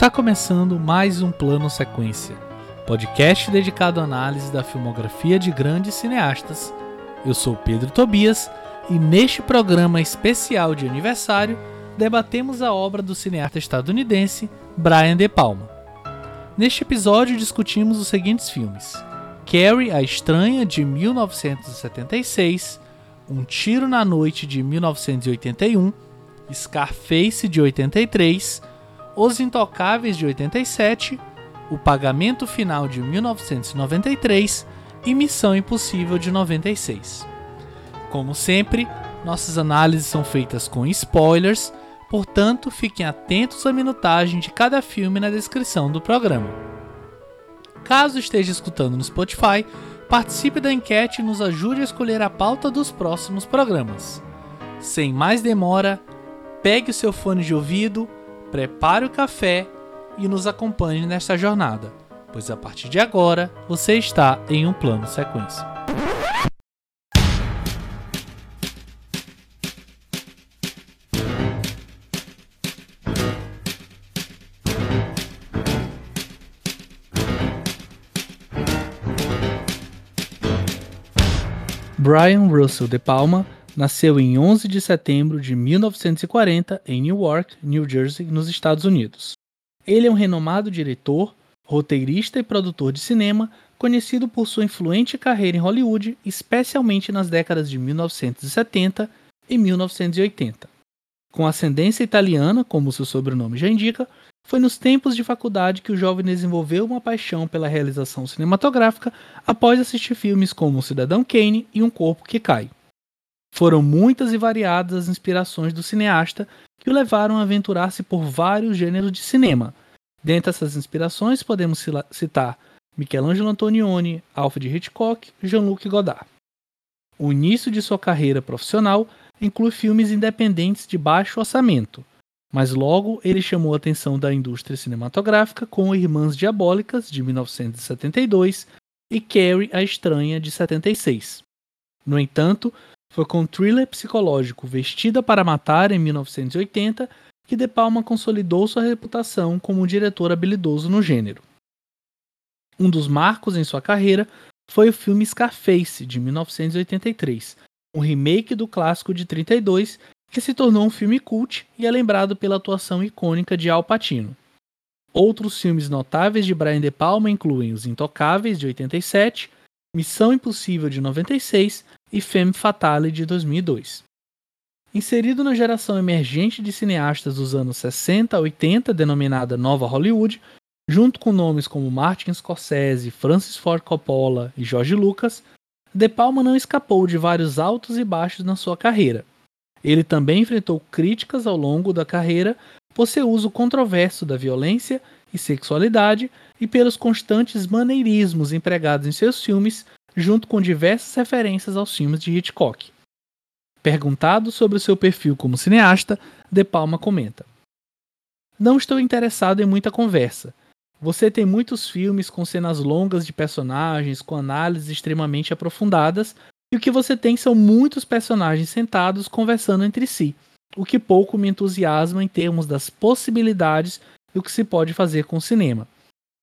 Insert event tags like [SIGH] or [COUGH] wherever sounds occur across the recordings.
Está começando mais um Plano Sequência, podcast dedicado à análise da filmografia de grandes cineastas. Eu sou Pedro Tobias e neste programa especial de aniversário debatemos a obra do cineasta estadunidense Brian De Palma. Neste episódio discutimos os seguintes filmes: Carrie a Estranha de 1976, Um Tiro na Noite de 1981, Scarface de 83, Os Intocáveis de 87, O Pagamento Final de 1993 e Missão Impossível de 96. Como sempre, nossas análises são feitas com spoilers, portanto, fiquem atentos à minutagem de cada filme na descrição do programa. Caso esteja escutando no Spotify, participe da enquete e nos ajude a escolher a pauta dos próximos programas. Sem mais demora, pegue o seu fone de ouvido, prepare o café e nos acompanhe nesta jornada, pois a partir de agora você está em um plano sequência. Brian Russell De Palma nasceu em 11 de setembro de 1940 em Newark, New Jersey, nos Estados Unidos. Ele é um renomado diretor, roteirista e produtor de cinema, conhecido por sua influente carreira em Hollywood, especialmente nas décadas de 1970 e 1980. Com ascendência italiana, como seu sobrenome já indica, foi nos tempos de faculdade que o jovem desenvolveu uma paixão pela realização cinematográfica após assistir filmes como Cidadão Kane e Um Corpo que Cai. Foram muitas e variadas as inspirações do cineasta que o levaram a aventurar-se por vários gêneros de cinema. Dentre essas inspirações podemos citar Michelangelo Antonioni, Alfred Hitchcock Jean-Luc Godard. O início de sua carreira profissional inclui filmes independentes de baixo orçamento, mas logo ele chamou a atenção da indústria cinematográfica com Irmãs Diabólicas, de 1972, e Carrie a Estranha, de 76. No entanto, foi com o thriller psicológico Vestida para Matar, em 1980, que De Palma consolidou sua reputação como um diretor habilidoso no gênero. Um dos marcos em sua carreira foi o filme Scarface, de 1983, um remake do clássico de 32 que se tornou um filme cult e é lembrado pela atuação icônica de Al Pacino. Outros filmes notáveis de Brian De Palma incluem Os Intocáveis, de 87, Missão Impossível, de 96 e Femme Fatale, de 2002. Inserido na geração emergente de cineastas dos anos 60 a 80, denominada Nova Hollywood, junto com nomes como Martin Scorsese, Francis Ford Coppola e George Lucas, De Palma não escapou de vários altos e baixos na sua carreira, ele também enfrentou críticas ao longo da carreira por seu uso controverso da violência e sexualidade e pelos constantes maneirismos empregados em seus filmes, junto com diversas referências aos filmes de Hitchcock. Perguntado sobre o seu perfil como cineasta, De Palma comenta: Não estou interessado em muita conversa. Você tem muitos filmes com cenas longas de personagens, com análises extremamente aprofundadas, e o que você tem são muitos personagens sentados conversando entre si, o que pouco me entusiasma em termos das possibilidades do que se pode fazer com o cinema.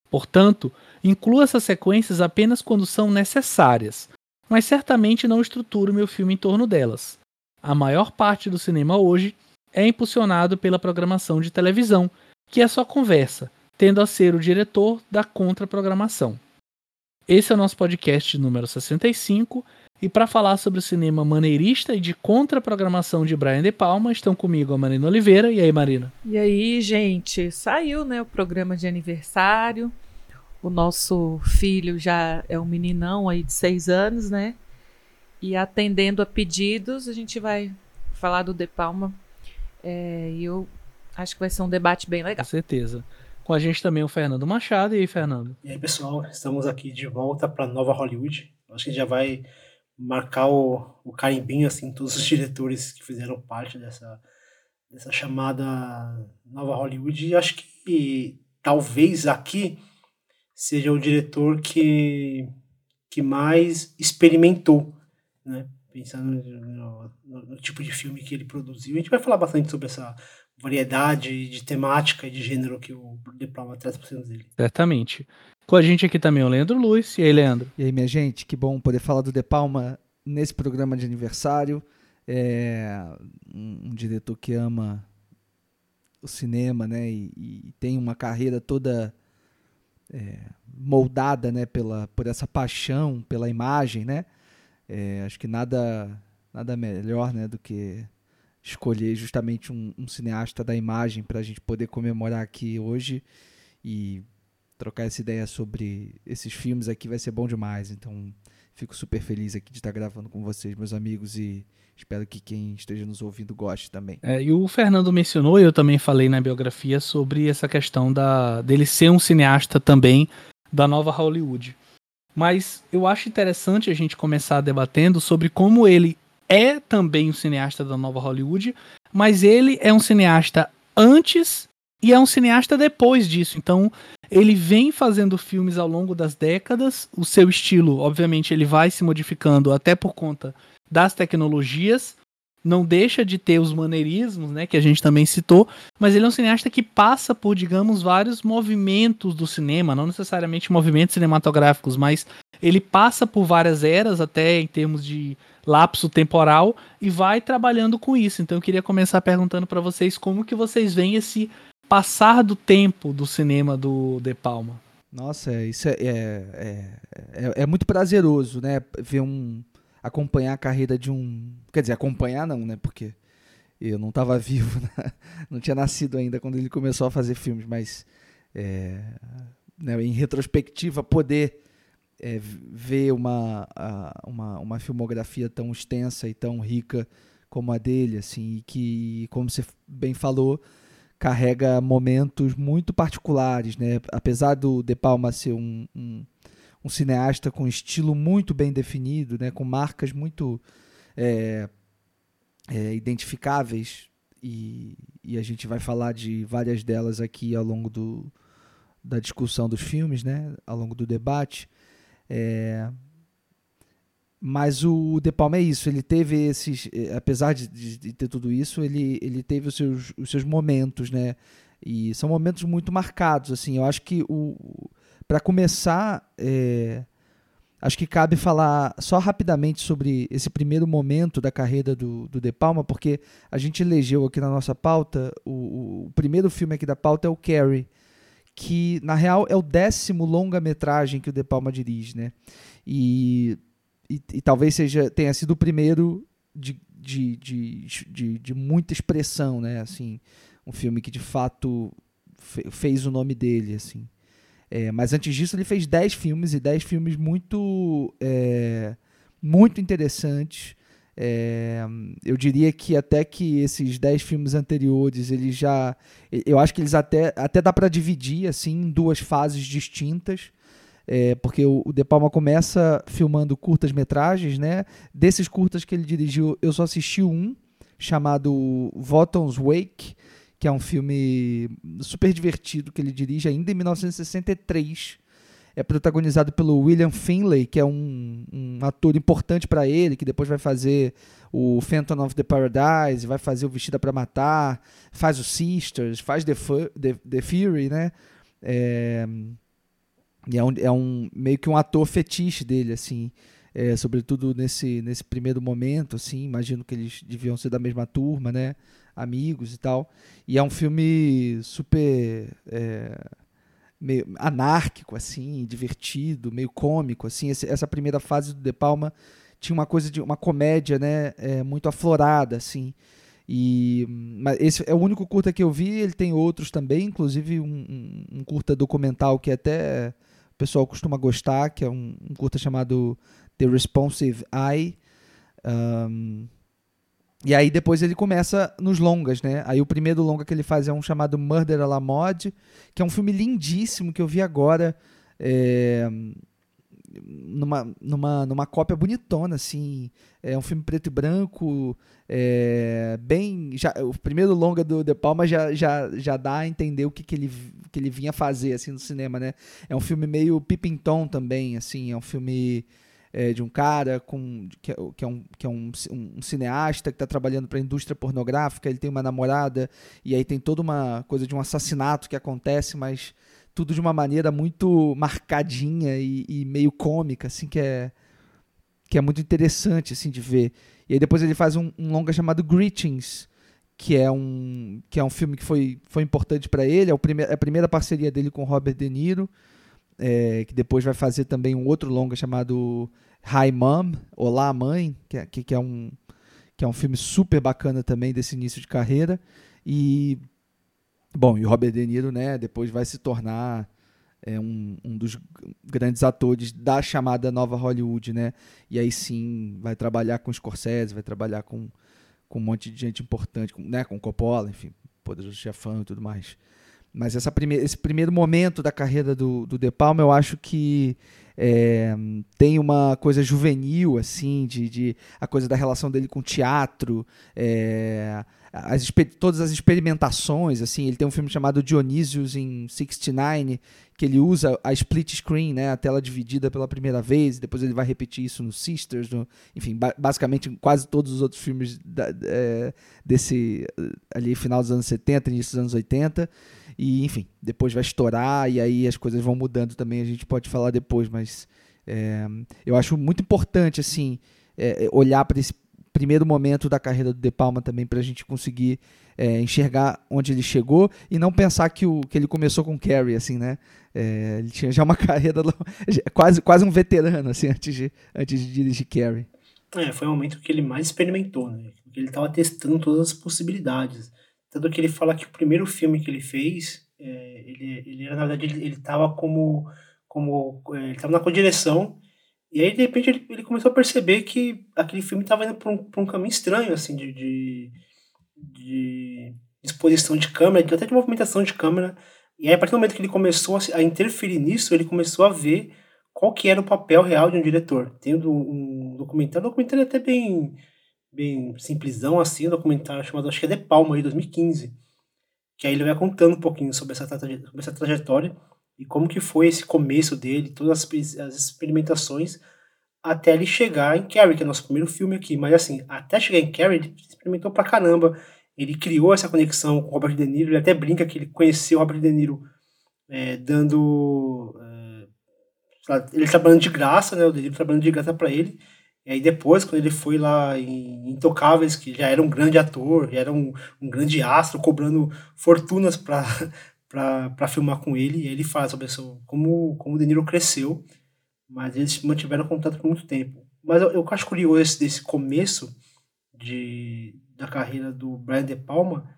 Portanto, incluo essas sequências apenas quando são necessárias, mas certamente não estruturo meu filme em torno delas. A maior parte do cinema hoje é impulsionado pela programação de televisão, que é só conversa, tendo a ser o diretor da contraprogramação. Esse é o nosso podcast número 65 e para falar sobre o cinema maneirista e de contra-programação de Brian De Palma, estão comigo a Marina Oliveira. E aí, Marina? E aí, gente? Saiu né, o programa de aniversário. O nosso filho já é um meninão aí de seis anos, né? E atendendo a pedidos, a gente vai falar do De Palma. É, e eu acho que vai ser um debate bem legal. Com certeza. Com a gente também o Fernando Machado. E aí, Fernando? E aí, pessoal? Estamos aqui de volta para Nova Hollywood. Acho que já vai marcar o, o carimbinho, assim, todos os diretores que fizeram parte dessa, dessa chamada Nova Hollywood. E acho que talvez aqui seja o diretor que, que mais experimentou, né? Pensando no, no, no, tipo de filme que ele produziu. A gente vai falar bastante sobre essa variedade de temática e de gênero que o De Palma traz para os filmes dele. Certamente. Com a gente aqui também o Leandro Luiz. E aí, Leandro? E aí, minha gente, que bom poder falar do De Palma nesse programa de aniversário. É um, um diretor que ama o cinema, né? E, e tem uma carreira toda é, moldada, né? Pela, por essa paixão pela imagem, né? É, acho que nada nada melhor, né? Do que escolher justamente um, um cineasta da imagem para a gente poder comemorar aqui hoje e trocar essa ideia sobre esses filmes aqui vai ser bom demais. Então, fico super feliz aqui de estar gravando com vocês, meus amigos, e espero que quem esteja nos ouvindo goste também. É, e o Fernando mencionou, e eu também falei na biografia, sobre essa questão da, dele ser um cineasta também da nova Hollywood. Mas eu acho interessante a gente começar debatendo sobre como ele é também um cineasta da nova Hollywood, mas ele é um cineasta antes e é um cineasta depois disso. Então, ele vem fazendo filmes ao longo das décadas. O seu estilo, obviamente, ele vai se modificando até por conta das tecnologias. Não deixa de ter os maneirismos, né, que a gente também citou, mas ele é um cineasta que passa por, digamos, vários movimentos do cinema, não necessariamente movimentos cinematográficos, mas ele passa por várias eras, até em termos de lapso temporal, e vai trabalhando com isso. Então eu queria começar perguntando para vocês como que vocês veem esse passar do tempo do cinema do De Palma. Nossa, é, isso é, é, é, é, muito prazeroso, né? Ver um. acompanhar a carreira de um. Quer dizer, acompanhar não, né? Porque eu não estava [LAUGHS] vivo, né? não tinha nascido ainda quando ele começou a fazer filmes, mas é, né, em retrospectiva, poder é, ver uma, uma, uma filmografia tão extensa e tão rica como a dele, assim, e que, como você bem falou, carrega momentos muito particulares, né? Apesar do De Palma ser um, um, um cineasta com estilo muito bem definido, né? Com marcas muito é, é, identificáveis e, e, a gente vai falar de várias delas aqui ao longo do, da discussão dos filmes, né? Ao longo do debate. É, mas o De Palma é isso, ele teve esses, eh, apesar de, de, de, ter tudo isso, ele, ele teve os seus, os seus momentos, né? E são momentos muito marcados, assim. Eu acho que o, para começar, é, acho que cabe falar só rapidamente sobre esse primeiro momento da carreira do, do De Palma, porque a gente elegeu aqui na nossa pauta, o, o primeiro filme aqui da pauta é o Carrie, que na real é o décimo longa-metragem que o De Palma dirige, né? E e, e, talvez seja tenha sido o primeiro de, de, de, de, de muita expressão, né? Assim, um filme que de fato fe, fez o nome dele, assim. É, mas antes disso ele fez 10 filmes e 10 filmes muito é, muito interessantes. É, eu diria que até que esses 10 filmes anteriores, eles já. Eu acho que eles até, até dá para dividir assim, em duas fases distintas. É, porque o, o De Palma começa filmando curtas-metragens, né? Desses curtas que ele dirigiu, eu só assisti um, chamado Voton's Wake, que é um filme super divertido que ele dirige ainda em 1963. É protagonizado pelo William Finlay, que é um, um ator importante para ele, que depois vai fazer o Phantom of the Paradise, vai fazer o Vestida para Matar, faz o Sisters, faz The, the, the Fury, né? É, é um, é um meio que um ator fetiche dele, assim. É, sobretudo nesse, nesse primeiro momento, assim, imagino que eles deviam ser da mesma turma, né, amigos e tal, e é um filme super é, meio anárquico, assim, divertido, meio cômico, assim, essa primeira fase do De Palma tinha uma coisa de uma comédia, né, é, muito aflorada, assim, e mas esse é o único curta que eu vi, ele tem outros também, inclusive um, um, curta documental que até o pessoal costuma gostar, que é um, um curta chamado The Responsive Eye. Um, e aí depois ele começa nos longas, né? Aí o primeiro longa que ele faz é um chamado Murder à la Mode, que é um filme lindíssimo que eu vi agora. É, numa, numa, numa cópia bonitona, assim. É um filme preto e branco, é, bem. Já, o primeiro longa do De Palma já, já, já dá a entender o que, que, ele, que ele vinha fazer assim no cinema, né? É um filme meio Pippin Tom também, assim. É um filme é, de um cara com, que, é, que é, um, que é um, um cineasta que está trabalhando para a indústria pornográfica. Ele tem uma namorada e aí tem toda uma coisa de um assassinato que acontece, mas tudo de uma maneira muito marcadinha e, e, meio cômica, assim, que é, que é muito interessante, assim, de ver. E aí depois ele faz um, um longa chamado Greetings, que é um, que é um filme que foi, foi importante para ele, é, o prime é a primeira parceria dele com Robert De Niro, é, que depois vai fazer também um outro longa chamado Hi Mom, Olá Mãe, que é, que, é um que é um filme super bacana também desse início de carreira. E Bom, e o Robert De Niro, né, depois vai se tornar é, um, um dos grandes atores da chamada nova Hollywood, né? E aí sim vai trabalhar com Scorsese, vai trabalhar com, com um monte de gente importante, com, né, com Coppola, enfim, Poderoso Chefão e tudo mais. Mas essa esse primeiro momento da carreira do, do De Palma, eu acho que é, tem uma coisa juvenil, assim, de, de, a coisa da relação dele com o teatro, é, as, todas as experimentações, assim, ele tem um filme chamado Dionysius em 69, que ele usa a split screen, né, a tela dividida pela primeira vez, depois ele vai repetir isso no Sisters, no, enfim, ba basicamente em quase todos os outros filmes da, é, desse ali final dos anos 70, início dos anos 80, e enfim, depois vai estourar e aí as coisas vão mudando também, a gente pode falar depois, mas é, eu acho muito importante, assim, é, olhar para esse primeiro momento da carreira do De Palma também para a gente conseguir é, enxergar onde ele chegou e não pensar que, o, que ele começou com Carrie, assim, né? É, ele tinha já uma [LAUGHS] carreira quase, quase um veterano, assim, antes de, antes de dirigir Carrie. É, foi o momento que ele mais experimentou, né? Ele estava testando todas as possibilidades. Tanto que ele fala que o primeiro filme que ele fez, é, ele, ele na verdade, ele estava como, como é, ele estava na co-direção e aí, de repente, ele, ele começou a perceber que aquele filme estava indo para um, um caminho estranho, assim, de, de, de exposição de câmera, até de movimentação de câmera. E aí, a partir do momento que ele começou a interferir nisso, ele começou a ver qual que era o papel real de um diretor. Tem um documentário, um documentário até bem, bem simplesão, assim, um documentário chamado, acho que é The Palma, de 2015, que aí ele vai contando um pouquinho sobre essa, sobre essa trajetória e como que foi esse começo dele, todas as, as experimentações até ele chegar em Carrie, que é nosso primeiro filme aqui. Mas assim, até chegar em Carrie, ele experimentou pra caramba. Ele criou essa conexão com Robert De Niro. Ele até brinca que ele conheceu Robert De Niro é, dando. É, ele trabalhando de graça, né? O De Niro trabalhando de graça para ele. E aí depois, quando ele foi lá em Intocáveis, que já era um grande ator, já era um, um grande astro, cobrando fortunas para [LAUGHS] para filmar com ele. E ele fala sobre isso, como, como o De Niro cresceu, mas eles mantiveram contato por muito tempo. Mas eu, eu acho curioso esse, desse começo de, da carreira do Brian De Palma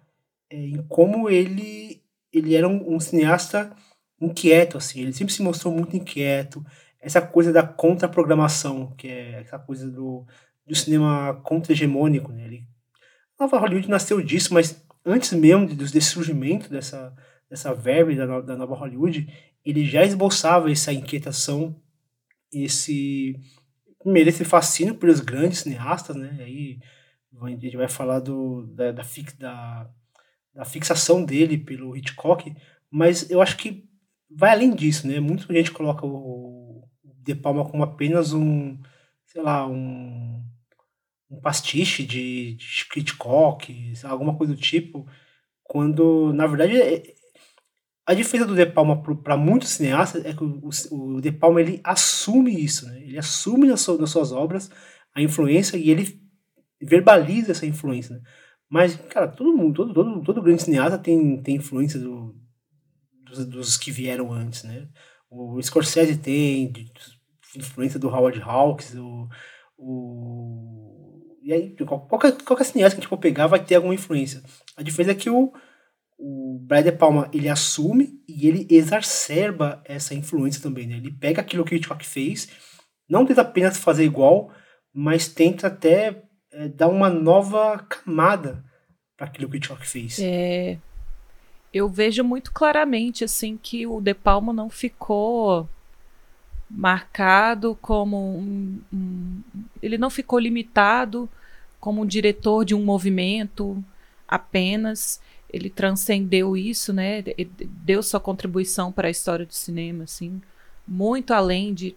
é, em como ele, ele era um, um cineasta inquieto, assim. Ele sempre se mostrou muito inquieto. Essa coisa da contraprogramação, que é essa coisa do, do cinema contra-hegemônico, né? Ele, Nova Hollywood nasceu disso, mas antes mesmo desse surgimento dessa, dessa verve da, da nova Hollywood, ele já esboçava essa inquietação, esse primeiro esse fascínio pelos grandes cineastas, né? Aí a gente vai falar do, da, da, fix, da, da fixação dele pelo Hitchcock, mas eu acho que vai além disso, né? Muita gente coloca o De Palma como apenas um, sei lá, um, um pastiche de, de Hitchcock, alguma coisa do tipo, quando na verdade é, a diferença do De Palma para muitos cineastas é que o, o, De Palma ele assume isso, né? ele assume nas, nas suas obras a influência e ele verbaliza essa influência. Né? Mas, cara, todo mundo, todo, todo, todo grande cineasta tem, tem influência do, dos, dos que vieram antes. Né? O Scorsese tem influência do Howard Hawks, o, o, e aí, qualquer, qualquer cineasta que a gente for pegar vai ter alguma influência. A diferença é que o o Brian De Palma ele assume e ele exacerba essa influência também, né? Ele pega aquilo que o Hitchcock fez, não tenta apenas fazer igual, mas tenta até é, dar uma nova camada para aquilo que o Hitchcock fez. É, eu vejo muito claramente assim que o De Palma não ficou marcado como um, um, ele não ficou limitado como um diretor de um movimento apenas. Ele transcendeu isso né? Deu sua contribuição para a história do cinema assim muito além de,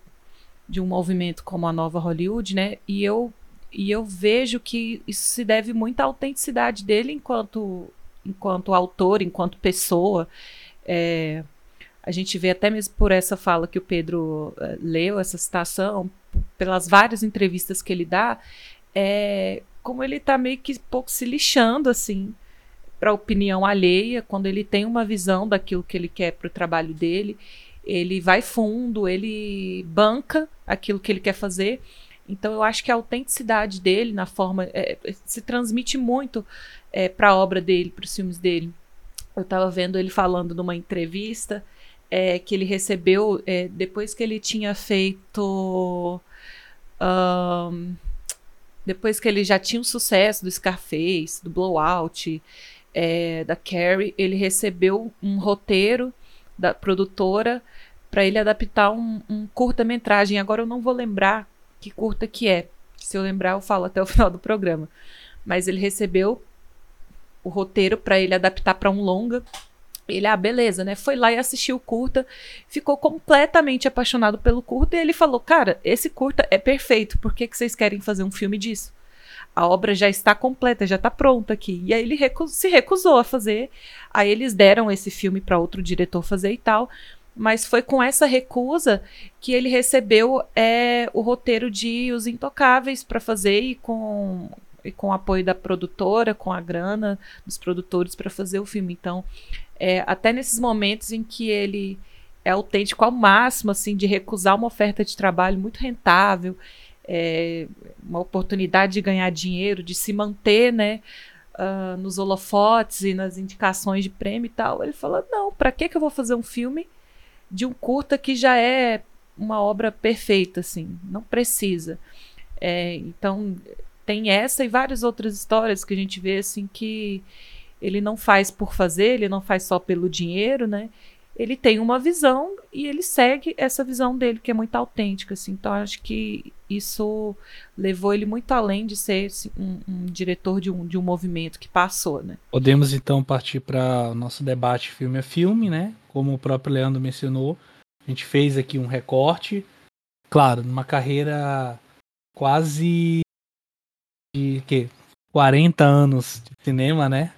de um movimento como a nova Hollywood né? E eu e eu vejo que isso se deve muito à autenticidade dele enquanto enquanto autor enquanto pessoa. É, a gente vê até mesmo por essa fala que o Pedro uh, leu, essa citação, pelas várias entrevistas que ele dá, é, como ele está meio que pouco se lixando, assim, para a opinião alheia, quando ele tem uma visão daquilo que ele quer para o trabalho dele, ele vai fundo, ele banca aquilo que ele quer fazer. Então eu acho que a autenticidade dele na forma é, se transmite muito é, para a obra dele, para os filmes dele. Eu estava vendo ele falando numa entrevista é, que ele recebeu é, depois que ele tinha feito. Um, depois que ele já tinha o sucesso do Scarface, do Blowout, é, da Carrie, ele recebeu um roteiro da produtora para ele adaptar um, um curta-metragem. Agora eu não vou lembrar que curta que é. Se eu lembrar, eu falo até o [LAUGHS] final do programa. Mas ele recebeu o roteiro para ele adaptar para um longa ele, ah, beleza, né? Foi lá e assistiu o curta, ficou completamente apaixonado pelo curta e ele falou: Cara, esse curta é perfeito, por que, que vocês querem fazer um filme disso? A obra já está completa, já está pronta aqui. E aí ele recu se recusou a fazer. Aí eles deram esse filme para outro diretor fazer e tal. Mas foi com essa recusa que ele recebeu é, o roteiro de Os Intocáveis para fazer e com, e com o apoio da produtora, com a grana dos produtores para fazer o filme. Então, é, até nesses momentos em que ele é autêntico ao máximo, assim, de recusar uma oferta de trabalho muito rentável, é, uma oportunidade de ganhar dinheiro, de se manter, né, uh, nos holofotes e nas indicações de prêmio e tal. Ele falou: não, para que que eu vou fazer um filme de um curta que já é uma obra perfeita, assim, não precisa. É, então tem essa e várias outras histórias que a gente vê assim que ele não faz por fazer, ele não faz só pelo dinheiro, né? Ele tem uma visão e ele segue essa visão dele, que é muito autêntica, assim. Então, acho que isso levou ele muito além de ser assim, um, um, diretor de um, de um movimento que passou, né? Podemos, então, partir para o nosso debate filme a filme, né? Como o próprio Leandro mencionou, a gente fez aqui um recorte. Claro, numa carreira quase de quê? 40 anos de cinema, né?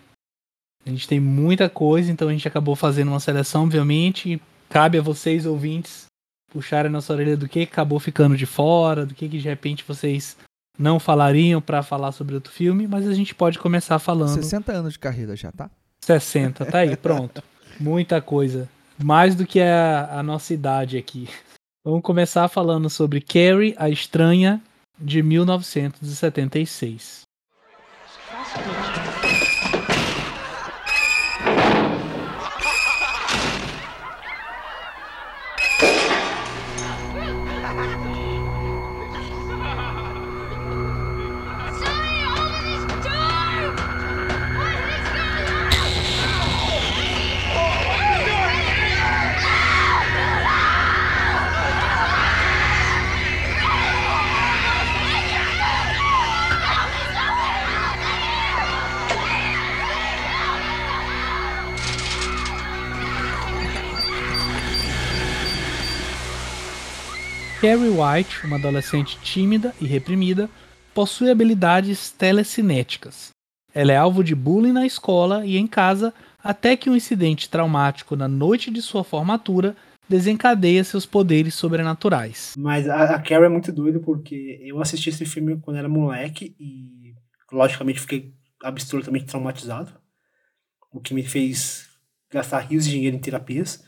A gente tem muita coisa, então a gente acabou fazendo uma seleção, obviamente. Cabe a vocês, ouvintes, puxarem a nossa orelha do que acabou ficando de fora, do que, que de repente vocês não falariam para falar sobre outro filme, mas a gente pode começar falando. 60 anos de carreira já, tá? 60, tá aí, pronto. Muita coisa. Mais do que a, a nossa idade aqui. Vamos começar falando sobre Carrie, a Estranha, de 1976. Carrie White, uma adolescente tímida e reprimida, possui habilidades telecinéticas. Ela é alvo de bullying na escola e em casa, até que um incidente traumático na noite de sua formatura desencadeia seus poderes sobrenaturais. Mas a, a Carrie é muito doida porque eu assisti esse filme quando era moleque e, logicamente, fiquei absolutamente traumatizado. O que me fez gastar rios de dinheiro em terapias.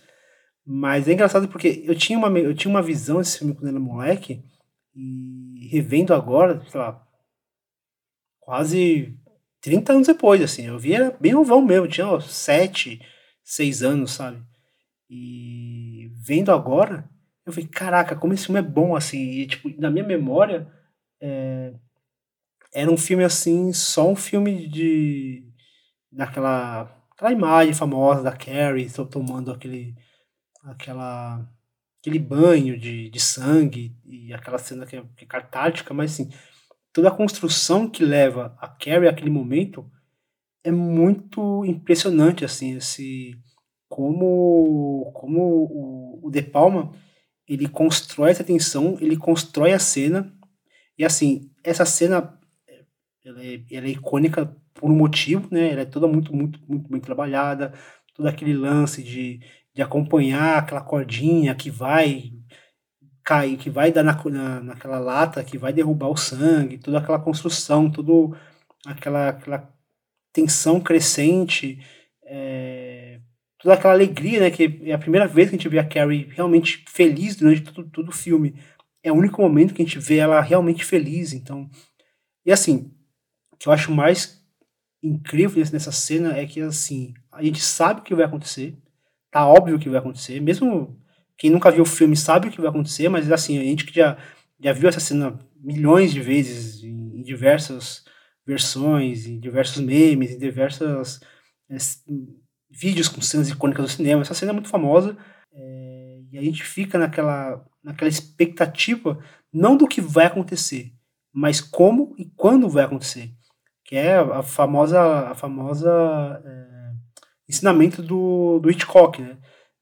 Mas é engraçado porque eu tinha uma, eu tinha uma visão desse filme quando era moleque, e revendo agora, sei lá, quase 30 anos depois, assim. Eu vi era bem novão mesmo, tinha ó, 7, 6 anos, sabe? E vendo agora, eu falei, caraca, como esse filme é bom, assim. E, tipo, na minha memória, é, era um filme assim, só um filme de. daquela aquela imagem famosa da Carrie tomando aquele aquela aquele banho de, de sangue e aquela cena que é, que é catártica, mas assim, toda a construção que leva a Carrie àquele momento é muito impressionante, assim, esse como como o, o De Palma ele constrói essa tensão, ele constrói a cena e assim essa cena ela é, ela é icônica por um motivo, né? Ela é toda muito muito muito bem trabalhada, todo aquele lance de, de acompanhar aquela cordinha que vai cair, que vai dar na, na, naquela lata, que vai derrubar o sangue, toda aquela construção, toda aquela, aquela tensão crescente, é, toda aquela alegria, né? Que é a primeira vez que a gente vê a Carrie realmente feliz durante todo, todo o filme. É o único momento que a gente vê ela realmente feliz. Então, e assim, o que eu acho mais incrível nessa cena é que assim a gente sabe o que vai acontecer, tá óbvio o que vai acontecer, mesmo quem nunca viu o filme sabe o que vai acontecer, mas assim, a gente que já, já viu essa cena milhões de vezes, em, em diversas versões, em diversos memes, em diversos é, vídeos com cenas icônicas do cinema. Essa cena é muito famosa é, e a gente fica naquela, naquela expectativa, não do que vai acontecer, mas como e quando vai acontecer. Que é a famosa, a famosa é, ensinamento do, do Hitchcock, né?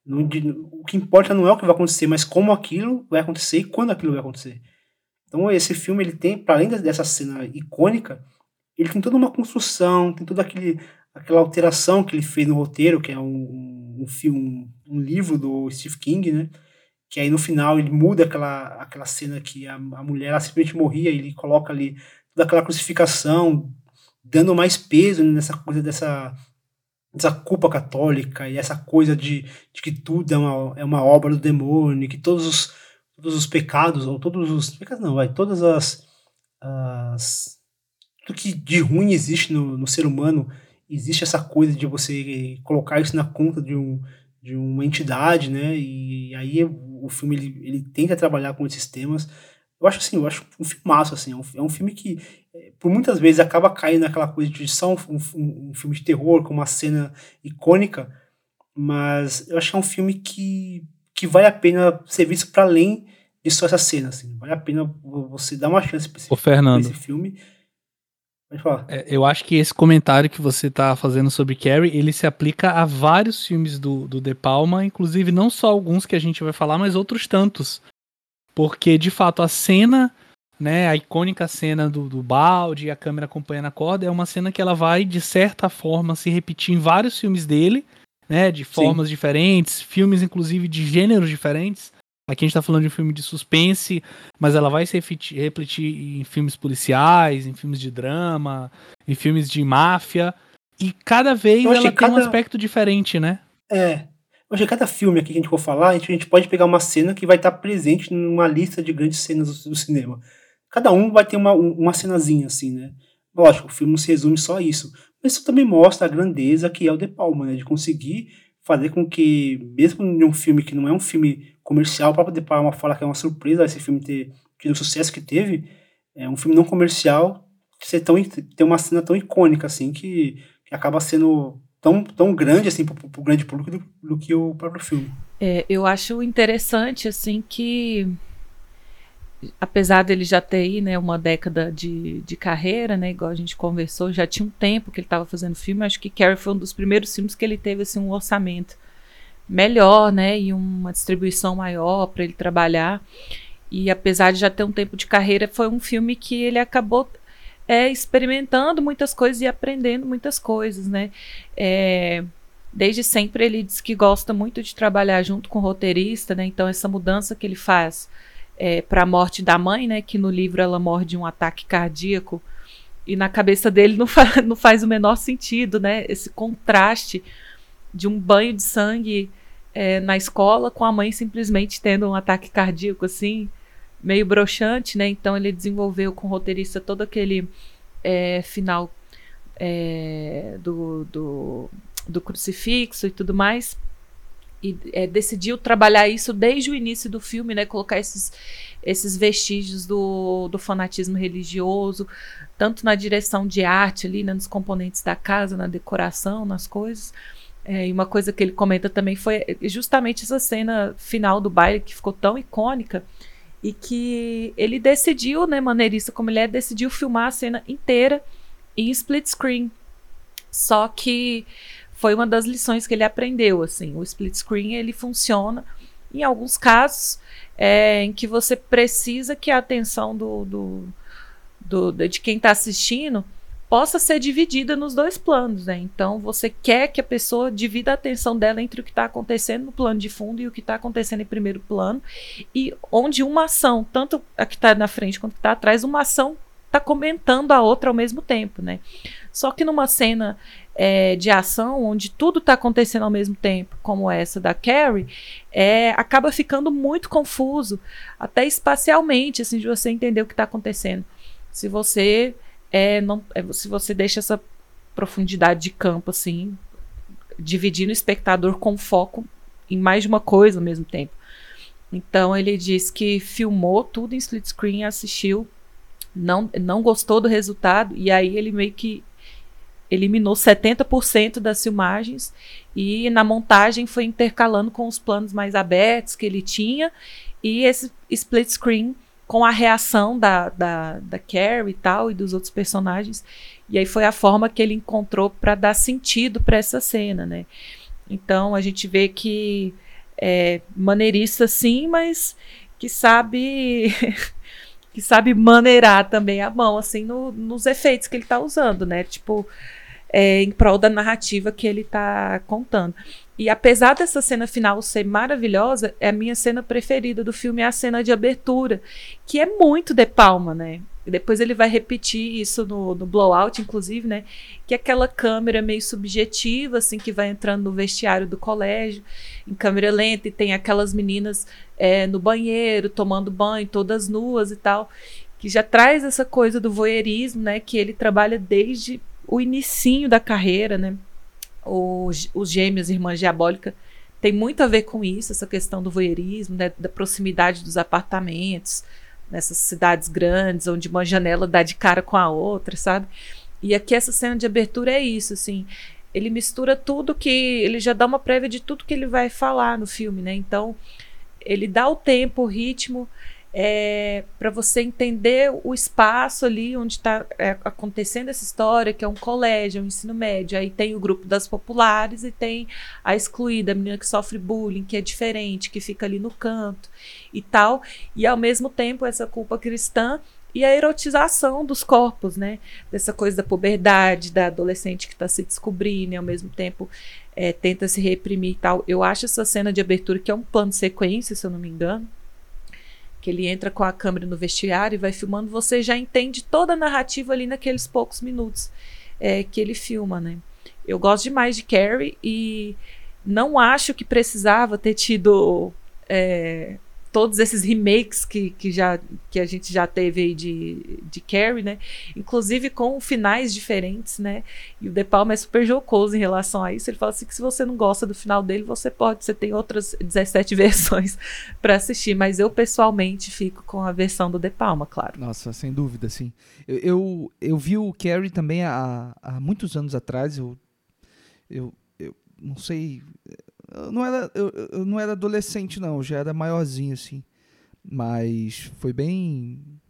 o que importa não é o que vai acontecer, mas como aquilo vai acontecer e quando aquilo vai acontecer. Então esse filme ele tem, para além dessa cena icônica, ele tem toda uma construção, tem toda aquele, aquela alteração que ele fez no roteiro, que é um, um filme, um, livro do Steve King, né? Que aí no final ele muda aquela, aquela cena que a, a mulher simplesmente morria, ele coloca ali toda aquela crucificação, dando mais peso nessa coisa dessa essa culpa católica e essa coisa de, de que tudo é uma, é uma obra do demônio, que todos os, todos os pecados, ou todos os pecados não, vai, todas as, as tudo que de ruim existe no, no ser humano, existe essa coisa de você colocar isso na conta de, um, de uma entidade, né, e aí o filme ele, ele tenta trabalhar com esses temas, eu acho assim, eu acho um filmaço, assim, é um, é um filme que por muitas vezes acaba caindo naquela coisa de só um, um, um, filme de terror com uma cena icônica, mas eu acho que é um filme que, que vale a pena ser visto para além de só essa cena, assim. Vale a pena você dar uma chance para esse, Ô, Fernando, esse filme. Pode falar. É, eu acho que esse comentário que você está fazendo sobre Carrie, ele se aplica a vários filmes do, do De Palma, inclusive não só alguns que a gente vai falar, mas outros tantos. Porque, de fato, a cena né, a icônica cena do, do balde e a câmera acompanhando a corda é uma cena que ela vai, de certa forma, se repetir em vários filmes dele, né, de formas Sim. diferentes, filmes inclusive de gêneros diferentes. Aqui a gente tá falando de um filme de suspense, mas ela vai se repetir, repetir em filmes policiais, em filmes de drama, em filmes de máfia. E cada vez ela tem cada... um aspecto diferente, né? É. Eu acho que cada filme aqui que a gente for falar, a gente, a gente pode pegar uma cena que vai estar presente numa lista de grandes cenas do, do cinema cada um vai ter uma, uma cenazinha assim, né? Lógico, o filme não se resume só a isso, mas isso também mostra a grandeza que é o De Palma, né? De conseguir fazer com que, mesmo em um filme que não é um filme comercial, o próprio De Palma fala que é uma surpresa esse filme ter tido o sucesso que teve, é um filme não comercial ser tão, ter uma cena tão icônica assim que, que acaba sendo tão, tão grande assim para o grande público do, do, que o próprio filme. É, eu acho interessante assim que apesar dele já ter aí, né, uma década de, de carreira, né, igual a gente conversou, já tinha um tempo que ele estava fazendo filme, acho que Carrie foi um dos primeiros filmes que ele teve assim um orçamento melhor, né, e uma distribuição maior para ele trabalhar. E apesar de já ter um tempo de carreira, foi um filme que ele acabou é, experimentando muitas coisas e aprendendo muitas coisas, né? É, desde sempre ele diz que gosta muito de trabalhar junto com o roteirista, né? Então essa mudança que ele faz é, para a morte da mãe, né? Que no livro ela morre de um ataque cardíaco. E na cabeça dele não, [LAUGHS] fa não faz o menor sentido, né? Esse contraste de um banho de sangue é, na escola com a mãe simplesmente tendo um ataque cardíaco, assim, meio broxante, né? Então ele desenvolveu com o roteirista todo aquele é, final é, do, do, do crucifixo e tudo mais e é, decidiu trabalhar isso desde o início do filme, né? Colocar esses, esses vestígios do, do fanatismo religioso, tanto na direção de arte ali, né, nos componentes da casa, na decoração, nas coisas, É, e uma coisa que ele comenta também foi justamente essa cena final do baile que ficou tão icônica e que ele decidiu, né, maneirista como ele é, decidiu filmar a cena inteira em split screen. Só que foi uma das lições que ele aprendeu, assim, o split screen ele funciona em alguns casos é, em que você precisa que a atenção do, do, do de quem está assistindo possa ser dividida nos dois planos, né? Então você quer que a pessoa divida a atenção dela entre o que está acontecendo no plano de fundo e o que está acontecendo em primeiro plano, e onde uma ação, tanto a que está na frente quanto a que está atrás, uma ação está comentando a outra ao mesmo tempo, né? Só que numa cena é, de ação, onde tudo está acontecendo ao mesmo tempo, como essa da Carrie, é, acaba ficando muito confuso, até espacialmente, assim, de você entender o que está acontecendo. Se você é, não, é, se você deixa essa profundidade de campo assim, dividindo o espectador com foco em mais de uma coisa ao mesmo tempo. Então ele diz que filmou tudo em split screen, assistiu, não, não gostou do resultado e aí ele meio que eliminou 70% das filmagens e na montagem foi intercalando com os planos mais abertos que ele tinha e esse split screen com a reação da, da, da Carrie e tal, e dos outros personagens. E aí foi a forma que ele encontrou para dar sentido para essa cena, né? Então a gente vê que é maneirista sim, mas que sabe [LAUGHS] que sabe maneirar também a mão assim no, nos efeitos que ele está usando, né? Tipo é, em prol da narrativa que ele está contando. E apesar dessa cena final ser maravilhosa, é a minha cena preferida do filme é a cena de abertura, que é muito de palma, né? Depois ele vai repetir isso no, no blowout, inclusive, né? Que é aquela câmera meio subjetiva, assim, que vai entrando no vestiário do colégio, em câmera lenta, e tem aquelas meninas é, no banheiro, tomando banho, todas nuas e tal, que já traz essa coisa do voyeurismo, né? Que ele trabalha desde o inicinho da carreira, né? Os, os gêmeos Irmã Diabólica tem muito a ver com isso, essa questão do voyeurismo, né, da proximidade dos apartamentos, nessas cidades grandes, onde uma janela dá de cara com a outra, sabe? E aqui essa cena de abertura é isso, assim. Ele mistura tudo que. Ele já dá uma prévia de tudo que ele vai falar no filme, né? Então, ele dá o tempo, o ritmo, é, para você entender o espaço ali onde está é, acontecendo essa história, que é um colégio, é um ensino médio. Aí tem o grupo das populares e tem a excluída, a menina que sofre bullying, que é diferente, que fica ali no canto e tal. E ao mesmo tempo, essa culpa cristã e a erotização dos corpos, né? Dessa coisa da puberdade, da adolescente que está se descobrindo e ao mesmo tempo é, tenta se reprimir e tal. Eu acho essa cena de abertura, que é um plano de sequência, se eu não me engano que ele entra com a câmera no vestiário e vai filmando, você já entende toda a narrativa ali naqueles poucos minutos é, que ele filma, né? Eu gosto demais de Carrie e não acho que precisava ter tido é, todos esses remakes que, que, já, que a gente já teve aí de, de Carrie, né? Inclusive com finais diferentes, né? E o De Palma é super jocoso em relação a isso. Ele fala assim que se você não gosta do final dele, você pode, você tem outras 17 [LAUGHS] versões para assistir, mas eu pessoalmente fico com a versão do De Palma, claro. Nossa, sem dúvida, sim. Eu, eu, eu vi o Carrie também há, há muitos anos atrás, eu, eu, eu não sei eu não era, eu, eu não era adolescente, não, já era maiorzinho, assim. Mas foi bem.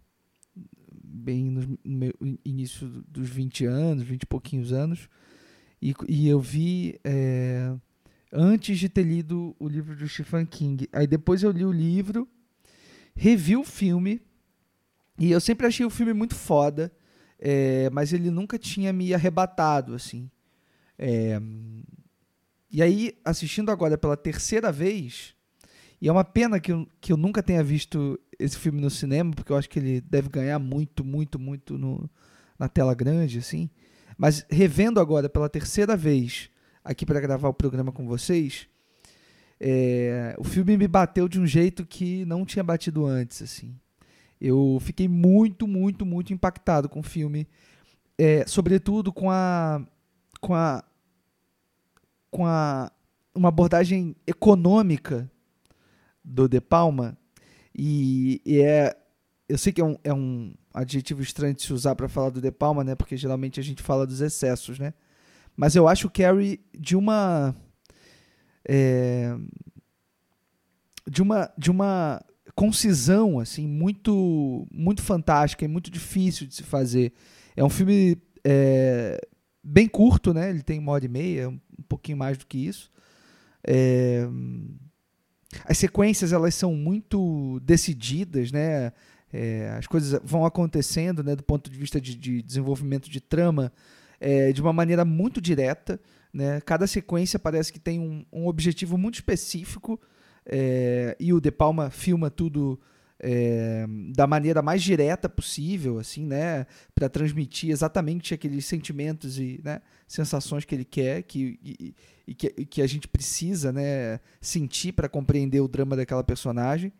Bem no meu início dos 20 anos, 20 e pouquinhos anos. E, e eu vi é, antes de ter lido o livro do Stephen King. Aí depois eu li o livro, revi o filme. E eu sempre achei o filme muito foda. É, mas ele nunca tinha me arrebatado, assim. É, e aí, assistindo agora pela terceira vez, e é uma pena que eu, que eu nunca tenha visto esse filme no cinema, porque eu acho que ele deve ganhar muito, muito, muito no, na tela grande, assim. Mas revendo agora pela terceira vez aqui para gravar o programa com vocês, é, o filme me bateu de um jeito que não tinha batido antes, assim. Eu fiquei muito, muito, muito impactado com o filme, é, sobretudo com a, com a com a, uma abordagem econômica do De Palma. E, e é. Eu sei que é um, é um adjetivo estranho de se usar para falar do De Palma, né? Porque geralmente a gente fala dos excessos, né? Mas eu acho o Carrie de uma é, de uma de uma concisão assim muito muito fantástica e muito difícil de se fazer. É um filme é, bem curto, né? Ele tem uma hora e meia, pouquinho mais do que isso. É, as sequências elas são muito decididas, né? É, as coisas vão acontecendo, né, do ponto de vista de, de desenvolvimento de trama, é, de uma maneira muito direta. Né? Cada sequência parece que tem um, um objetivo muito específico é, e o De Palma filma tudo é, da maneira mais direta possível, assim, né, para transmitir exatamente aqueles sentimentos e né, sensações que ele quer, que, e, e que, e que a gente precisa, né, sentir para compreender o drama daquela personagem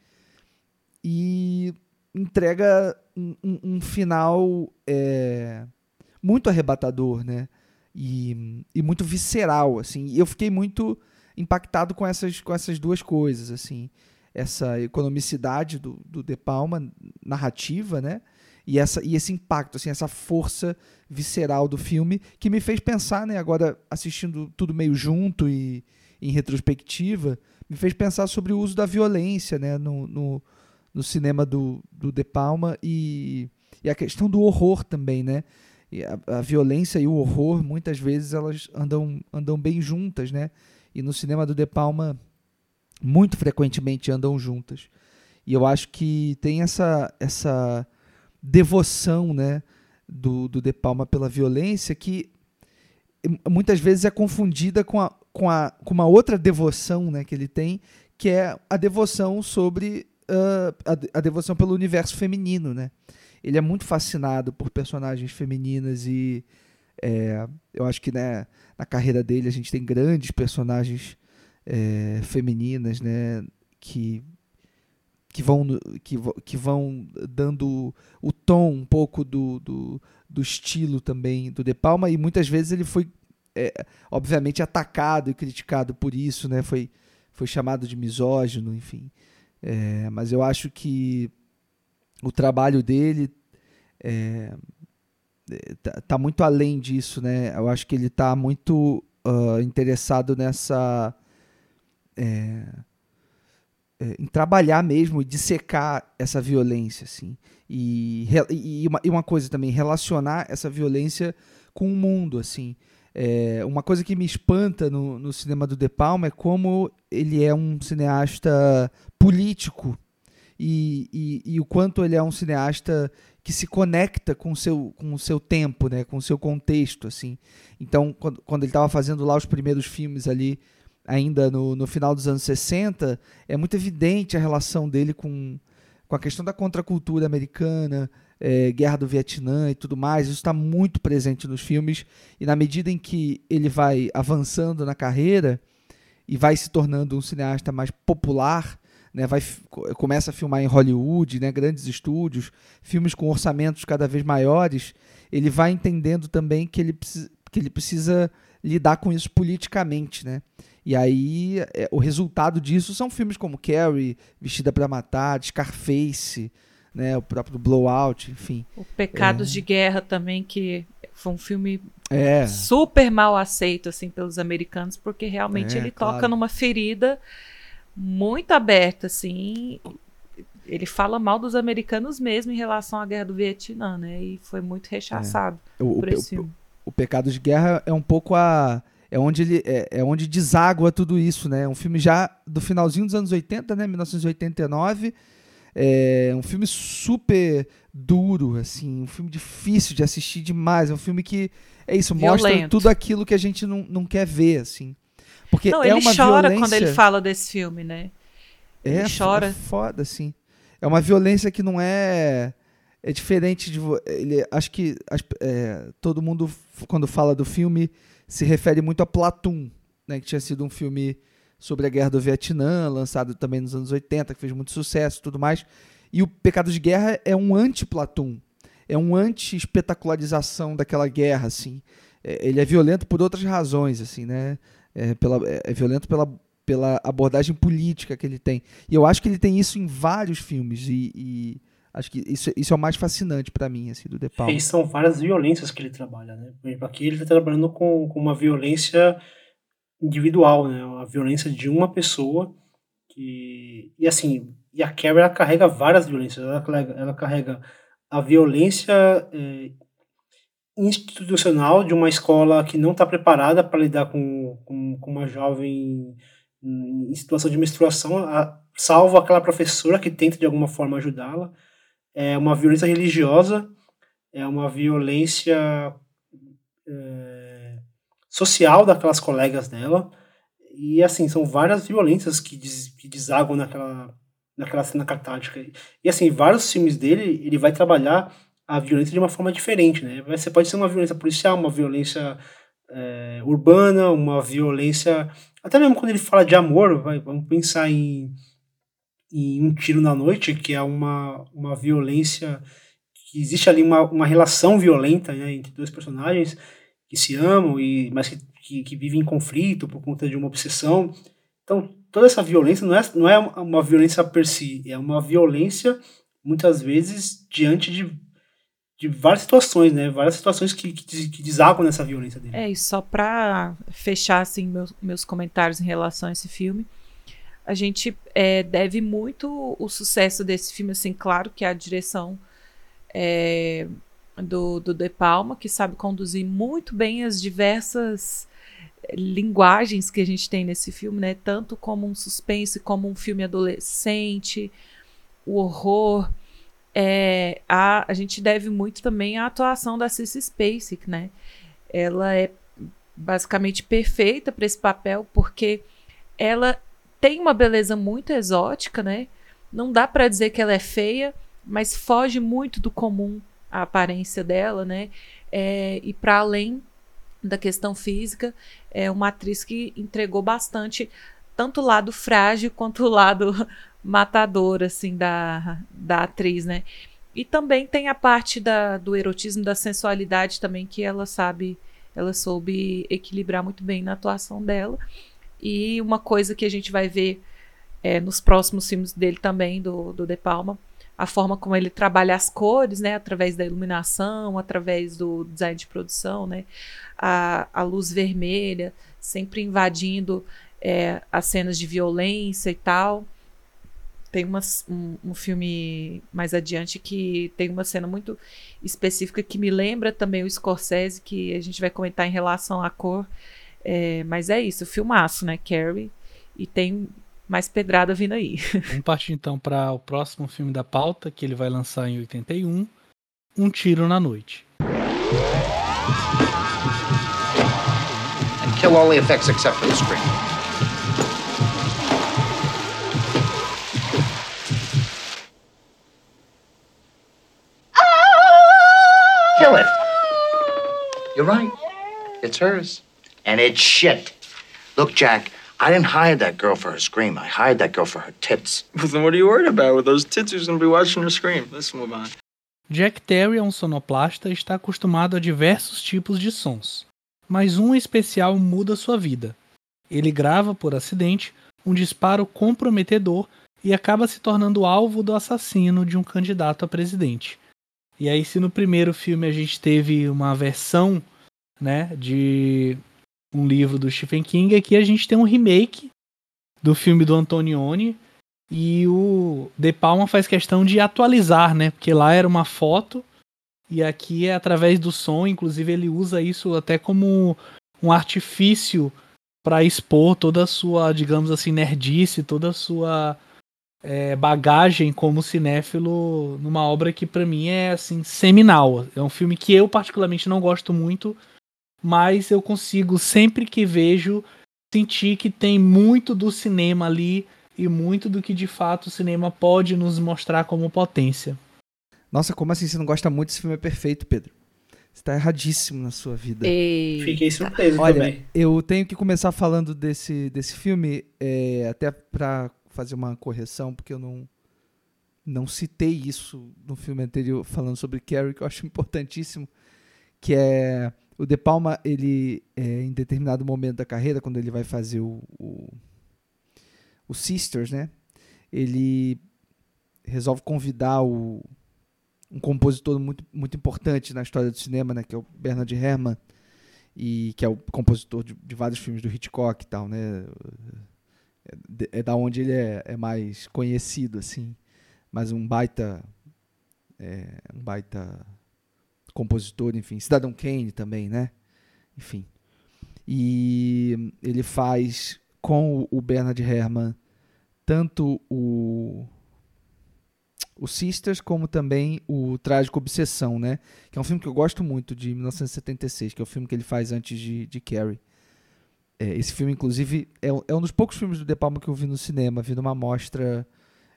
e entrega um, um, final é, muito arrebatador, né, e, e muito visceral, assim. E eu fiquei muito impactado com essas, com essas duas coisas, assim. Essa economicidade do, do De Palma, narrativa, né? E, essa, e esse impacto, assim, essa força visceral do filme que me fez pensar, né, agora assistindo tudo meio junto e em retrospectiva, me fez pensar sobre o uso da violência né, no, no, no cinema do, do De Palma e, e a questão do horror também, né? a, a, violência e o horror muitas vezes elas andam, andam bem juntas, né? E no cinema do De Palma muito frequentemente andam juntas. E eu acho que tem essa essa devoção, né, do, do De Palma pela violência que muitas vezes é confundida com, a, com, a, com uma outra devoção, né, que ele tem, que é a devoção sobre uh, a, a devoção pelo universo feminino, né? ele é muito fascinado por personagens femininas e é, eu acho que né, na carreira dele a gente tem grandes personagens é, femininas né, que, que, vão, que, que vão dando o tom um pouco do, do, do estilo também do De Palma e muitas vezes ele foi é, obviamente atacado e criticado por isso, né? foi, foi chamado de misógino, enfim. É, mas eu acho que o trabalho dele é, tá, tá, muito além disso, né? Eu acho que ele está muito uh, interessado nessa é, é, em trabalhar mesmo e dissecar essa violência, assim. E, e, uma, e uma coisa também, relacionar essa violência com o mundo, assim. É, uma coisa que me espanta no, no cinema do De Palma é como ele é um cineasta político e, e, e, o quanto ele é um cineasta que se conecta com o seu, o seu tempo, né, com o seu contexto, assim. Então, quando, quando ele estava fazendo lá os primeiros filmes ali, ainda no, no final dos anos 60, é muito evidente a relação dele com, com a questão da contracultura americana, é, Guerra do Vietnã e tudo mais. Isso está muito presente nos filmes e na medida em que ele vai avançando na carreira e vai se tornando um cineasta mais popular, né, vai, começa a filmar em Hollywood, né, grandes estúdios, filmes com orçamentos cada vez maiores, ele vai entendendo também que ele, que ele precisa lidar com isso politicamente, né? E aí é, o resultado disso são filmes como Carrie, Vestida para Matar, Scarface, né, o próprio Blowout, enfim. O Pecados é... de Guerra também que foi um filme é. super mal aceito assim pelos americanos porque realmente é, ele claro. toca numa ferida muito aberta, assim. Ele fala mal dos americanos mesmo em relação à guerra do Vietnã, né? E foi muito rechaçado é. o, por esse o, filme. O, o Pecado de Guerra é um pouco a é onde ele é, é, onde deságua tudo isso, né? Um filme já do finalzinho dos anos 80, né? 1989. É um filme super duro, assim, um filme difícil de assistir demais. É um filme que é isso, Violento. mostra tudo aquilo que a gente não, não quer ver, assim. Porque não, é ele uma chora violência... quando ele fala desse filme, né? Ele é, chora. É foda, assim. É uma violência que não é. É diferente de. Ele, acho que é, todo mundo, quando fala do filme, se refere muito a Platum, né, que tinha sido um filme sobre a guerra do Vietnã, lançado também nos anos 80, que fez muito sucesso e tudo mais. E o Pecado de Guerra é um anti-Platum. É um anti-espetacularização daquela guerra, assim. É, ele é violento por outras razões, assim, né? é, pela, é violento pela, pela abordagem política que ele tem. E eu acho que ele tem isso em vários filmes e, e acho que isso, isso é o mais fascinante para mim, assim, do De Palma. E são várias violências que ele trabalha, né? Por exemplo, aqui ele está trabalhando com, com uma violência individual, né? A violência de uma pessoa que e assim e a Carrie ela carrega várias violências. Ela ela carrega a violência é, institucional de uma escola que não está preparada para lidar com, com, com, uma jovem em situação de menstruação, a, salvo aquela professora que tenta de alguma forma ajudá-la. É uma violência religiosa, é uma violência é, social daquelas colegas dela. E assim, são várias violências que, des, que desagam naquela, naquela cena catártica. E assim, vários filmes dele, ele vai trabalhar a violência de uma forma diferente, né? Você pode ser uma violência policial, uma violência é, urbana, uma violência. Até mesmo quando ele fala de amor, vai, vamos pensar em, em Um Tiro na Noite, que é uma, uma violência. que existe ali uma, uma relação violenta né, entre dois personagens que se amam, e, mas que, que, que vivem em conflito por conta de uma obsessão. Então, toda essa violência não é, não é uma violência per si, é uma violência, muitas vezes, diante de de várias situações, né? Várias situações que, que, desagam nessa violência dele. É, e só para fechar assim meus, meus comentários em relação a esse filme, a gente é, deve muito o sucesso desse filme, assim, claro que a direção é, do, do De Palma, que sabe conduzir muito bem as diversas linguagens que a gente tem nesse filme, né? Tanto como um suspense, como um filme adolescente, o horror é, a, a gente deve muito também à atuação da Cissy Spacek, né? Ela é basicamente perfeita para esse papel porque ela tem uma beleza muito exótica, né? Não dá para dizer que ela é feia, mas foge muito do comum a aparência dela, né? É, e para além da questão física, é uma atriz que entregou bastante tanto o lado frágil quanto o lado [LAUGHS] matador, assim, da, da atriz, né? E também tem a parte da, do erotismo, da sensualidade também, que ela sabe, ela soube equilibrar muito bem na atuação dela. E uma coisa que a gente vai ver é, nos próximos filmes dele também, do, do De Palma, a forma como ele trabalha as cores, né, através da iluminação, através do design de produção, né, a, a luz vermelha, sempre invadindo é, as cenas de violência e tal. Tem umas, um, um, filme mais adiante que tem uma cena muito específica que me lembra também o Scorsese, que a gente vai comentar em relação à cor. É, mas é isso, filmaço, né? Carrie. E tem mais pedrada vindo aí. [LAUGHS] Vamos partir então para o próximo filme da pauta, que ele vai lançar em 81, Um Tiro na Noite. And kill all the effects except for the screen. Kill it. You're right. It's hers. And it's shit. Look, Jack, I didn't hire that girl for her scream. I hired that girl for her tits. [LAUGHS] Well, then what are you worried about? With those tits, who's gonna be watching her scream? Let's move on. Jack Terry é um sonoplasta e está acostumado a diversos tipos de sons. Mas um especial muda sua vida. Ele grava, por acidente, um disparo comprometedor e acaba se tornando alvo do assassino de um candidato a presidente. E aí, se no primeiro filme a gente teve uma versão, né, de um livro do Stephen King, aqui a gente tem um remake do filme do Antonioni e o De Palma faz questão de atualizar, né, porque lá era uma foto e aqui é através do som, inclusive ele usa isso até como um artifício para expor toda a sua, digamos assim, nerdice, toda a sua é, bagagem como cinéfilo numa obra que para mim é assim seminal. É um filme que eu particularmente não gosto muito, mas eu consigo sempre que vejo sentir que tem muito do cinema ali e muito do que de fato o cinema pode nos mostrar como potência. Nossa, como assim você não gosta muito? Esse filme é perfeito, Pedro. Você tá erradíssimo na sua vida. Eita. Fiquei surpreso Olha, também. eu tenho que começar falando desse, desse filme, é, até para fazer uma correção, porque eu não, não citei isso no filme anterior, falando sobre Carrie, que eu acho importantíssimo, que é o De Palma, ele, é, em determinado momento da carreira, quando ele vai fazer o, o, o Sisters, né, ele resolve convidar o, um compositor muito, muito importante na história do cinema, né, que é o Bernard Herrmann, e que é o compositor de, de vários filmes do Hitchcock e tal, né? É, é da onde ele é, é, mais conhecido, assim. Mas um baita. É, um baita compositor, enfim. Cidadão Kane também, né? Enfim. E ele faz com o Bernard Herrmann tanto o o Sisters, como também o Trágico Obsessão, né? Que é um filme que eu gosto muito, de 1976, que é o filme que ele faz antes de, de Carrie. É, esse filme, inclusive, é, é, um dos poucos filmes do De Palma que eu vi no cinema. Vi numa mostra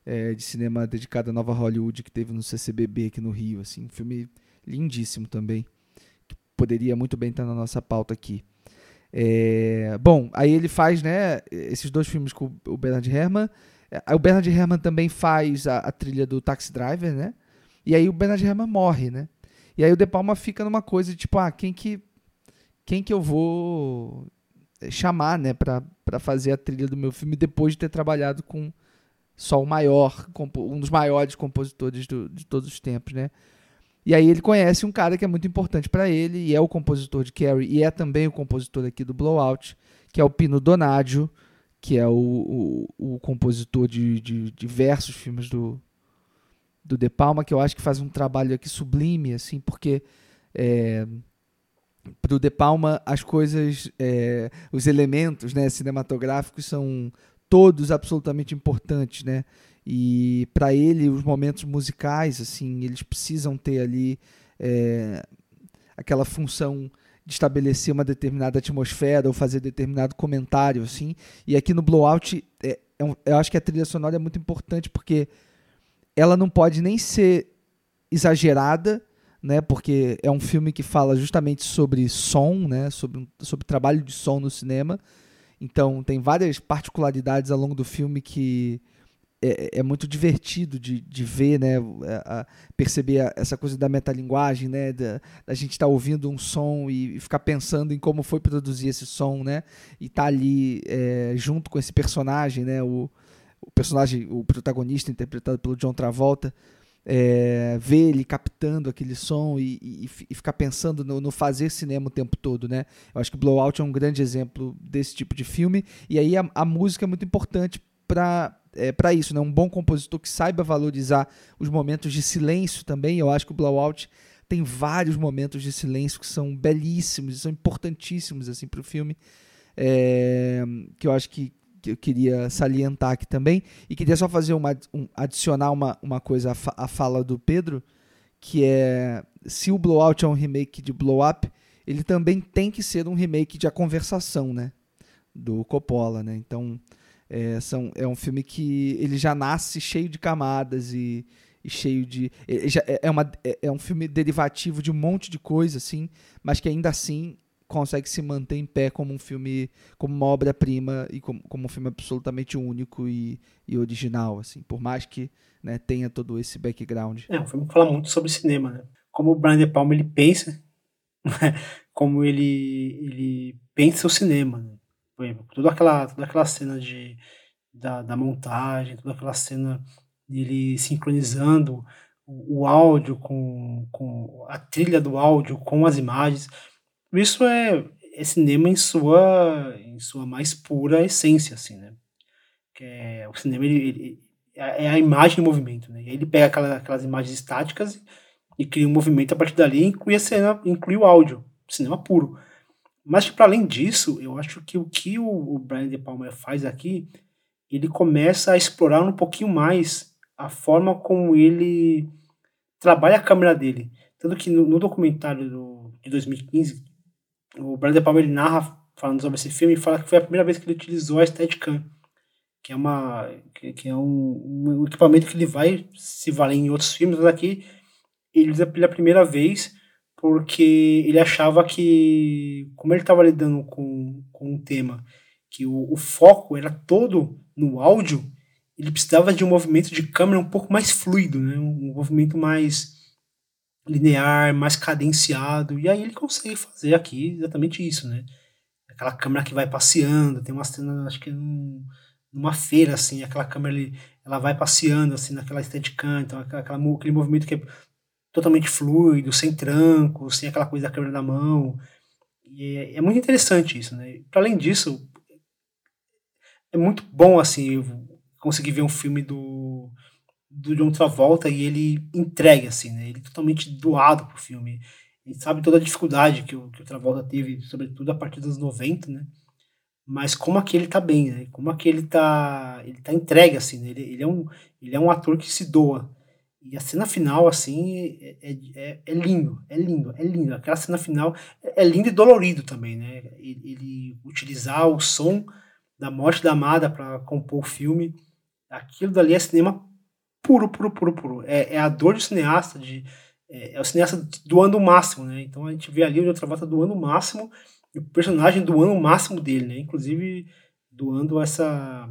é, de cinema dedicada à Nova Hollywood que teve no CCBB aqui no Rio. Assim, um filme lindíssimo também, que poderia muito bem estar na nossa pauta aqui. É, bom, aí ele faz né, esses dois filmes com o Bernard Herrmann. É, o Bernard Herrmann também faz a, a, trilha do Taxi Driver, né? E aí o Bernard Herrmann morre, né? E aí o De Palma fica numa coisa de tipo, ah, quem que quem que eu vou eh, chamar, né, para fazer a trilha do meu filme depois de ter trabalhado com só o maior, um dos maiores compositores do, de todos os tempos, né? E aí ele conhece um cara que é muito importante para ele e é o compositor de Carrie e é também o compositor aqui do Blowout, que é o Pino Donaggio, que é o, o, o compositor de, de, diversos filmes do, do De Palma, que eu acho que faz um trabalho aqui sublime, assim, porque é, para o De Palma as coisas, é, os elementos né, cinematográficos são todos absolutamente importantes, né? E para ele os momentos musicais, assim, eles precisam ter ali é, aquela função de estabelecer uma determinada atmosfera ou fazer determinado comentário, assim. E aqui no Blowout, é, é um, eu acho que a trilha sonora é muito importante porque ela não pode nem ser exagerada, né? Porque é um filme que fala justamente sobre som, né? Sobre, sobre trabalho de som no cinema. Então tem várias particularidades ao longo do filme que é, é, muito divertido de, de ver, né, a, a perceber a, essa coisa da metalinguagem, né, da, da gente estar tá ouvindo um som e, e, ficar pensando em como foi produzir esse som, né, e estar tá ali é, junto com esse personagem, né, o, o, personagem, o protagonista interpretado pelo John Travolta, é, ver ele captando aquele som e, e, e ficar pensando no, no, fazer cinema o tempo todo, né? Eu acho que Blowout é um grande exemplo desse tipo de filme e aí a, a música é muito importante para é, para isso, né? Um bom compositor que saiba valorizar os momentos de silêncio também. Eu acho que o Blowout tem vários momentos de silêncio que são belíssimos são importantíssimos assim para o filme. É, que eu acho que, que, eu queria salientar aqui também. E queria só fazer uma, um, adicionar uma, uma coisa à, à fala do Pedro, que é se o Blowout é um remake de Blow Up, ele também tem que ser um remake de A Conversação, né? Do Coppola, né? Então, é, são, é um filme que ele já nasce cheio de camadas e, e cheio de. É, é, uma, é, é um filme derivativo de um monte de coisa, assim, mas que ainda assim consegue se manter em pé como um filme, como uma obra-prima e como, como, um filme absolutamente único e, e original, assim, por mais que né, tenha todo esse background. É um filme que fala muito sobre cinema, né? Como o Brian De Palma ele pensa, [LAUGHS] como ele ele pensa o cinema. Né? Por exemplo, toda aquela, toda aquela cena de, da, da montagem, toda aquela cena dele sincronizando o, o áudio com, com a trilha do áudio com as imagens. Isso é, é cinema em sua, em sua mais pura essência, assim, né? Que é, o cinema ele, ele, é a imagem em movimento, né? E ele pega aquela, aquelas imagens estáticas e, e cria um movimento a partir dali, inclui a cena, inclui o áudio, cinema puro. Mas para além disso, eu acho que o que o, o Brian De Palma faz aqui, ele começa a explorar um pouquinho mais a forma como ele trabalha a câmera dele. Tanto que no, no documentário do, de 2015, o Brian De Palma ele narra falando sobre esse filme e fala que foi a primeira vez que ele utilizou a Steadicam, que é uma que, que é um, um, equipamento que ele vai se valer em outros filmes, mas aqui ele usa pela primeira vez porque ele achava que, como ele estava lidando com, com um tema que o, o, foco era todo no áudio, ele precisava de um movimento de câmera um pouco mais fluido, né? um, movimento mais linear, mais cadenciado, e aí ele consegue fazer aqui exatamente isso, né? Aquela câmera que vai passeando, tem uma cena, acho que num, numa feira, assim, aquela câmera, ele, ela vai passeando, assim, naquela Steadicam, então aquela, aquele movimento que é totalmente fluido, sem trancos, sem aquela coisa da câmera na mão. E é, é muito interessante isso, né? Para além disso, é muito bom assim conseguir ver um filme do do John Travolta e ele entregue assim, né? Ele é totalmente doado pro filme. Gente sabe toda a dificuldade que o, que o Travolta teve, sobretudo a partir dos 90, né? Mas como aquele tá bem, né? Como aquele tá, ele tá entregue assim, né? ele, ele é um ele é um ator que se doa. E a cena final, assim, é, é, é, é lindo, é lindo, é lindo. Aquela cena final é, é lindo e dolorido também, né? Ele, ele utilizar o som da morte da amada para compor o filme, aquilo dali é cinema puro, puro, puro, puro. É, é a dor do cineasta, de, é, é, o cineasta doando o máximo, né? Então a gente vê ali o outra volta doando o máximo e o personagem doando o máximo dele, né? Inclusive doando essa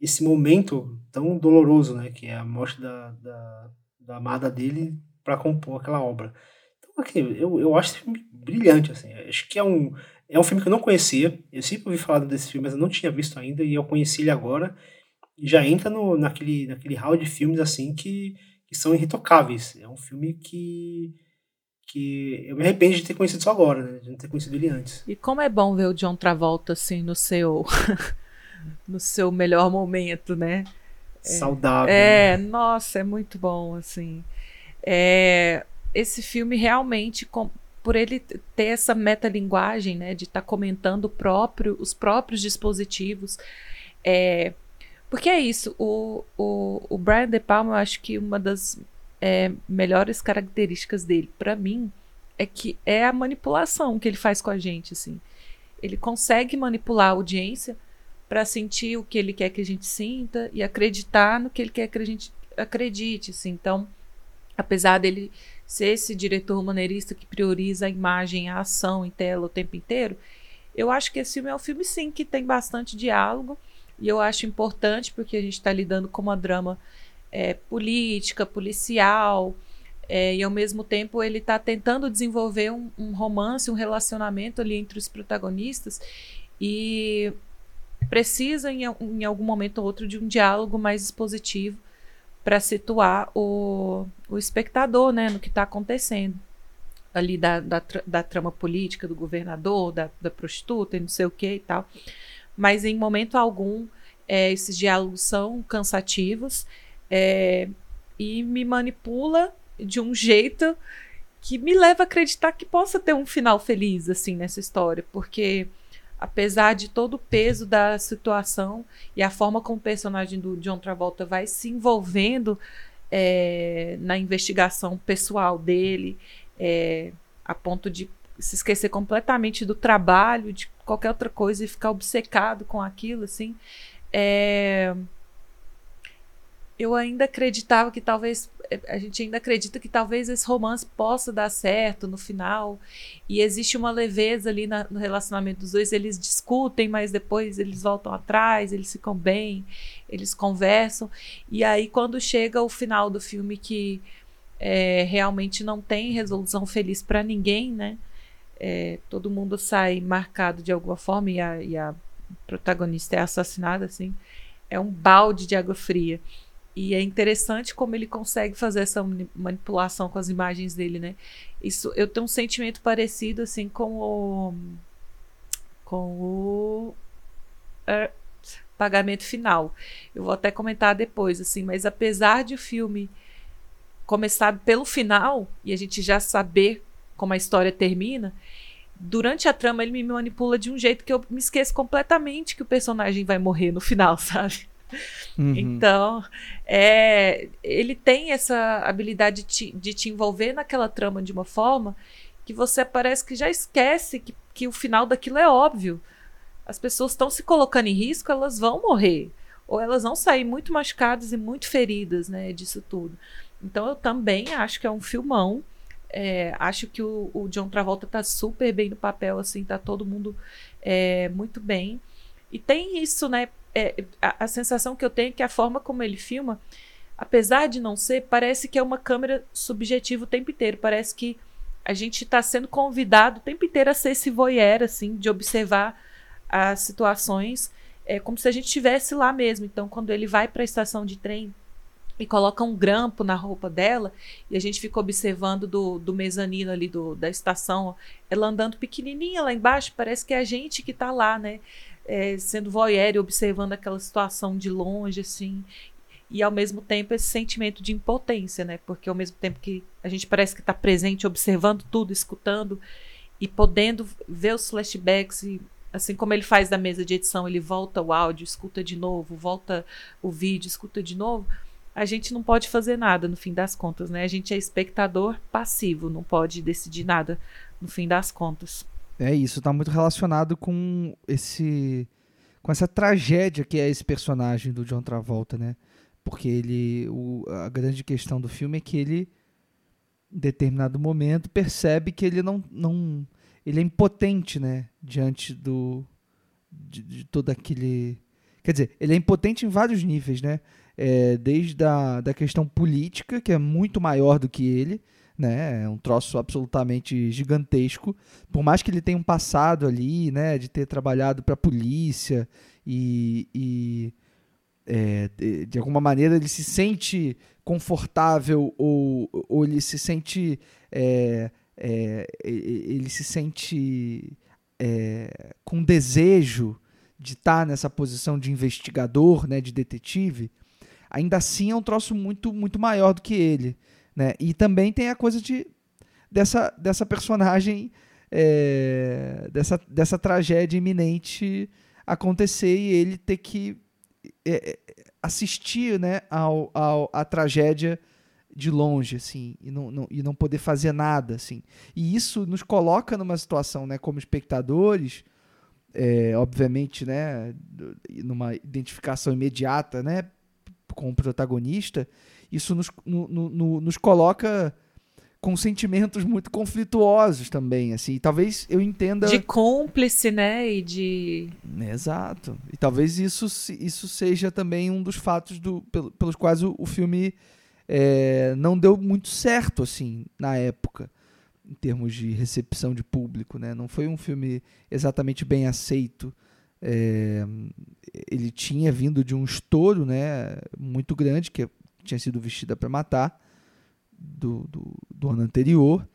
esse momento tão doloroso, né? Que é a morte da, da, da amada dele para compor aquela obra. Então, aqui, eu, eu acho esse filme brilhante, assim. Acho que é um, é um filme que eu não conhecia. Eu sempre ouvi falar desse filme, mas eu não tinha visto ainda e eu conheci ele agora já entra no, naquele, naquele hall de filmes assim que, que são irretocáveis. É um filme que, que eu me arrependo de ter conhecido só agora, né? de não ter conhecido ele antes. E como é bom ver o John Travolta assim no seu no seu melhor momento, né? Saudável. É, né? nossa, é muito bom assim. É, esse filme realmente com, por ele ter essa metalinguagem, né, de estar tá comentando próprio, os próprios dispositivos, é, porque é isso, o, o, o Brian De Palma, eu acho que uma das é, melhores características dele, para mim, é que é a manipulação que ele faz com a gente, assim. Ele consegue manipular a audiência para sentir o que ele quer que a gente sinta e acreditar no que ele quer que a gente acredite, assim. Então, apesar dele ser esse diretor maneirista que prioriza a imagem, a ação em tela o tempo inteiro, eu acho que esse filme é um filme sim que tem bastante diálogo e eu acho importante porque a gente está lidando com uma drama é, política, policial, é, e ao mesmo tempo ele está tentando desenvolver um, um, romance, um relacionamento ali entre os protagonistas e precisa em, em algum momento ou outro de um diálogo mais expositivo para situar o, o espectador né, no que está acontecendo. Ali da, da, da, trama política do governador, da, da prostituta e não sei o que e tal. Mas em momento algum é, esses diálogos são cansativos é, e me manipula de um jeito que me leva a acreditar que possa ter um final feliz assim nessa história, porque apesar de todo o peso da situação e a forma como o personagem do John Travolta vai se envolvendo é, na investigação pessoal dele, é, a ponto de se esquecer completamente do trabalho, de qualquer outra coisa e ficar obcecado com aquilo, assim. É... Eu ainda acreditava que talvez. A gente ainda acredita que talvez esse romance possa dar certo no final. E existe uma leveza ali na, no relacionamento dos dois. Eles discutem, mas depois eles voltam atrás, eles ficam bem, eles conversam. E aí, quando chega o final do filme, que é, realmente não tem resolução feliz para ninguém, né? é, todo mundo sai marcado de alguma forma e a, e a protagonista é assassinada, assim, é um balde de água fria. E é interessante como ele consegue fazer essa manipulação com as imagens dele, né? Isso, eu tenho um sentimento parecido, assim, com o. com o. É, pagamento final. Eu vou até comentar depois, assim, mas apesar de o filme começar pelo final e a gente já saber como a história termina, durante a trama ele me manipula de um jeito que eu me esqueço completamente que o personagem vai morrer no final, [LAUGHS] sabe? Uhum. Então, é, ele tem essa habilidade de te, de te, envolver naquela trama de uma forma que você parece que já esquece que, que o final daquilo é óbvio. As pessoas estão se colocando em risco, elas vão morrer. Ou elas vão sair muito machucadas e muito feridas, né, disso tudo. Então eu também acho que é um filmão. É, acho que o, o, John Travolta tá super bem no papel, assim, tá todo mundo é, muito bem. E tem isso, né? É, a, a, sensação que eu tenho é que a forma como ele filma, apesar de não ser, parece que é uma câmera subjetiva o tempo inteiro. Parece que a gente está sendo convidado o tempo inteiro a ser esse voyeur, assim, de observar as situações, é como se a gente estivesse lá mesmo. Então, quando ele vai para a estação de trem e coloca um grampo na roupa dela e a gente fica observando do, do mezanino ali do, da estação, ela andando pequenininha lá embaixo, parece que é a gente que está lá, né? É, sendo voyeur e observando aquela situação de longe, assim. E ao mesmo tempo esse sentimento de impotência, né? Porque ao mesmo tempo que a gente parece que está presente, observando tudo, escutando e podendo ver os flashbacks e assim como ele faz da mesa de edição, ele volta o áudio, escuta de novo, volta o vídeo, escuta de novo a gente não pode fazer nada no fim das contas, né? A gente é espectador passivo, não pode decidir nada no fim das contas. É isso, tá muito relacionado com esse com essa tragédia que é esse personagem do John Travolta, né? Porque ele o, a grande questão do filme é que ele em determinado momento percebe que ele não não ele é impotente, né, diante do de, de todo aquele quer dizer, ele é impotente em vários níveis, né? é, desde a da questão política, que é muito maior do que ele, né? É um troço absolutamente gigantesco. Por mais que ele tenha um passado ali, né, de ter trabalhado para a polícia e, e é, de, de, alguma maneira ele se sente confortável ou, ou ele se sente é, é, ele se sente é, com desejo de estar nessa posição de investigador, né, de detetive, ainda assim é um troço muito, muito maior do que ele. Né? E também tem a coisa de dessa, dessa personagem, é, dessa, dessa tragédia iminente acontecer e ele ter que é, é, assistir né, ao, ao, à tragédia de longe, assim, e não, não, e não poder fazer nada, assim. E isso nos coloca numa situação, né, como espectadores, é, obviamente, né, numa identificação imediata, né, com o protagonista, isso nos, no, no, nos coloca com sentimentos muito conflituosos também, assim. E talvez eu entenda de cúmplice, né, e de exato. E talvez isso isso seja também um dos fatos do, pelos quais o, o filme é, não deu muito certo, assim, na época, em termos de recepção de público, né? Não foi um filme exatamente bem aceito. É, ele tinha vindo de um estouro né, muito grande, que tinha sido vestida para matar, do, do, do, ano anterior,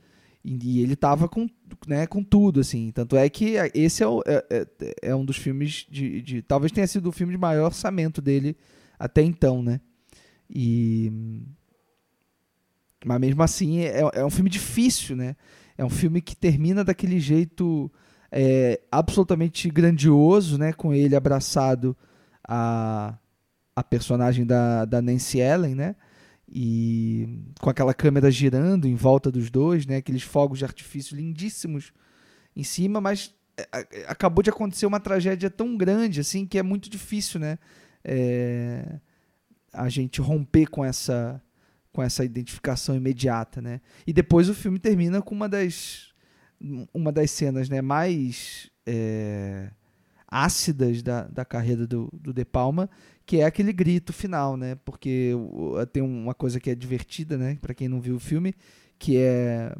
e, ele estava com, né, com tudo, assim. Tanto é que esse é, o, é, é, é, um dos filmes de, de. Talvez tenha sido o filme de maior orçamento dele até então, né? E. Mas mesmo assim é, é um filme difícil, né? É um filme que termina daquele jeito é, absolutamente grandioso, né? Com ele abraçado a, a personagem da, da Nancy Ellen, né? E com aquela câmera girando em volta dos dois, né? Aqueles fogos de artifício lindíssimos em cima, mas é, acabou de acontecer uma tragédia tão grande assim que é muito difícil, né? É, a gente romper com essa com essa identificação imediata, né? E depois o filme termina com uma das uma das cenas né, mais é, ácidas da, da carreira do, do De Palma, que é aquele grito final, né? Porque tem uma coisa que é divertida, né? Para quem não viu o filme, que é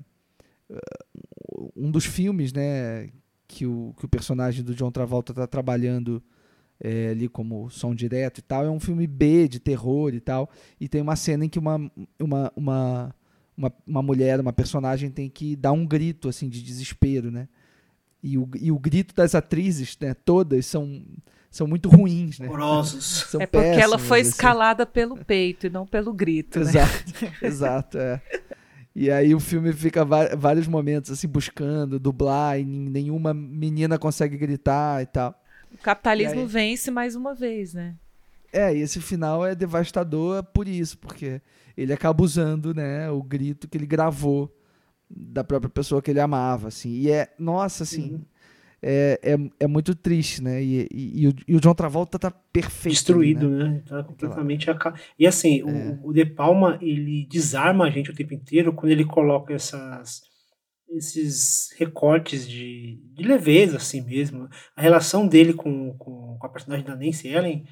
uh, um dos filmes, né? Que o, que o personagem do John Travolta está trabalhando é, ali como som direto e tal. É um filme B de terror e tal. E tem uma cena em que uma, uma, uma uma, uma mulher, uma personagem tem que dar um grito assim de desespero, né? E o, e o grito das atrizes, né, todas são são muito ruins, né? Horrorosos. [LAUGHS] é porque péssimos, ela foi assim. escalada pelo peito e não pelo grito, né? Exato, [LAUGHS] exato, é. E aí o filme fica vários momentos assim buscando dublar e nenhuma menina consegue gritar e tal. O capitalismo aí... vence mais uma vez, né? É, e esse final é devastador por isso, porque ele acaba usando, né, o grito que ele gravou da própria pessoa que ele amava, assim. E é, nossa, assim, uhum. É, é, é, muito triste, né? E, e, e, o, e, o, John Travolta tá perfeito. Destruído, né? né? Tá completamente acabado. E assim, é. o, o De Palma, ele desarma a gente o tempo inteiro quando ele coloca essas esses recortes de, de leveza, assim mesmo. A relação dele com, com, com a personagem da Nancy Ellen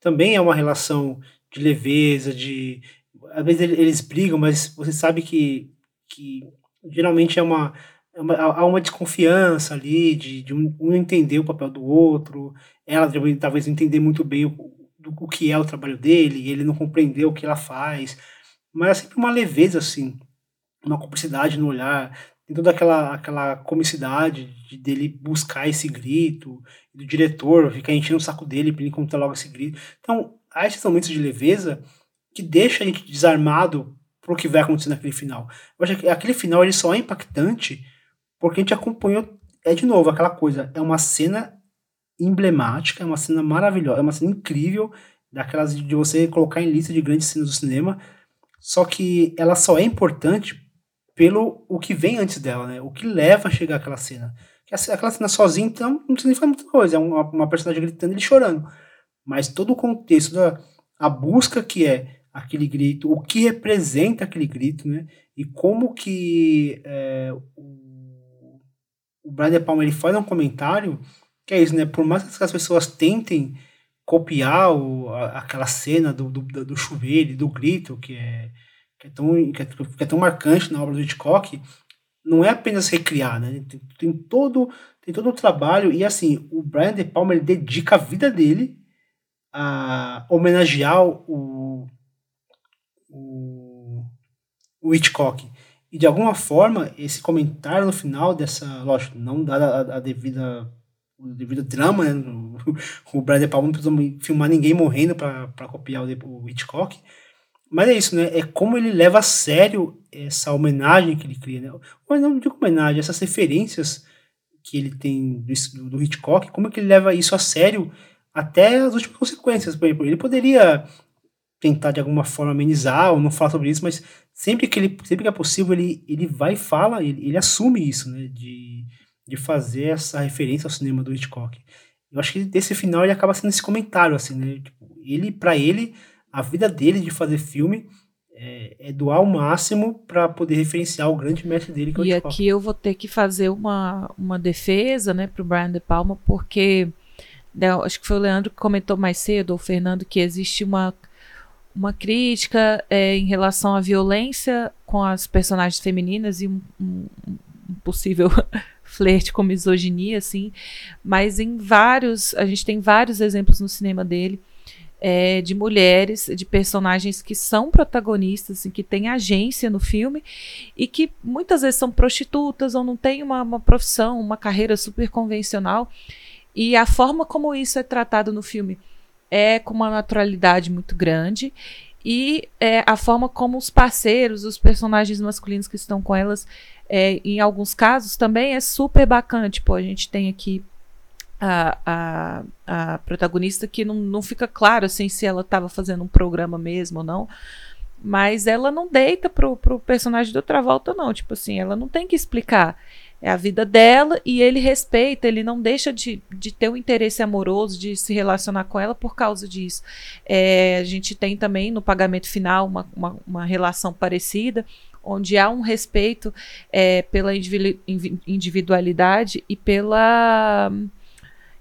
também é uma relação de leveza, de, às vezes eles brigam, mas você sabe que, que geralmente é uma, uma há uma desconfiança ali de, de um, entender o papel do outro, ela talvez entender muito bem o, do o que é o trabalho dele, ele não compreendeu o que ela faz, mas é sempre uma leveza, assim, uma cumplicidade no olhar, tem toda aquela, aquela comicidade de, dele buscar esse grito, do diretor ficar enchendo o saco dele para ele encontrar logo esse grito. Então, há esses momentos de leveza que deixa a gente desarmado pro que vai acontecer naquele final. Eu acho que aquele final ele só é impactante porque a gente acompanhou, é de novo aquela coisa, é uma cena emblemática, é uma cena maravilhosa, é uma cena incrível, daquelas de você colocar em lista de grandes cenas do cinema, só que ela só é importante pelo o que vem antes dela, né? O que leva a chegar àquela cena. Aquela cena sozinha, então, não precisa nem falar muita coisa, é uma, uma personagem gritando e chorando. Mas todo o contexto da a busca que é aquele grito, o que representa aquele grito, né? E como que é, o, o Brian De Palma ele faz um comentário que é isso, né? Por mais que as pessoas tentem copiar o, a, aquela cena do, do, do chuveiro, do grito, que é, que é, tão, que é, que é tão marcante na obra do Hitchcock, não é apenas recriar, né? Tem, tem, todo tem todo o trabalho e assim o Brian De Palma ele dedica a vida dele a homenagear o, o, o Hitchcock e de alguma forma esse comentário no final dessa lógico não dada a, a devida o devido drama, né? [LAUGHS] O, o Brian De Palma não precisou filmar ninguém morrendo para copiar o, o Hitchcock. Mas é isso, né? É como ele leva a sério essa homenagem que ele cria, né? Mas não digo homenagem, essas referências que ele tem do, do Hitchcock, como é que ele leva isso a sério até as últimas consequências. Por exemplo, ele poderia tentar de alguma forma amenizar ou não falar sobre isso, mas sempre que ele sempre que é possível ele, ele vai e fala, ele, ele assume isso, né? De, de fazer essa referência ao cinema do Hitchcock. Eu acho que desse final ele acaba sendo esse comentário, assim, né? Tipo, ele, para ele, a vida dele de fazer filme é, é doar o máximo para poder referenciar o grande mestre dele, que é o E aqui eu vou ter que fazer uma, uma defesa, né, pro Brian De Palma, porque né, acho que foi o Leandro que comentou mais cedo, ou o Fernando, que existe uma, uma crítica é, em relação à violência com as personagens femininas e um, um, um possível [LAUGHS] flerte com misoginia, assim, mas em vários, a gente tem vários exemplos no cinema dele é, de mulheres, de personagens que são protagonistas, assim, que têm agência no filme e que muitas vezes são prostitutas ou não têm uma, uma profissão, uma carreira super convencional. E a forma como isso é tratado no filme é com uma naturalidade muito grande. E é, a forma como os parceiros, os personagens masculinos que estão com elas, é, em alguns casos, também é super bacana. Tipo, a gente tem aqui a, a, a protagonista que não, não fica claro assim se ela estava fazendo um programa mesmo ou não. Mas ela não deita pro, pro personagem do Travolta, não. Tipo assim, ela não tem que explicar. É a vida dela e ele respeita, ele não deixa de, de ter um interesse amoroso, de se relacionar com ela por causa disso. É, a gente tem também no pagamento final uma, uma, uma relação parecida, onde há um respeito é, pela individualidade e pela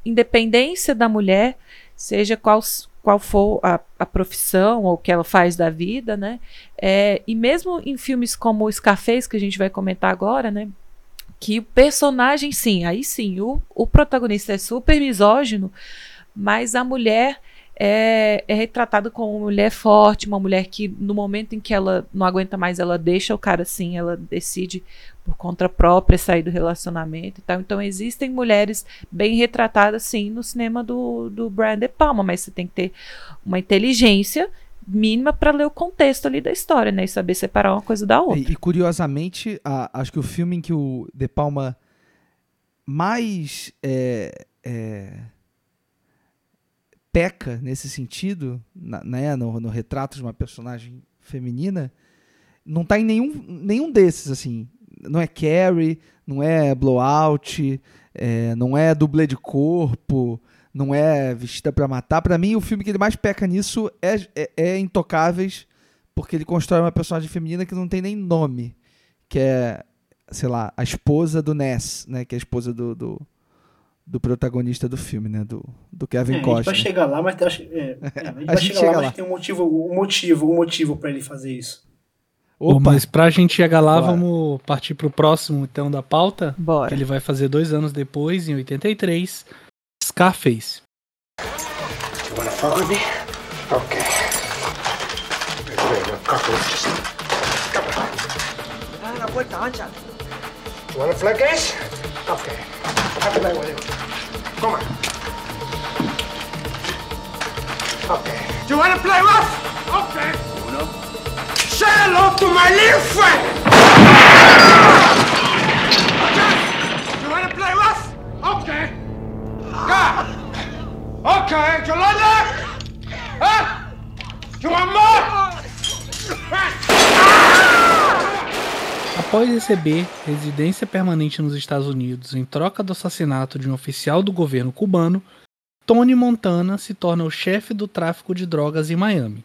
independência da mulher, seja qual, qual for a, a profissão ou o que ela faz da vida, né? É, e mesmo em filmes como Scarface, que a gente vai comentar agora, né? Que o personagem, sim, aí sim, o, o protagonista é super misógino, mas a mulher é, é retratado como uma mulher forte, uma mulher que no momento em que ela não aguenta mais, ela deixa o cara assim, ela decide por conta própria sair do relacionamento e tal. Então existem mulheres bem retratadas sim no cinema do, do Brian De Palma, mas você tem que ter uma inteligência mínima para ler o contexto ali da história, né? E saber separar uma coisa da outra. E, e curiosamente, a, acho que o filme em que o De Palma mais é, é peca nesse sentido, na, né, no, no, retrato de uma personagem feminina, não está em nenhum, nenhum desses, assim. Não é Carrie, não é Blowout, é, não é dublê de corpo, não é Vestida para Matar. Para mim, o filme que ele mais peca nisso é, é, é, Intocáveis, porque ele constrói uma personagem feminina que não tem nem nome, que é, sei lá, a esposa do Ness, né, que é a esposa do, do do protagonista do filme, né? Do, do Kevin é, Costner. A gente vai chegar lá, mas, é, é, [LAUGHS] a gente a vai gente chegar lá, lá, mas tem um motivo, um motivo, um motivo para ele fazer isso. Opa. mas pra gente chegar lá, Bora. vamos partir pro próximo, então, da pauta. Bora. Que ele vai fazer dois anos depois, em 83, Scarface. You wanna fuck with me? Okay. Wait, wait, no, cockroaches. Come on. Now, what on, John? You want to play games? Okay. I'll with you. Come on. Okay. Do you want to play rough? Okay. Uno. Say hello to my little friend. Okay. Yolanda? Huh? You want more? Após receber residência permanente nos Estados Unidos em troca do assassinato de um oficial do governo cubano, Tony Montana se torna o chefe do tráfico de drogas em Miami.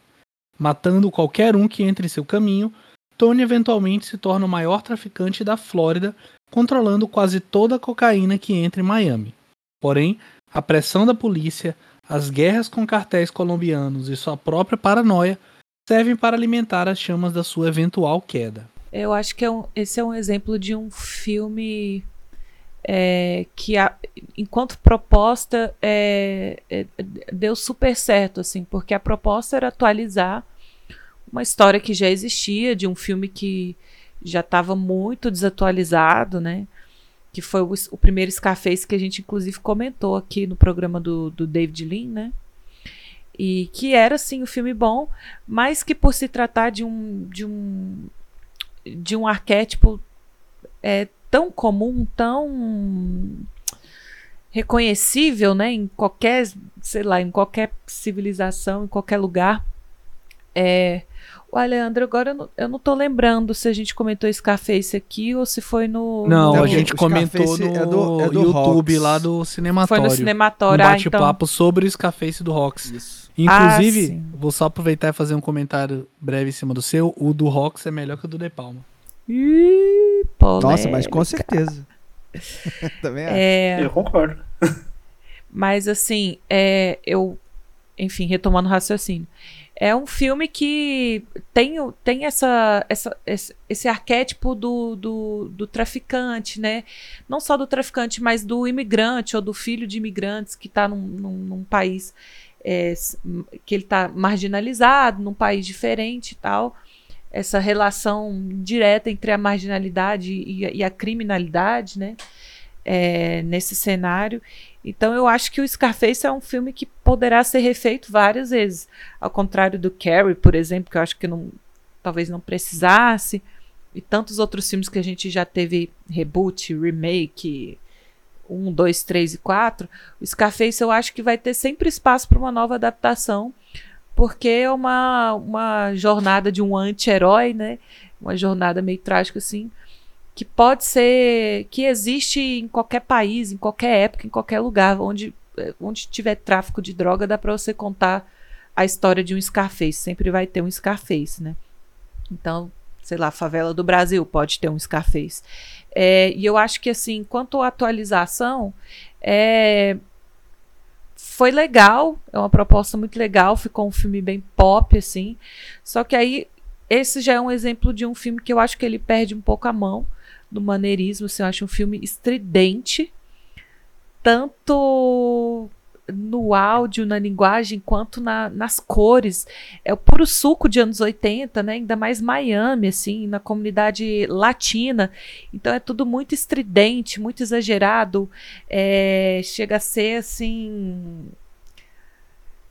Matando qualquer um que entre em seu caminho, Tony eventualmente se torna o maior traficante da Flórida, controlando quase toda a cocaína que entra em Miami. Porém, a pressão da polícia, as guerras com cartéis colombianos e sua própria paranoia servem para alimentar as chamas da sua eventual queda. Eu acho que é um, esse é um exemplo de um filme é, que, a, enquanto proposta, é, é, deu super certo, assim, porque a proposta era atualizar uma história que já existia, de um filme que já estava muito desatualizado, né? Que foi o, o, primeiro Scarface que a gente, inclusive, comentou aqui no programa do, do David Lean, né? E que era, sim, um filme bom, mas que por se tratar de um, de um de um arquétipo é, tão comum, tão reconhecível, né, em qualquer, sei lá, em qualquer civilização, em qualquer lugar. É, o Leandro, agora eu não, eu não tô lembrando se a gente comentou Scarface aqui ou se foi no. Não, no... a gente comentou no é do, é do YouTube Hawks. lá do Cinematório. Foi no Cinematório, um ah, bate-papo então... sobre o Scarface do Rox. Isso. Inclusive, ah, vou só aproveitar e fazer um comentário breve em cima do seu. O do Rox é melhor que o do De Palma. Ih, Nossa, mas com certeza. [LAUGHS] Também acho. É... Eu concordo. mas assim, é, eu, enfim, retomando o raciocínio. É um filme que tem, tem essa, essa, esse, esse arquétipo do, do, do, traficante, né? Não só do traficante, mas do imigrante ou do filho de imigrantes que está num, num, num, país é, que ele está marginalizado, num país diferente e tal. Essa relação direta entre a marginalidade e, e a criminalidade, né? É, nesse cenário. Então eu acho que o Scarface é um filme que poderá ser refeito várias vezes. Ao contrário do Carrie, por exemplo, que eu acho que não, talvez não precisasse. E tantos outros filmes que a gente já teve reboot, remake, 1, 2, 3 e 4. O Scarface eu acho que vai ter sempre espaço para uma nova adaptação. Porque é uma, uma jornada de um anti-herói, né? Uma jornada meio trágica assim que pode ser que existe em qualquer país, em qualquer época, em qualquer lugar onde eh, onde tiver tráfico de droga, dá para você contar a história de um Scarface, sempre vai ter um Scarface, né? Então, sei lá, favela do Brasil pode ter um Scarface. É, e eu acho que assim, quanto à atualização, é, foi legal, é uma proposta muito legal, ficou um filme bem pop assim. Só que aí esse já é um exemplo de um filme que eu acho que ele perde um pouco a mão do maneirismo. Assim, eu acho um filme estridente, tanto no áudio, na linguagem, quanto na, nas cores. É o puro suco de anos 80, né? Ainda mais Miami, assim, na comunidade latina. Então é tudo muito estridente, muito exagerado. É, chega a ser assim.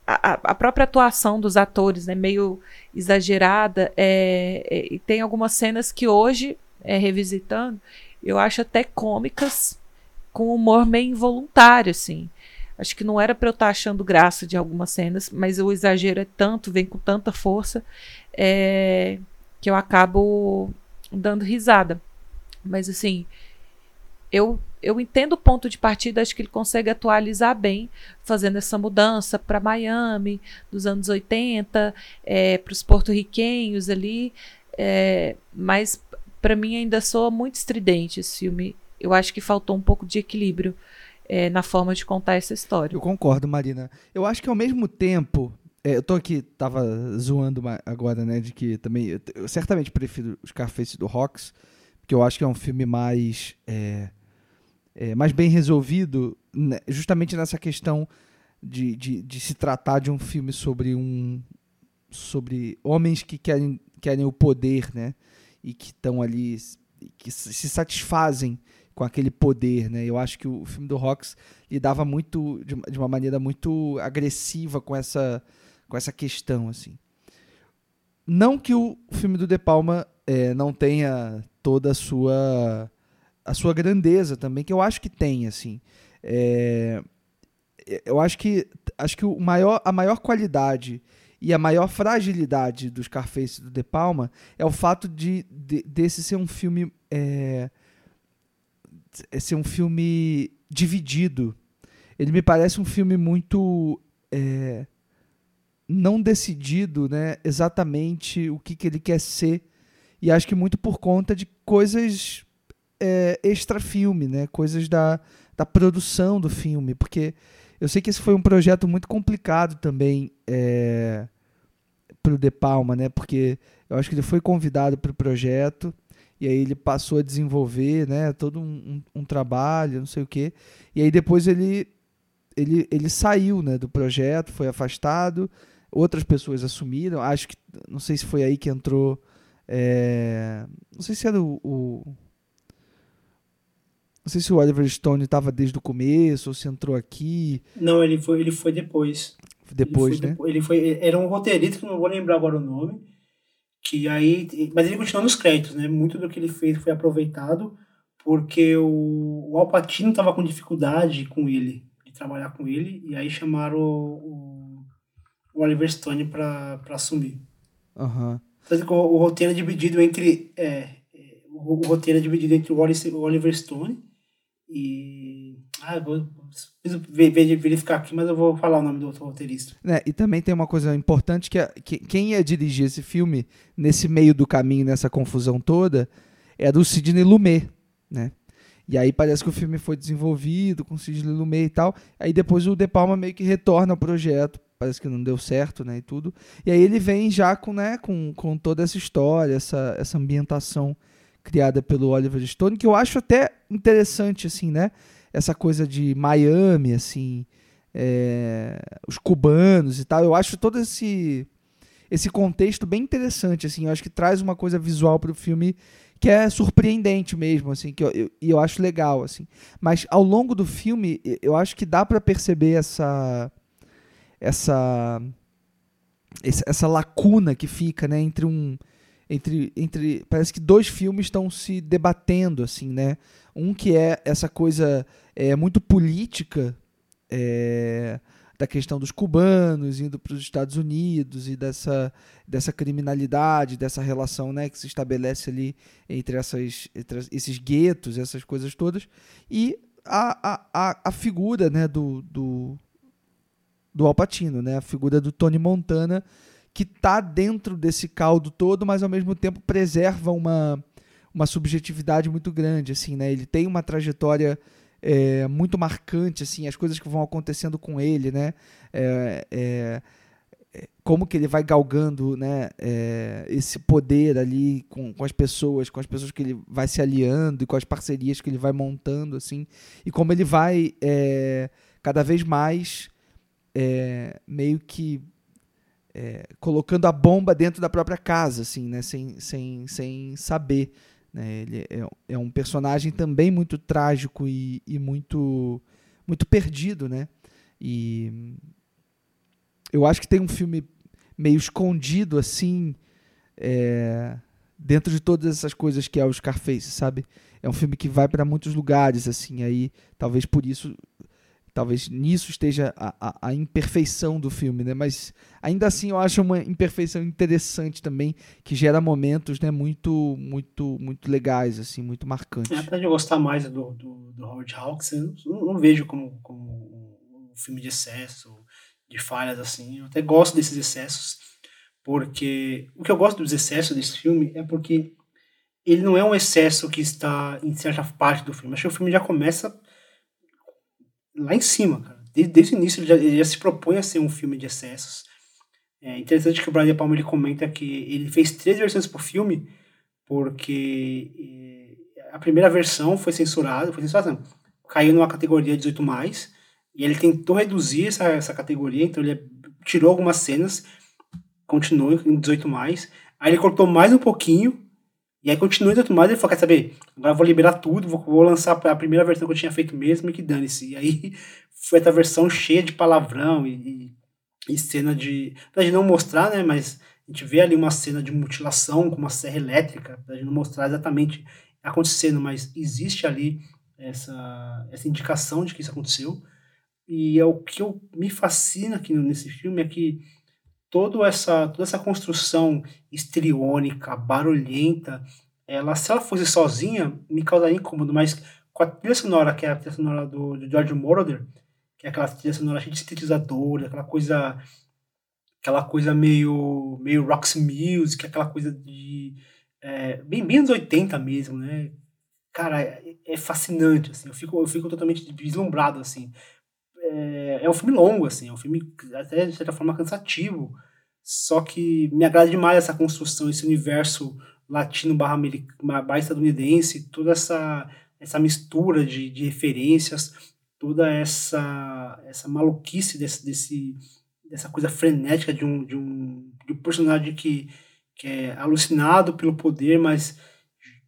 A, a, própria atuação dos atores, né, meio exagerada, é, é, e tem algumas cenas que hoje é, revisitando, eu acho até cômicas com humor meio involuntário, assim. Acho que não era para eu estar tá achando graça de algumas cenas, mas o exagero é tanto, vem com tanta força, é, que eu acabo dando risada. Mas assim, eu, eu entendo o ponto de partida, acho que ele consegue atualizar bem, fazendo essa mudança para Miami, dos anos 80, é, para os porto-riquenhos ali. É, mas para mim ainda soa muito estridente esse filme. Eu acho que faltou um pouco de equilíbrio é, na forma de contar essa história. Eu concordo, Marina. Eu acho que ao mesmo tempo. É, eu tô aqui, tava zoando agora, né? De que também. Eu, eu certamente prefiro os Scarface do Rocks, porque eu acho que é um filme mais. É, é, mais bem resolvido, né, justamente nessa questão de, de, de se tratar de um filme sobre um sobre homens que querem, querem o poder, né? E que estão ali, que se satisfazem com aquele poder, né? Eu acho que o filme do Rox lidava muito de, uma maneira muito agressiva com essa com essa questão, assim. Não que o filme do De Palma é, não tenha toda a sua a sua grandeza também, que eu acho que tem, assim. É, eu acho que acho que o maior, a maior qualidade e a maior fragilidade do Scarface do De Palma é o fato de, de desse ser um filme é, ser um filme dividido. Ele me parece um filme muito é, não decidido, né, exatamente o que, que ele quer ser e acho que muito por conta de coisas é, extra filme, né, coisas da, da produção do filme, porque eu sei que esse foi um projeto muito complicado também é, para o De Palma, né? Porque eu acho que ele foi convidado para o projeto e aí ele passou a desenvolver, né? Todo um, um, um, trabalho, não sei o quê. E aí depois ele ele, ele saiu, né? Do projeto, foi afastado. Outras pessoas assumiram. Acho que não sei se foi aí que entrou. É, não sei se era o, o não sei se o Oliver Stone estava desde o começo ou se entrou aqui. Não, ele foi, ele foi depois. Depois, ele foi né? Depois, ele foi, era um roteirista, que não vou lembrar agora o nome, que aí, mas ele continuou nos créditos, né? Muito do que ele fez foi aproveitado porque o, o Alpatino estava com dificuldade com ele, de trabalhar com ele, e aí chamaram o, o Oliver Stone para assumir. Uhum. Tanto que o, o roteiro é dividido entre é, o, o roteiro é dividido entre o Oliver Stone e. Ah, vou verificar aqui, mas eu vou falar o nome do outro roteirista. É, e também tem uma coisa importante que, é, que quem ia dirigir esse filme nesse meio do caminho, nessa confusão toda, era o Sidney Lumet, né? E aí parece que o filme foi desenvolvido com o Sidney Lumet e tal. Aí depois o De Palma meio que retorna ao projeto. Parece que não deu certo, né? E tudo. E aí ele vem já com, né, com, com toda essa história, essa, essa ambientação criada pelo Oliver Stone, que eu acho até interessante, assim, né? Essa coisa de Miami, assim, é, os cubanos e tal. Eu acho todo esse esse contexto bem interessante, assim. Eu acho que traz uma coisa visual para o filme que é surpreendente mesmo, assim, que eu, eu, eu acho legal, assim. Mas ao longo do filme, eu acho que dá para perceber essa essa essa lacuna que fica, né, entre um entre, entre parece que dois filmes estão se debatendo assim né? Um que é essa coisa é muito política é, da questão dos cubanos indo para os Estados Unidos e dessa dessa criminalidade dessa relação né que se estabelece ali entre essas entre esses guetos essas coisas todas. E a, a, a figura né do, do do Alpatino né? A figura do Tony Montana que está dentro desse caldo todo, mas ao mesmo tempo preserva uma, uma subjetividade muito grande, assim, né? Ele tem uma trajetória é, muito marcante, assim, as coisas que vão acontecendo com ele, né? É, é, é como que ele vai galgando, né? É, esse poder ali com, com as pessoas, com as pessoas que ele vai se aliando e com as parcerias que ele vai montando, assim, e como ele vai é, cada vez mais meio que é, colocando a bomba dentro da própria casa, assim, né? Sem, sem, sem saber. Né? Ele é, é um personagem também muito trágico e, e muito, muito perdido, né? E eu acho que tem um filme meio escondido, assim, é, dentro de todas essas coisas que é o Scarface, sabe? É um filme que vai para muitos lugares, assim, aí talvez por isso talvez nisso esteja a, a, a, imperfeição do filme, né? Mas ainda assim eu acho uma imperfeição interessante também, que gera momentos, né, muito, muito, muito legais, assim, muito marcantes. É, apesar de eu gostar mais do, do, do Howard Hawks, eu não, não, vejo como, como um filme de excesso, de falhas, assim. Eu até gosto desses excessos, porque o que eu gosto dos excessos desse filme é porque ele não é um excesso que está em certa parte do filme. Acho que o filme já começa lá em cima, cara. Desde, desde o início ele já, ele já, se propõe a ser um filme de excessos. É interessante que o Brian De Palma ele comenta que ele fez três versões pro filme porque é, a primeira versão foi censurada, foi censurada, caiu numa categoria 18+, E ele tentou reduzir essa, essa categoria, então ele tirou algumas cenas, continuou em 18 mais. Aí ele cortou mais um pouquinho, e aí continua 18 mais. Ele falou: Quer saber? Agora eu vou liberar tudo, vou, vou lançar a primeira versão que eu tinha feito mesmo e que dane-se. E aí [LAUGHS] foi essa versão cheia de palavrão e, e, e cena de. Pra gente não mostrar, né? Mas a gente vê ali uma cena de mutilação com uma serra elétrica, pra gente não mostrar exatamente acontecendo, mas existe ali essa, essa indicação de que isso aconteceu. E é o que eu, me fascina aqui nesse filme é que toda essa, toda essa construção estriônica, barulhenta, ela, se ela fosse sozinha, me causaria incômodo, mas com a trilha sonora, que é a trilha sonora do, do George Moroder, que é aquela trilha sonora cheia de sintetizador, aquela coisa aquela coisa meio meio rocks music, aquela coisa de é, bem, anos 80 mesmo, né? Cara, é, é fascinante, assim, eu fico, eu fico totalmente deslumbrado, assim é, é um filme longo, assim, é um filme até de certa forma cansativo, só que me agrada demais essa construção, esse universo latino barra, barra estadunidense, toda essa, essa mistura de, de referências, toda essa, essa maluquice desse, desse, dessa coisa frenética de um, de um, de um personagem que, que é alucinado pelo poder, mas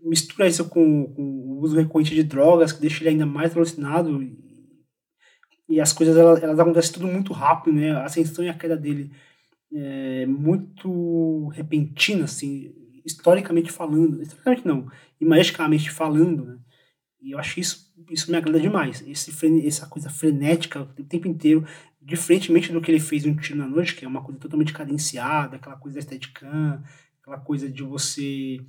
mistura isso com, com o uso recorrente de drogas, que deixa ele ainda mais alucinado e as coisas elas, elas acontecem tudo muito rápido, né? A ascensão e a queda dele é muito repentina, assim, historicamente falando, historicamente não, imagisticamente falando, né? E eu acho isso isso me agrada demais. Esse essa coisa frenética o tempo inteiro, diferentemente do que ele fez no Tiro na Noite, que é uma coisa totalmente cadenciada, aquela coisa estética, aquela coisa de você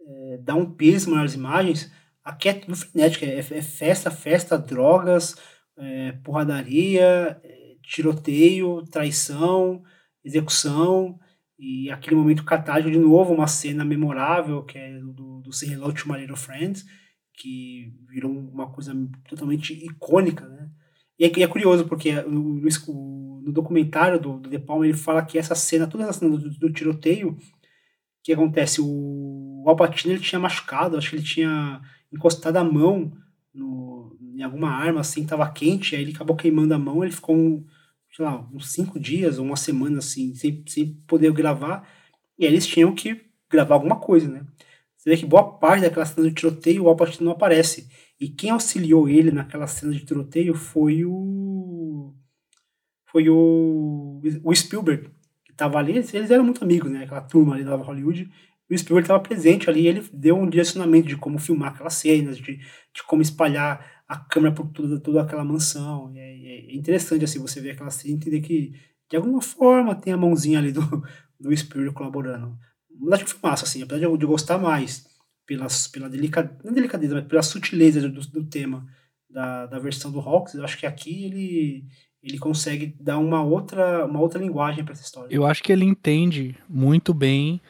é, dar um peso nas imagens, aqui é tudo frenético, é, é festa, festa, drogas, é, porradaria, é, tiroteio, traição, execução, e aquele momento catártico de novo, uma cena memorável, que é do, do Say Hello to My Little Friends, que virou uma coisa totalmente icônica, né? E é, é curioso, porque no, no, documentário do, do De Palma, ele fala que essa cena, toda essa cena do, do tiroteio, que acontece, o, o Alpatino ele tinha machucado, acho que ele tinha encostado a mão no, em alguma arma assim, tava quente, aí ele acabou queimando a mão, ele ficou, um, sei lá, uns cinco dias ou uma semana assim, sem, sem poder gravar, e aí eles tinham que gravar alguma coisa, né? Você vê que boa parte daquela cena de tiroteio o Alpatino não aparece. E quem auxiliou ele naquela cena de tiroteio foi o. Foi o. O Spielberg, que tava ali. Eles eram muito amigos, né? Aquela turma ali da Hollywood o Spielberg estava presente ali, ele deu um direcionamento de como filmar aquelas cenas, de, de como espalhar a câmera por toda, toda aquela mansão. É, é, interessante assim você ver aquela cena e entender que de alguma forma tem a mãozinha ali do, do Spielberg colaborando. Mas acho que foi massa, assim, apesar de eu, de gostar mais pelas, pela delicadeza, não delicadeza, mas pela sutileza do, do tema da, da versão do Hawks, eu acho que aqui ele ele consegue dar uma outra, uma outra linguagem para essa história. Eu acho que ele entende muito bem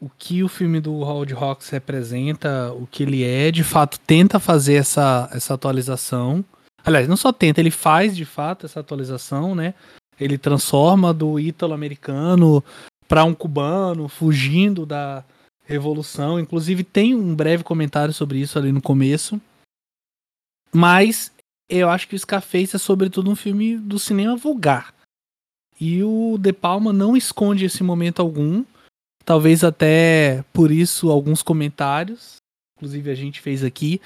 o que o filme do Howard Hawks representa, o que ele é, de fato tenta fazer essa, essa atualização. Aliás, não só tenta, ele faz de fato essa atualização, né? Ele transforma do ítalo-americano para um cubano, fugindo da revolução. Inclusive tem um breve comentário sobre isso ali no começo. Mas eu acho que o Scarface é sobretudo um filme do cinema vulgar. E o De Palma não esconde esse momento algum. Talvez até por isso alguns comentários, inclusive a gente fez aqui,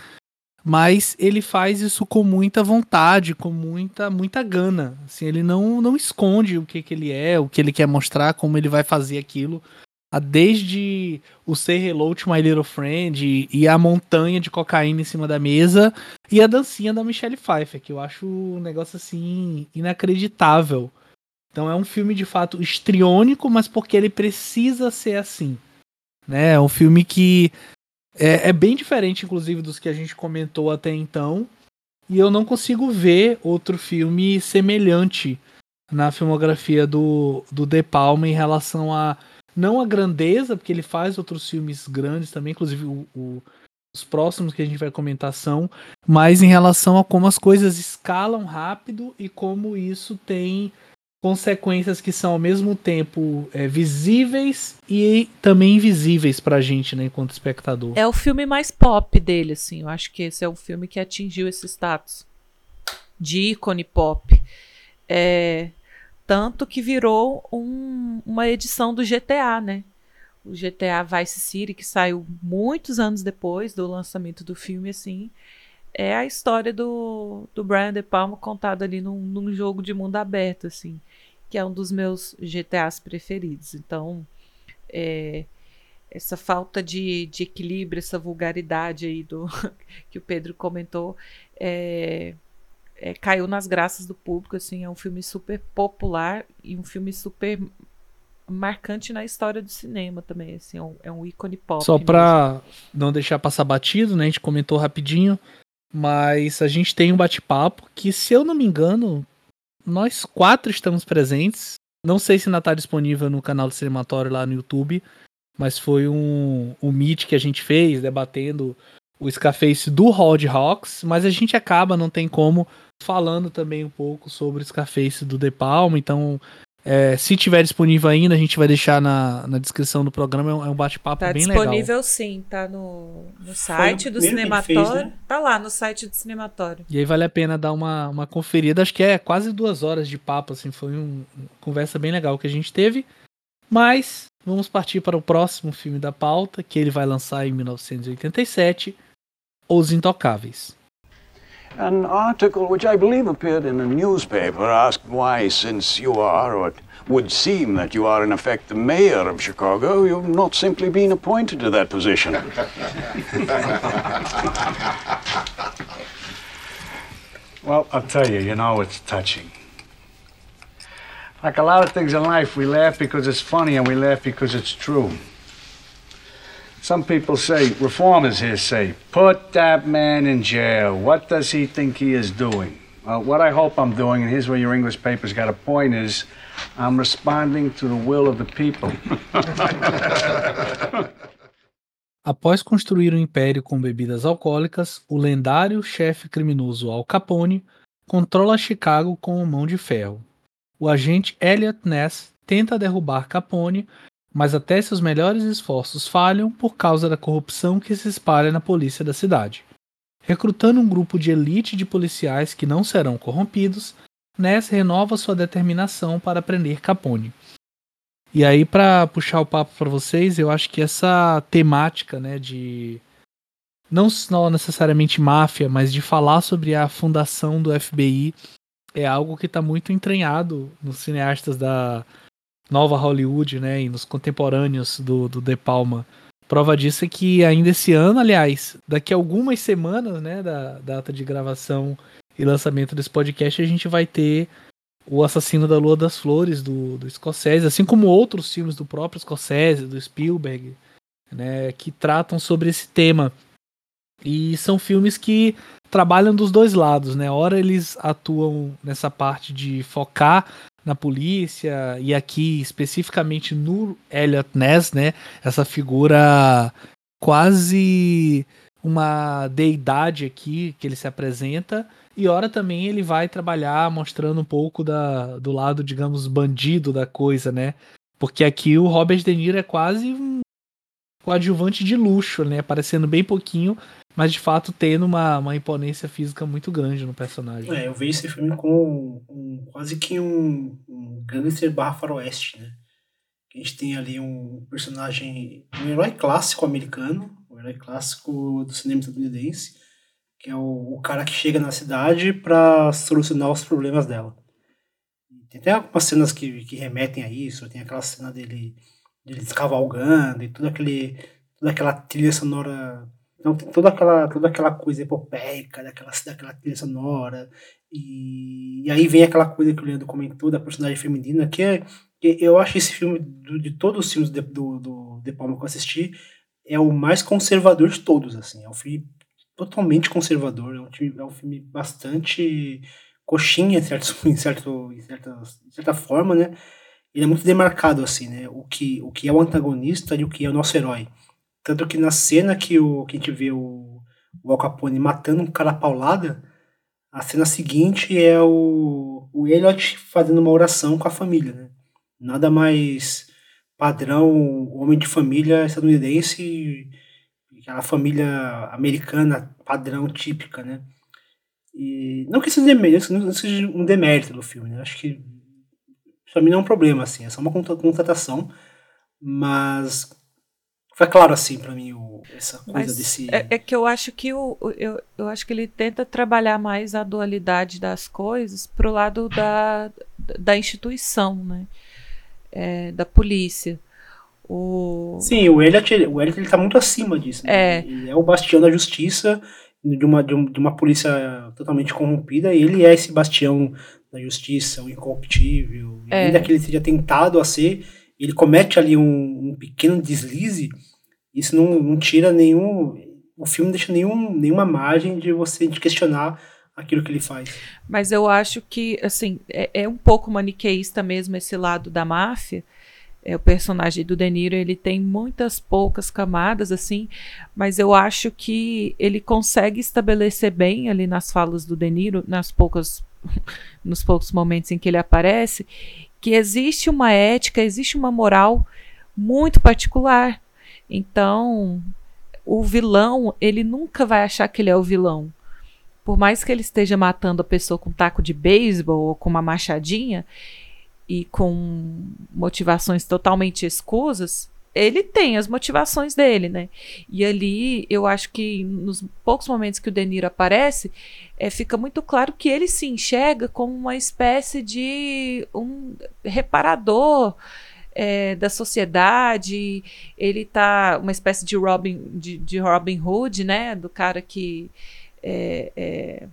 mas ele faz isso com muita vontade, com muita muita gana. Assim, ele não não esconde o que, que ele é, o que ele quer mostrar, como ele vai fazer aquilo. Ah, desde o Say Hello to My Little Friend e a montanha de cocaína em cima da mesa e a dancinha da Michelle Pfeiffer, que eu acho um negócio assim inacreditável. Então é um filme de fato estriônico, mas porque ele precisa ser assim. Né? É um filme que é, é, bem diferente, inclusive, dos que a gente comentou até então. E eu não consigo ver outro filme semelhante na filmografia do, do De Palma em relação a. Não a grandeza, porque ele faz outros filmes grandes também, inclusive o, o, os próximos que a gente vai comentar são, mas em relação a como as coisas escalam rápido e como isso tem consequências que são ao mesmo tempo é, visíveis e também invisíveis pra gente, né, enquanto espectador. É o filme mais pop dele, assim. Eu acho que esse é o filme que atingiu esse status. de ícone pop. É, tanto que virou um, uma edição do GTA, né? O GTA Vice City, que saiu muitos anos depois do lançamento do filme, assim, é a história do, do Brian De Palma contada ali num, num jogo de mundo aberto, assim, que é um dos meus GTAs preferidos. Então, é, essa falta de, de equilíbrio, essa vulgaridade aí do [LAUGHS] que o Pedro comentou, é, é, caiu nas graças do público, assim, é um filme super popular e um filme super marcante na história do cinema também, assim, é um, é um ícone pop. Só para não deixar passar batido, né, a gente comentou rapidinho, mas a gente tem um bate-papo que, se eu não me engano, nós quatro estamos presentes. Não sei se ainda está disponível no canal do Cinematório lá no YouTube, mas foi um, um meet que a gente fez debatendo o Scarface do Rod Hawks, mas a gente acaba, não tem como, falando também um pouco sobre o Scarface do De Palma, então é, se tiver disponível ainda, a gente vai deixar na, na descrição do programa. É um é bate-papo tá bem legal. Tá disponível sim, tá no, no site do Cinematório. Fez, né? Tá lá no site do Cinematório. E aí vale a pena dar uma, uma conferida. Acho que é quase duas horas de papo, assim. Foi um, uma conversa bem legal que a gente teve. Mas vamos partir para o próximo filme da pauta, que ele vai lançar em 1987, Os Intocáveis. An article which I believe appeared in a newspaper asked why, since you are, or it would seem that you are in effect the mayor of Chicago, you've not simply been appointed to that position. [LAUGHS] well, I'll tell you, you know, it's touching. Like a lot of things in life, we laugh because it's funny and we laugh because it's true. Some people say, reformers here say, put that man in jail. What does he think he is doing? Well, what I hope I'm doing, and here's where your English paper's got a point, is I'm responding to the will of the people. [LAUGHS] Após construir um império com bebidas alcoólicas, o lendário chefe criminoso Al Capone controla Chicago com mão de ferro o agente Elliot Ness tenta derrubar Capone, mas até seus melhores esforços falham por causa da corrupção que se espalha na polícia da cidade. Recrutando um grupo de elite de policiais que não serão corrompidos, Ness renova sua determinação para prender Capone. E aí, para puxar o papo para vocês, eu acho que essa temática, né, de não necessariamente máfia, mas de falar sobre a fundação do FBI é algo que está muito entranhado nos cineastas da nova Hollywood, né, e nos contemporâneos do, do De Palma. Prova disso é que ainda esse ano, aliás, daqui a algumas semanas, né, da data de gravação e lançamento desse podcast, a gente vai ter o Assassino da Lua das Flores do, do Scorsese, assim como outros filmes do próprio Scorsese, do Spielberg, né, que tratam sobre esse tema. E são filmes que trabalham dos dois lados, né? Ora eles atuam nessa parte de focar na polícia e aqui especificamente no Elliot Ness, né? Essa figura quase uma deidade aqui que ele se apresenta e ora também ele vai trabalhar mostrando um pouco da, do lado, digamos, bandido da coisa, né? Porque aqui o Robert De Niro é quase um coadjuvante de luxo, né? Aparecendo bem pouquinho, mas de fato tendo uma, uma imponência física muito grande no personagem. É, eu vejo esse filme como um, quase que um, um gangster barra faroeste, né? A gente tem ali um personagem, um herói clássico americano, um herói clássico do cinema estadunidense, que é o, o cara que chega na cidade para solucionar os problemas dela. Tem até algumas cenas que, que remetem a isso, tem aquela cena dele, dele descavalgando e tudo aquele, toda aquela trilha sonora então tem toda aquela, toda aquela coisa epopeica, daquela, daquela trilha sonora. E, e aí vem aquela coisa que o Leandro comentou da personagem feminina, que é. Que eu acho esse filme, do, de todos os filmes de, do, do De Palma que eu assisti, é o mais conservador de todos. assim É um filme totalmente conservador. É um, filme, é um filme bastante coxinha, em, certo, [LAUGHS] em, certo, em, certa, em certa forma, né? Ele é muito demarcado, assim, né? O que, o que é o antagonista e o que é o nosso herói. Tanto que na cena que, o, que a gente vê o, o Al Capone matando um cara paulada, a cena seguinte é o, o Elliot fazendo uma oração com a família, né? Nada mais padrão, homem de família estadunidense, aquela família americana padrão típica, né? E não que isso seja um demérito do filme, né? Acho que pra mim não é um problema, assim, é só uma contratação, mas foi claro assim para mim o, essa coisa Mas desse é, é que eu acho que o, eu, eu acho que ele tenta trabalhar mais a dualidade das coisas pro lado da, da instituição, né? É, da polícia. O, Sim, o Elliot, o Elliot ele tá muito acima disso. Né? É. Ele é o bastião da justiça de uma, de, um- uma polícia totalmente corrompida, e ele é esse bastião da justiça, o incorruptível. É. Ainda que ele seja tentado a ser, ele comete ali um, um pequeno deslize, isso não, não tira nenhum. O filme não deixa nenhum, nenhuma margem de você de questionar aquilo que ele faz. Mas eu acho que, assim, é, é um pouco maniqueísta mesmo esse lado da máfia. É, o personagem do De Niro, ele tem muitas poucas camadas, assim, mas eu acho que ele consegue estabelecer bem ali nas falas do De Niro, nas poucas, [LAUGHS] nos poucos momentos em que ele aparece, que existe uma ética, existe uma moral muito particular. Então, o vilão, ele nunca vai achar que ele é o vilão por mais que ele esteja matando a pessoa com um taco de beisebol ou com uma machadinha e com motivações totalmente escusas, ele tem as motivações dele, né? E ali eu acho que nos poucos momentos que o De Niro aparece, é, fica muito claro que ele se enxerga como uma espécie de um reparador é, da sociedade. Ele tá uma espécie de Robin, de, de Robin Hood, né? Do cara que é, é,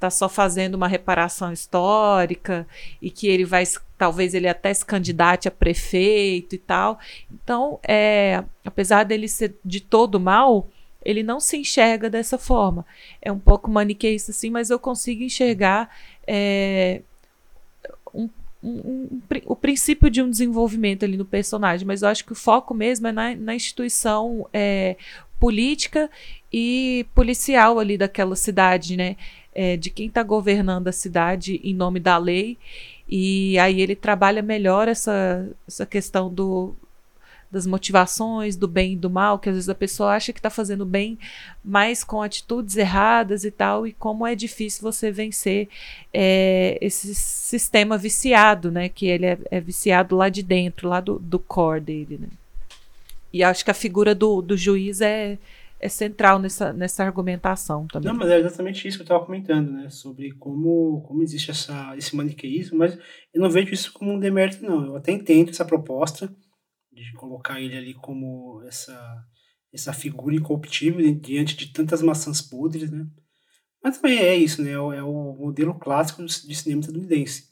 tá só fazendo uma reparação histórica e que ele vai talvez ele até se candidate a prefeito e tal. Então, é, apesar dele ser de todo mal, ele não se enxerga dessa forma. É um pouco maniqueísta, sim, mas eu consigo enxergar é, um, um, um, o princípio de um desenvolvimento ali no personagem, mas eu acho que o foco mesmo é na, na instituição é, política e policial ali daquela cidade, né? É, de quem está governando a cidade em nome da lei. E aí ele trabalha melhor essa, essa questão do, das motivações, do bem e do mal, que às vezes a pessoa acha que está fazendo bem, mas com atitudes erradas e tal, e como é difícil você vencer é, esse sistema viciado, né? Que ele é, é, viciado lá de dentro, lá do, do core dele, né? E acho que a figura do, do juiz é, é central nessa, nessa argumentação também. Não, mas é exatamente isso que eu estava comentando, né? Sobre como, como existe essa, esse maniqueísmo, mas eu não vejo isso como um demérito, não. Eu até entendo essa proposta de colocar ele ali como essa, essa figura incorruptível diante de tantas maçãs podres, né? Mas também é isso, né? É o, é modelo clássico de cinema estadunidense.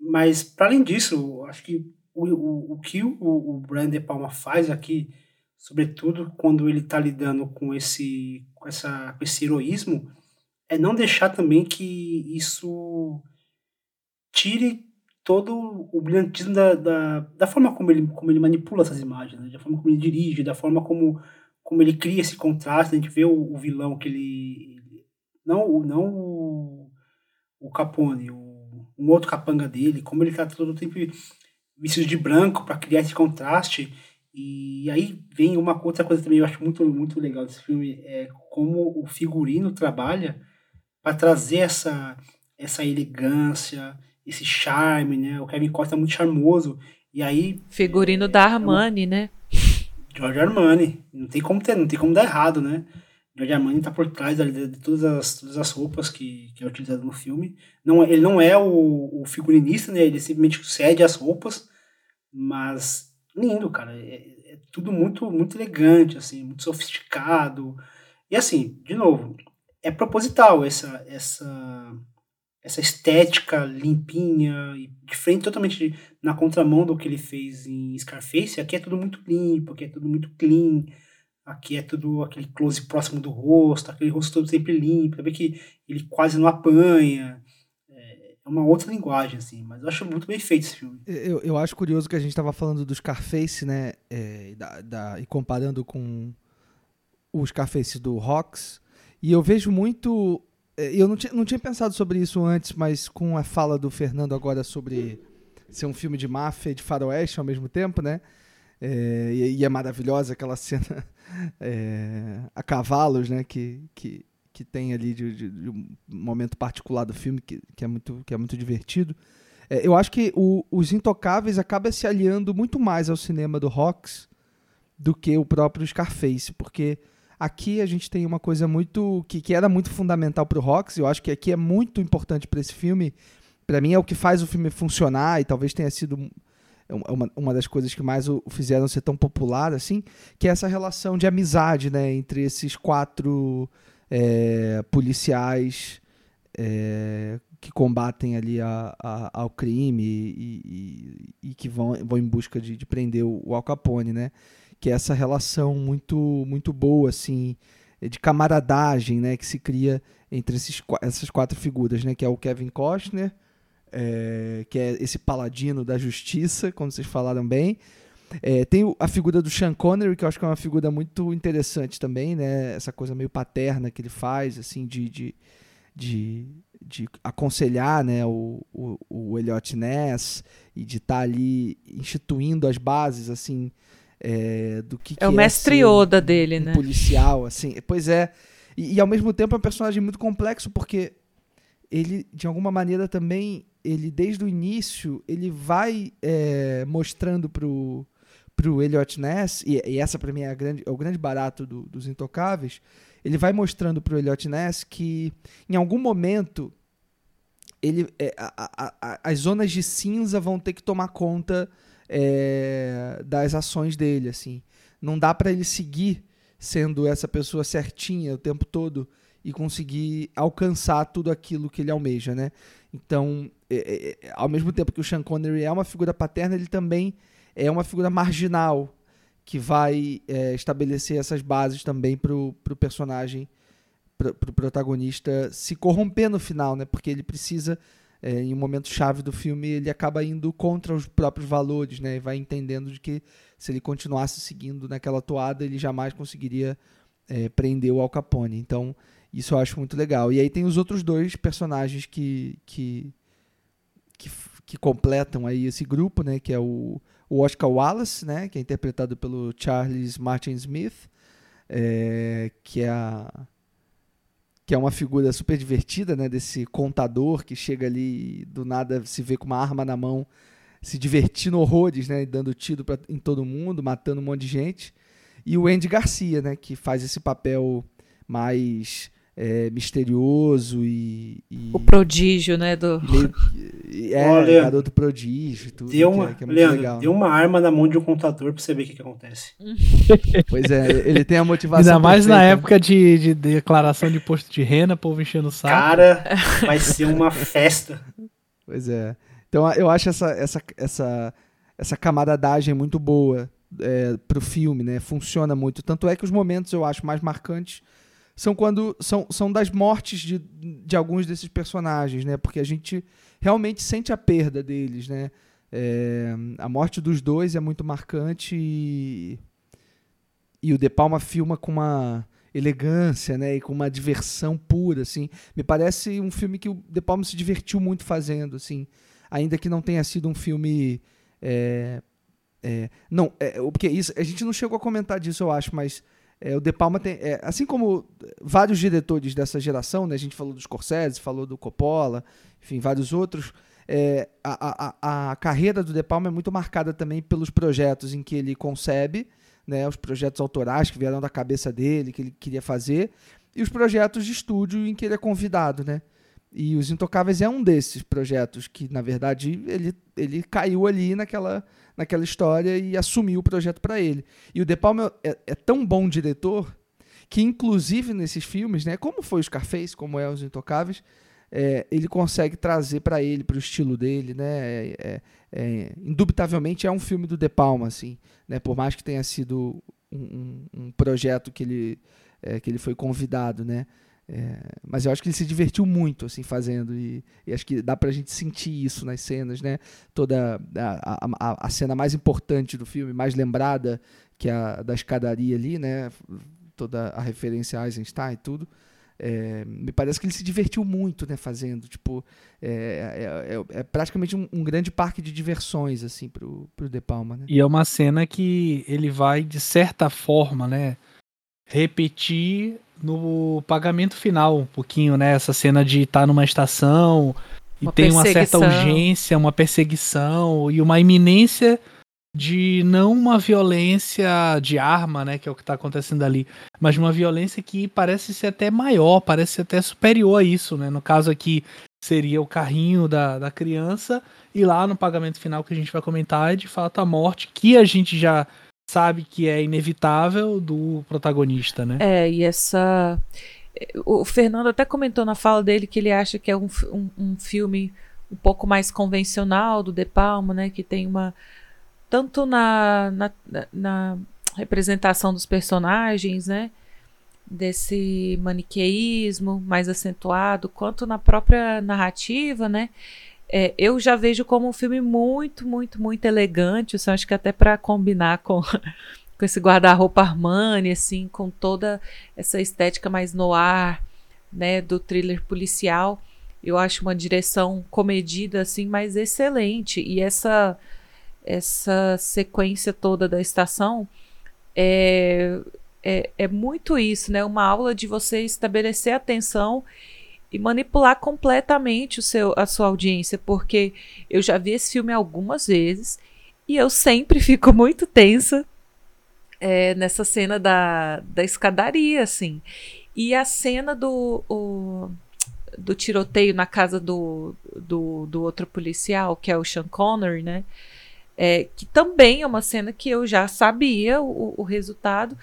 Mas, para além disso, acho que o, o, o que o, o Brian De Palma faz aqui, sobretudo quando ele está lidando com esse, com, essa, com esse heroísmo, é não deixar também que isso tire todo o brilhantismo da, da, da forma como ele, como ele manipula essas imagens, né? da forma como ele dirige, da forma como, como ele cria esse contraste, a gente vê o, o vilão que ele... Não, não o, o Capone, o, um outro capanga dele, como ele está todo o tempo vestido de branco para criar esse contraste. E aí vem uma outra coisa também eu acho muito, muito legal desse filme, é como o figurino trabalha para trazer essa, essa elegância, esse charme, né? O Kevin Costa é muito charmoso. E aí. Figurino é, da Armani, é uma... né? George Armani. Não tem como ter, não tem como dar errado, né? George Armani está por trás de, de, todas, as, todas as roupas que, que é utilizado no filme. Não, ele não é o, o figurinista, né? Ele simplesmente cede as roupas, mas lindo, cara. É, é, tudo muito, muito elegante, assim, muito sofisticado. E assim, de novo, é proposital essa, essa, essa estética limpinha e diferente totalmente na contramão do que ele fez em Scarface. Aqui é tudo muito limpo, aqui é tudo muito clean. Aqui é tudo aquele close próximo do rosto, aquele rosto todo sempre limpo. Você vê que ele quase não apanha. É uma outra linguagem, assim, mas eu acho muito bem feito esse filme. Eu, eu acho curioso que a gente estava falando do Scarface, né? É, da, da, e comparando com o Scarface do Rocks. E eu vejo muito. Eu não tinha, não tinha pensado sobre isso antes, mas com a fala do Fernando agora sobre ser um filme de máfia e de faroeste ao mesmo tempo, né? É, e, e, é maravilhosa aquela [LAUGHS] cena é, a cavalos, né? Que, que, que tem ali de, de, de um momento particular do filme que, que, é, muito, que é muito divertido. É, eu acho que o, Os Intocáveis acaba se aliando muito mais ao cinema do Rocks do que o próprio Scarface, porque aqui a gente tem uma coisa muito que, que era muito fundamental para o Rocks, eu acho que aqui é muito importante para esse filme. Para mim é o que faz o filme funcionar e talvez tenha sido uma, uma das coisas que mais o fizeram ser tão popular assim, que é essa relação de amizade, né, entre esses quatro é, policiais é, que combatem ali a, a, ao crime e, e, e, que vão, vão em busca de, de prender o, o Al Capone, né? Que é essa relação muito muito boa, assim, de camaradagem, né? Que se cria entre esses, essas quatro figuras, né? Que é o Kevin Costner, é, que é esse paladino da justiça, como vocês falaram bem. É, tem a figura do Sean Connery, que eu acho que é uma figura muito interessante também, né? Essa coisa meio paterna que ele faz, assim, de, de, de de aconselhar né, o, o, o Elliot Ness e de estar tá ali instituindo as bases assim é, do que é que o mestre é Yoda dele, um né? Policial, assim. Pois é. E, e, ao mesmo tempo é um personagem muito complexo porque ele de alguma maneira também ele desde o início ele vai é, mostrando pro pro Elliot Ness e, e essa para mim é, grande, é, o grande barato do, dos intocáveis ele vai mostrando para o Elliot Ness que em algum momento ele, é, a, a, a, as zonas de cinza vão ter que tomar conta é, das ações dele, assim. Não dá para ele seguir sendo essa pessoa certinha o tempo todo e conseguir alcançar tudo aquilo que ele almeja, né? Então, é, é, ao mesmo tempo que o Sean Connery é uma figura paterna, ele também é uma figura marginal que vai é, estabelecer essas bases também para o personagem, para o pro protagonista se corromper no final, né? Porque ele precisa, é, em um momento chave do filme, ele acaba indo contra os próprios valores, né? E vai entendendo de que se ele continuasse seguindo naquela toada, ele jamais conseguiria é, prender o Al Capone. Então, isso eu acho muito legal. E aí tem os outros dois personagens que, que, que, que completam aí esse grupo, né? Que é o o Oscar Wallace, né, que é interpretado pelo Charles Martin Smith, é, que é a, que é uma figura super divertida, né, desse contador que chega ali do nada se vê com uma arma na mão, se divertindo horrores, né, dando tiro pra, em todo mundo, matando um monte de gente. E o Andy Garcia, né, que faz esse papel mais é, misterioso e, e, O prodígio, né? Do... Meio, [LAUGHS] é, Olha, garoto prodígio tudo. Deu uma, que é, que é Leandro, legal, deu né? uma arma na mão de um contador pra você ver o que, que acontece. [LAUGHS] pois é, ele tem a motivação. Ainda mais perfeita. na época de, de declaração de imposto de renda, povo enchendo o saco. Cara, [LAUGHS] vai ser uma festa. Pois é. Então eu acho essa, essa, essa, essa camaradagem muito boa é, pro filme, né? Funciona muito. Tanto é que os momentos eu acho mais marcantes são quando são, são das mortes de, de alguns desses personagens, né? Porque a gente realmente sente a perda deles, né? É, a morte dos dois é muito marcante e, e o De Palma filma com uma elegância, né? E com uma diversão pura, assim. Me parece um filme que o De Palma se divertiu muito fazendo, assim. Ainda que não tenha sido um filme... É, é, não, é, porque isso, a gente não chegou a comentar disso, eu acho, mas é, o De Palma tem, é, assim como vários diretores dessa geração, né, a gente falou do Scorsese, falou do Coppola, enfim, vários outros, é, a, a, a, carreira do De Palma é muito marcada também pelos projetos em que ele concebe, né, os projetos autorais que vieram da cabeça dele, que ele queria fazer, e os projetos de estúdio em que ele é convidado, né? E Os Intocáveis é um desses projetos que, na verdade, ele, ele caiu ali naquela, naquela história e assumiu o projeto para ele. E o De Palma é, é, tão bom diretor que, inclusive nesses filmes, né, como foi o Scarface, como é Os Intocáveis, é, ele consegue trazer para ele, para o estilo dele, né? É, é, é, indubitavelmente é um filme do De Palma, assim, né? Por mais que tenha sido um, um, um projeto que ele, é, que ele foi convidado, né? É, mas eu acho que ele se divertiu muito assim fazendo e, e, acho que dá pra gente sentir isso nas cenas, né? Toda a, a, a, cena mais importante do filme, mais lembrada, que é a da escadaria ali, né? Toda a referência a Eisenstein e tudo. É, me parece que ele se divertiu muito, né, fazendo, tipo, é, é, é, é praticamente um, um, grande parque de diversões, assim, pro, pro De Palma, né? E é uma cena que ele vai, de certa forma, né, repetir no pagamento final, um pouquinho, né? Essa cena de estar tá numa estação e Uma tem uma certa urgência, uma perseguição e uma iminência de não uma violência de arma, né, que é o que tá acontecendo ali, mas uma violência que parece ser até maior, parece ser até superior a isso, né? No caso aqui seria o carrinho da, da criança e lá no pagamento final que a gente vai comentar é de fato a morte que a gente já sabe que é inevitável do protagonista, né? É, e essa. O Fernando até comentou na fala dele que ele acha que é um, um, um filme um pouco mais convencional do De Palma, né? Que tem uma. Tanto na, na, na representação dos personagens, né? Desse maniqueísmo mais acentuado, quanto na própria narrativa, né? É, eu já vejo como um filme muito, muito, muito elegante. Assim, acho que até para combinar com, [LAUGHS] com esse guarda-roupa Armani, assim, com toda essa estética mais noir, né, do thriller policial. Eu acho uma direção comedida, assim, mas excelente. E essa essa sequência toda da estação é, é, é muito isso, né? Uma aula de você estabelecer atenção e manipular completamente o seu, a sua audiência, porque eu já vi esse filme algumas vezes e eu sempre [LAUGHS] fico muito tensa é, nessa cena da, da escadaria, assim. E a cena do, o- do tiroteio na casa do, do, do outro policial, que é o Sean Connery, né? É, que também é uma cena que eu já sabia o, o resultado,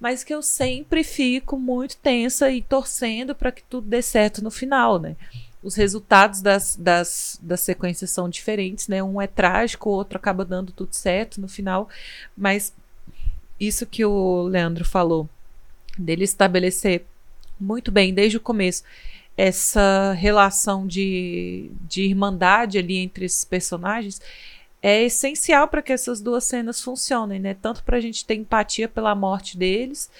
mas que eu sempre fico muito tensa e torcendo para que tudo dê certo no final, né? Os resultados das, das, das sequências são diferentes, né? Um é trágico, o outro acaba dando tudo certo no final, mas isso que o Leandro falou, dele estabelecer muito bem desde o começo essa relação de, de irmandade ali entre esses personagens é essencial para que essas duas cenas funcionem, né? Tanto para a gente ter empatia pela morte deles,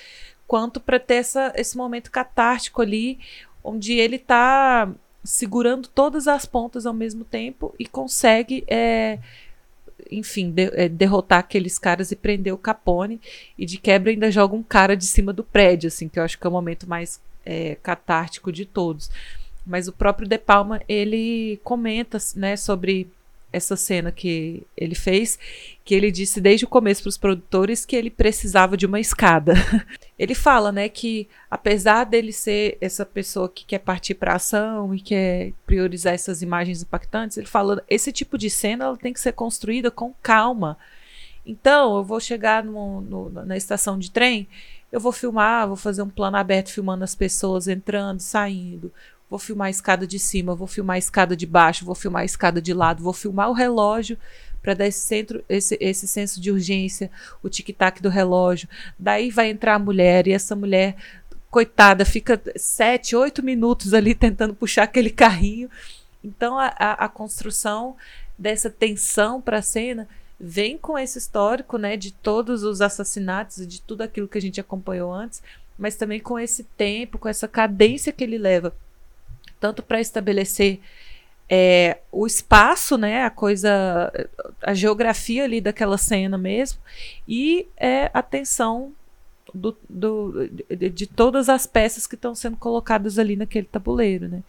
quanto para ter essa, esse momento catártico ali, onde ele está segurando todas as pontas ao mesmo tempo e consegue, é, enfim, de- é, derrotar aqueles caras e prender o Capone. E de quebra ainda joga um cara de cima do prédio, assim, que eu acho que é o momento mais é, catártico de todos. Mas o próprio De Palma, ele comenta, né, sobre essa cena que ele fez, que ele disse desde o começo para os produtores que ele precisava de uma escada. [LAUGHS] ele fala, né, que apesar dele ser essa pessoa que quer partir para ação e quer priorizar essas imagens impactantes, ele fala, esse tipo de cena ela tem que ser construída com calma. Então, eu vou chegar no- no- na estação de trem, eu vou filmar, vou fazer um plano aberto filmando as pessoas entrando, saindo. Vou filmar a escada de cima, vou filmar a escada de baixo, vou filmar a escada de lado, vou filmar o relógio para dar esse, centro, esse, esse senso de urgência, o tic-tac do relógio. Daí vai entrar a mulher e essa mulher, coitada, fica sete, oito minutos ali tentando puxar aquele carrinho. Então a, a, a construção dessa tensão para a cena vem com esse histórico, né, de todos os assassinatos e de tudo aquilo que a gente acompanhou antes, mas também com esse tempo, com essa cadência que ele leva, tanto para estabelecer é, o espaço, né, a coisa, a geografia ali daquela cena mesmo, e é, a tensão do, do, de, de todas as peças que estão sendo colocadas ali naquele tabuleiro, né.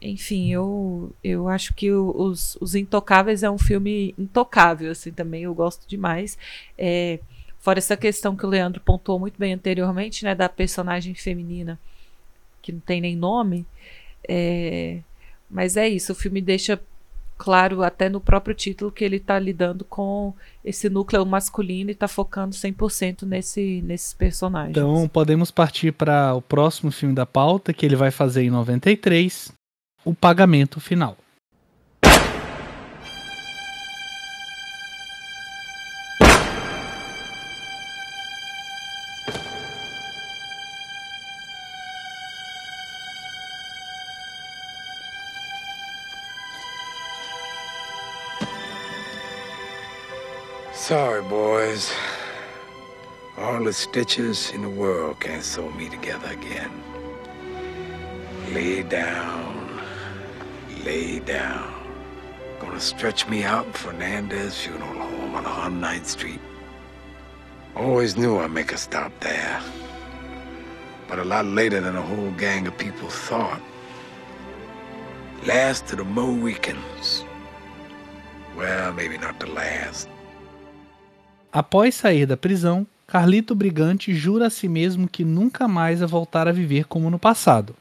Enfim, eu, eu acho que os, os Intocáveis é um filme intocável, assim, também eu gosto demais. É, fora essa questão que o Leandro pontuou muito bem anteriormente, né, da personagem feminina que não tem nem nome. É, mas é isso, o filme deixa claro até no próprio título que ele está lidando com esse núcleo masculino e está focando 100% nesse, nesses personagens. Então podemos partir para o próximo filme da pauta, que ele vai fazer em 93, O Pagamento Final. Boys. All the stitches in the world can't sew me together again. Lay down. Lay down. Gonna stretch me out in Fernandez Funeral Home on 109th Street. Always knew I'd make a stop there. but a lot later than a whole gang of people thought. Last of the Mohicans. Well, maybe not the last. Após sair da prisão, Carlito Brigante jura a si mesmo que nunca mais vai voltar a viver como no passado.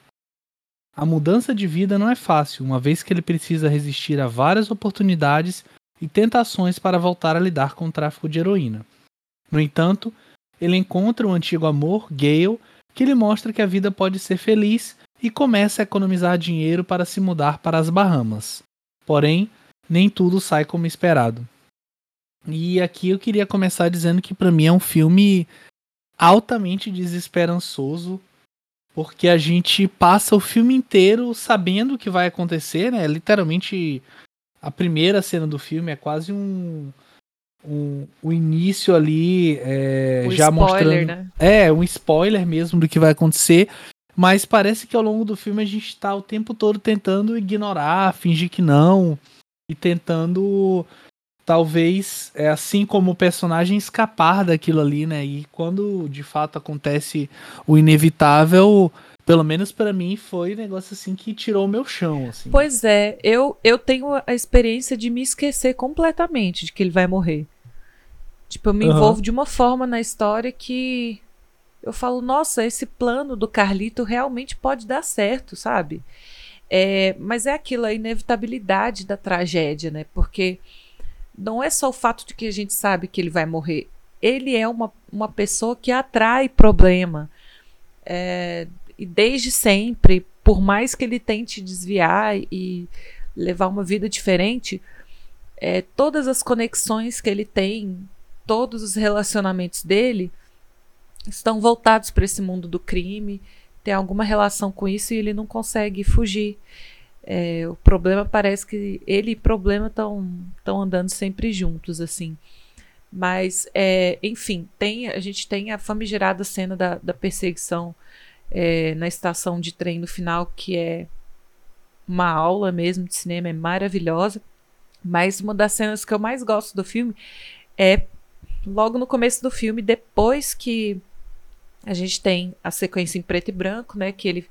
A mudança de vida não é fácil, uma vez que ele precisa resistir a várias oportunidades e tentações para voltar a lidar com o tráfico de heroína. No entanto, ele encontra um antigo amor, Gale, que lhe mostra que a vida pode ser feliz e começa a economizar dinheiro para se mudar para as Bahamas. Porém, nem tudo sai como esperado. E aqui eu queria começar dizendo que para mim é um filme altamente desesperançoso, porque a gente passa o filme inteiro sabendo o que vai acontecer, né? Literalmente a primeira cena do filme é quase um um, o início ali é, Um já spoiler, mostrando né? é um spoiler mesmo do que vai acontecer mas parece que ao longo do filme a gente está o tempo todo tentando ignorar fingir que não e tentando talvez é assim como o personagem escapar daquilo ali né e quando de fato acontece o inevitável pelo menos pra mim foi um negócio assim que tirou o meu chão assim Pois é, eu, eu tenho a experiência de me esquecer completamente de que ele vai morrer. Tipo, eu me envolvo de uma forma na história que eu falo, nossa, esse plano do Carlito realmente pode dar certo, sabe? É, mas é aquilo, a inevitabilidade da tragédia, né? Porque não é só o fato de que a gente sabe que ele vai morrer. Ele é uma, uma pessoa que atrai problema. É, e desde sempre, por mais que ele tente desviar e levar uma vida diferente, é, todas as conexões que ele tem, todos os relacionamentos dele estão voltados para esse mundo do crime, tem alguma relação com isso e ele não consegue fugir. É, o problema parece que ele e problema estão andando sempre juntos, assim. Mas, é, enfim, tem, a gente tem a famigerada cena da, da perseguição é, na estação de trem no final, que é uma aula mesmo de cinema, é maravilhosa. Mas uma das cenas que eu mais gosto do filme é logo no começo do filme, depois que a gente tem a sequência em preto e branco, né? Que ele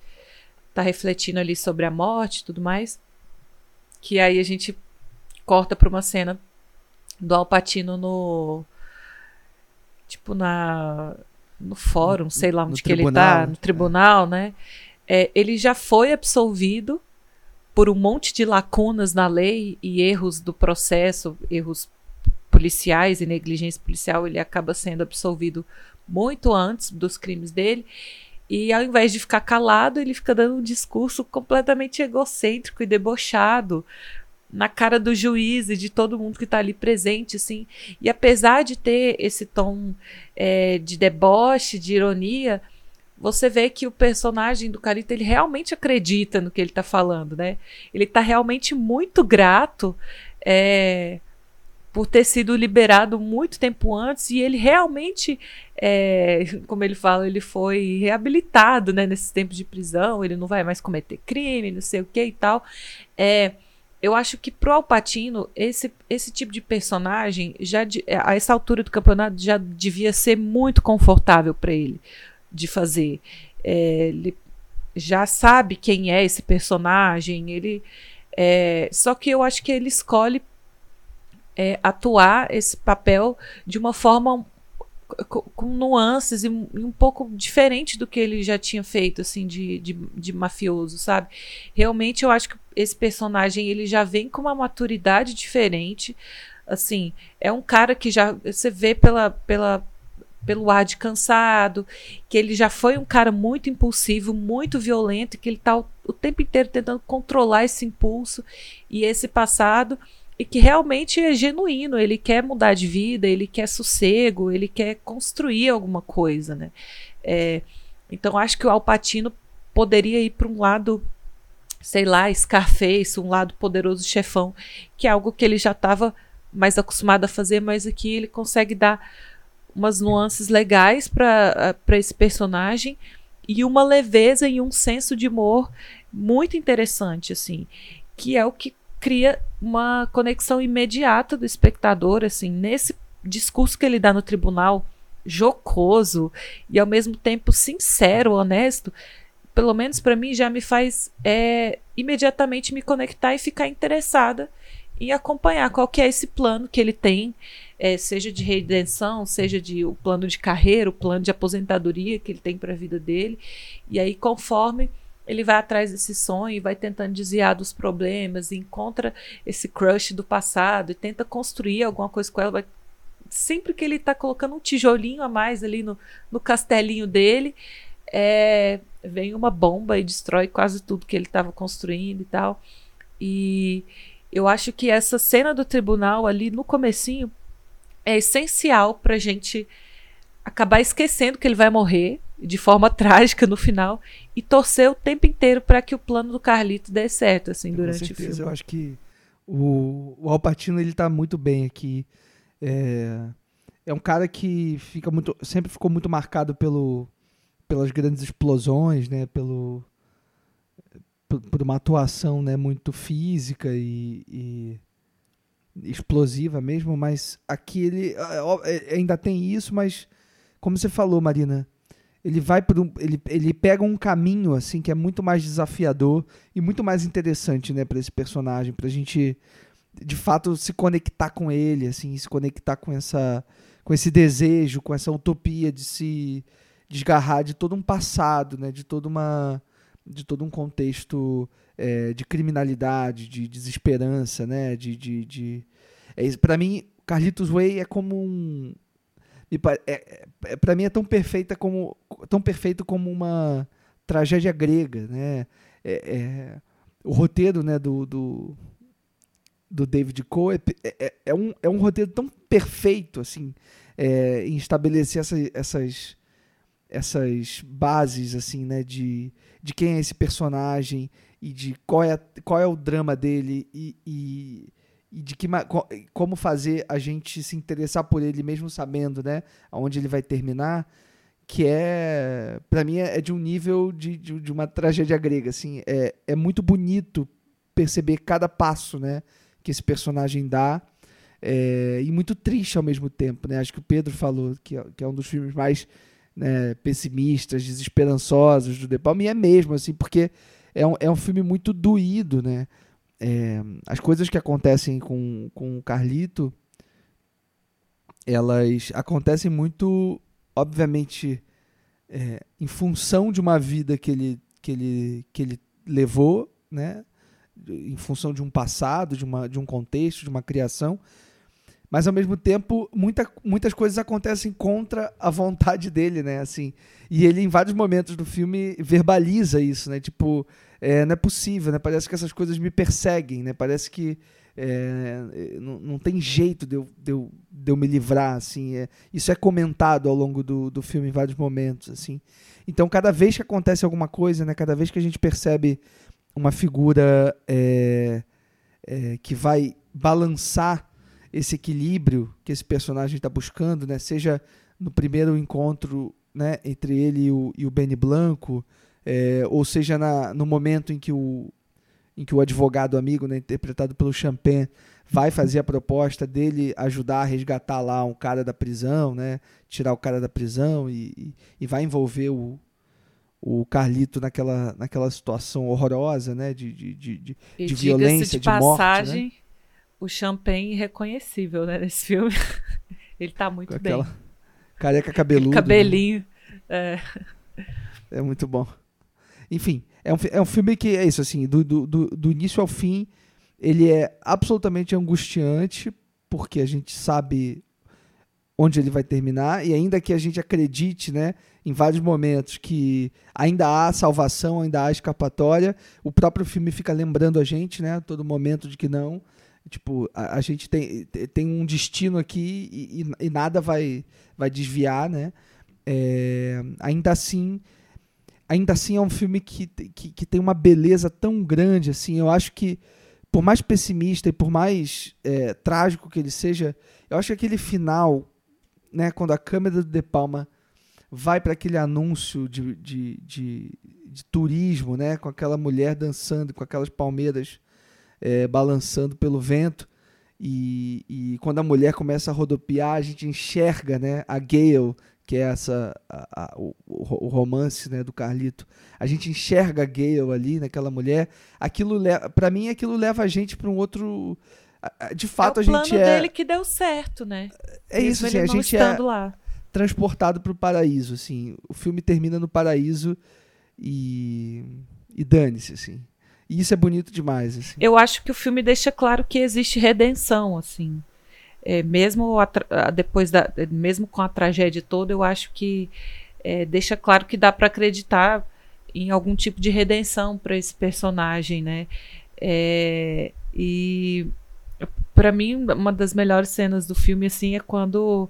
tá refletindo ali sobre a morte e tudo mais. Que aí a gente corta para uma cena do Alpatino no. Tipo, na. No fórum, sei lá onde que ele tribunal, tá, no tribunal, né? É, ele já foi absolvido por um monte de lacunas na lei e erros do processo, erros policiais e negligência policial, ele acaba sendo absolvido muito antes dos crimes dele. E ao invés de ficar calado, ele fica dando um discurso completamente egocêntrico e debochado na cara do juiz e de todo mundo que está ali presente, assim. E apesar de ter esse tom é, de deboche, de ironia, você vê que o personagem do Carito ele realmente acredita no que ele está falando, né? Ele está realmente muito grato é, por ter sido liberado muito tempo antes e ele realmente, é, como ele fala, ele foi reabilitado, né? Nesses tempos de prisão, ele não vai mais cometer crime, não sei o que e tal. É, eu acho que pro Alpatino, esse, esse tipo de personagem, já de- a essa altura do campeonato, já devia ser muito confortável para ele de fazer. É, ele já sabe quem é esse personagem, ele. é, só que eu acho que ele escolhe é, atuar esse papel de uma forma co- com nuances e um, pouco diferente do que ele já tinha feito assim de, de, de mafioso, sabe? Realmente eu acho que esse personagem ele já vem com uma maturidade diferente. Assim, é um cara que já você vê pela, pela pelo ar de cansado, que ele já foi um cara muito impulsivo, muito violento, que ele está o, o tempo inteiro tentando controlar esse impulso e esse passado, e que realmente é genuíno, ele quer mudar de vida, ele quer sossego, ele quer construir alguma coisa, né? É, então acho que o Alpatino poderia ir para um lado, sei lá, Scarface, um lado poderoso chefão, que é algo que ele já estava mais acostumado a fazer, mas aqui ele consegue dar umas nuances legais para esse personagem e uma leveza e um senso de humor muito interessante, assim, que é o que cria uma conexão imediata do espectador, assim, nesse discurso que ele dá no tribunal, jocoso e ao mesmo tempo sincero, honesto, pelo menos para mim já me faz é, imediatamente me conectar e ficar interessada em acompanhar qual que é esse plano que ele tem, é, seja de redenção, seja de o plano de carreira, o plano de aposentadoria que ele tem para a vida dele. E aí, conforme ele vai atrás desse sonho vai tentando desviar dos problemas, encontra esse crush do passado e tenta construir alguma coisa com ela. Vai... Sempre que ele está colocando um tijolinho a mais ali no, no castelinho dele, é... vem uma bomba e destrói quase tudo que ele estava construindo e tal. E eu acho que essa cena do tribunal ali no comecinho é essencial para gente acabar esquecendo que ele vai morrer de forma [LAUGHS] trágica no final e torcer o tempo inteiro para que o plano do Carlito dê certo assim durante certeza, o filme. Eu acho que o, o Alpatino ele tá muito bem aqui. É, é um cara que fica muito, sempre ficou muito marcado pelo, pelas grandes explosões, né? Pelo por, por uma atuação, né? Muito física e, e explosiva mesmo, mas aqui ele é, ainda tem isso, mas como você falou, Marina, ele vai por um, ele, ele pega um caminho assim que é muito mais desafiador e muito mais interessante, né, para esse personagem, pra gente de fato se conectar com ele, assim, se conectar com essa com esse desejo, com essa utopia de se desgarrar de todo um passado, né, de toda uma de todo um contexto é, de criminalidade, de desesperança, né, de, de, de... É, para mim Carlitos Way é como um é, é, é para mim é tão perfeita como tão perfeito como uma tragédia grega, né? É, é, o roteiro, né, do, do, do David Coe é, é, é, um, é um roteiro tão perfeito, assim, em estabelecer essa, essas essas bases, assim, né, de, de quem é esse personagem e de qual é, qual é o drama dele e, e e de que como fazer a gente se interessar por ele mesmo sabendo, né, aonde ele vai terminar, que é para mim é, de um nível de, de, de, uma tragédia grega, assim, é, é muito bonito perceber cada passo, né, que esse personagem dá. É, e muito triste ao mesmo tempo, né? Acho que o Pedro falou que é, que é um dos filmes mais né, pessimistas, desesperançosos do De Palma, e é mesmo, assim, porque é um, é um filme muito doído, né? É, as coisas que acontecem com, com o Carlito, elas acontecem muito, obviamente, é, em função de uma vida que ele, que ele, que ele levou, né? em função de um passado, de, uma, de um contexto, de uma criação, mas ao mesmo tempo muita, muitas coisas acontecem contra a vontade dele, né? Assim, e ele em vários momentos do filme verbaliza isso, né? Tipo, é, não é possível, né? Parece que essas coisas me perseguem, né? Parece que é, não, não tem jeito de eu, de eu, de eu me livrar, assim. É, isso é comentado ao longo do, do filme em vários momentos, assim. Então, cada vez que acontece alguma coisa, né? Cada vez que a gente percebe uma figura é, é que vai balançar esse equilíbrio que esse personagem está buscando, né? Seja no primeiro encontro né, entre ele e o, e o Benny Blanco, é, ou seja, na, no momento em que o, em que o advogado amigo, né, interpretado pelo Champagne, vai fazer a proposta dele ajudar a resgatar lá um cara da prisão, né, tirar o cara da prisão e, e, e vai envolver o, o Carlito naquela, naquela situação horrorosa, né, de, de, de, de, de violência, de, de passagem, morte, né? o Champagne irreconhecível, né, nesse filme. [LAUGHS] Ele tá muito Com bem. Careca cabeludo. Né? Cabelinho. Né? É. é muito bom. Enfim, é um, é um filme que é isso, assim, do, do, do, do início ao fim, ele é absolutamente angustiante, porque a gente sabe onde ele vai terminar, e ainda que a gente acredite, né, em vários momentos que ainda há salvação, ainda há escapatória, o próprio filme fica lembrando a gente, né, a todo momento de que não. Tipo, a, a gente tem, tem um destino aqui e, e, e nada vai, vai desviar, né? É, ainda assim, ainda assim é um filme que, que, que, tem uma beleza tão grande assim. Eu acho que por mais pessimista e por mais é, trágico que ele seja eu acho que aquele final né quando a câmera do De Palma vai para aquele anúncio de, de, de, de, turismo né com aquela mulher dançando com aquelas palmeiras é, balançando pelo vento e, e quando a mulher começa a rodopiar a gente enxerga né a Gale que é essa a, a, o, o, romance né, do Carlito. A gente enxerga a Gale ali naquela mulher. Aquilo para mim aquilo leva a gente para um outro de fato é a gente é o plano dele que deu certo, né? É isso, assim, a gente é lá. transportado para o paraíso, assim. O filme termina no paraíso e e dane-se, assim. E isso é bonito demais, assim. Eu acho que o filme deixa claro que existe redenção, assim. É, mesmo a, depois da, mesmo com a tragédia toda, eu acho que é, deixa claro que dá para acreditar em algum tipo de redenção para esse personagem, né? É, e para mim uma das melhores cenas do filme assim é quando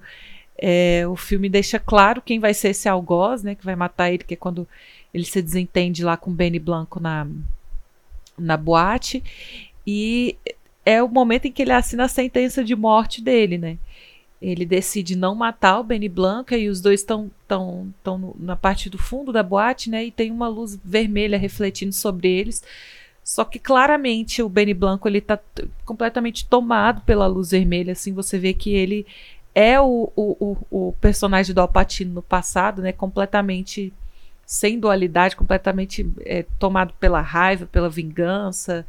é, o filme deixa claro quem vai ser esse algoz, né? Que vai matar ele, que é quando ele se desentende lá com Benny Blanco na, na boate. E é o momento em que ele assina a sentença de morte dele, né? Ele decide não matar o Benny Blanco e os dois estão tão, tão na parte do fundo da boate, né? E tem uma luz vermelha refletindo sobre eles. Só que claramente o Benny Blanco ele tá completamente tomado pela luz vermelha, assim, você vê que ele é o, o, o, o personagem do Alpatino no passado, né? Completamente sem dualidade, completamente é, tomado pela raiva, pela vingança,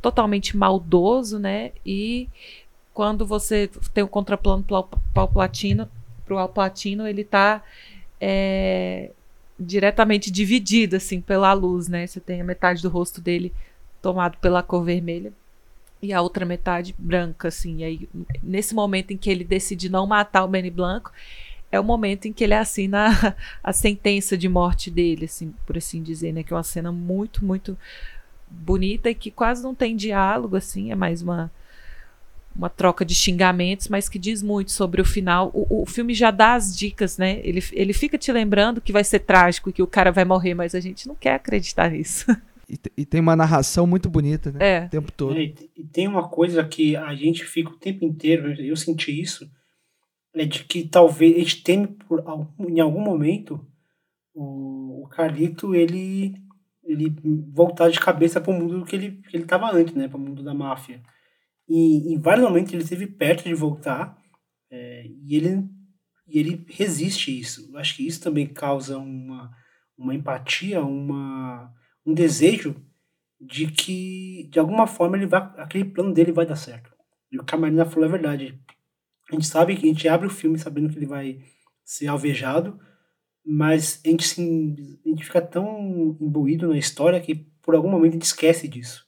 totalmente maldoso, né? E quando você tem o contraplano para o Platino, para o Alplatino, ele está é, diretamente dividido assim pela luz, né? Você tem a metade do rosto dele tomado pela cor vermelha e a outra metade branca, assim. E aí, nesse momento em que ele decide não matar o Benny Blanco, é o momento em que ele assina a, [LAUGHS] a, sentença de morte dele, assim, por assim dizer, né? Que é uma cena muito, muito bonita e que quase não tem diálogo, assim, é mais uma uma troca de xingamentos, mas que diz muito sobre o final. O, o filme já dá as dicas, né? Ele, ele fica te lembrando que vai ser trágico, que o cara vai morrer, mas a gente não quer acreditar nisso. [LAUGHS] E, e tem uma narração muito bonita, né? É. O tempo todo. É, e tem uma coisa que a gente fica o tempo inteiro, eu senti isso, é de que talvez a gente teme por em algum momento o, o Carlito ele ele voltar de cabeça para o mundo que ele que ele estava antes, né, para o mundo da máfia. E em vários momentos ele esteve perto de voltar é, e ele e ele resiste isso. Eu acho que isso também causa uma uma empatia, uma um desejo de que de alguma forma ele vai aquele plano dele vai dar certo. E o Camarina falou a verdade a gente sabe que a gente abre o filme sabendo que ele vai ser alvejado, mas a gente, se, a gente fica tão imbuído na história que por algum momento a gente esquece disso.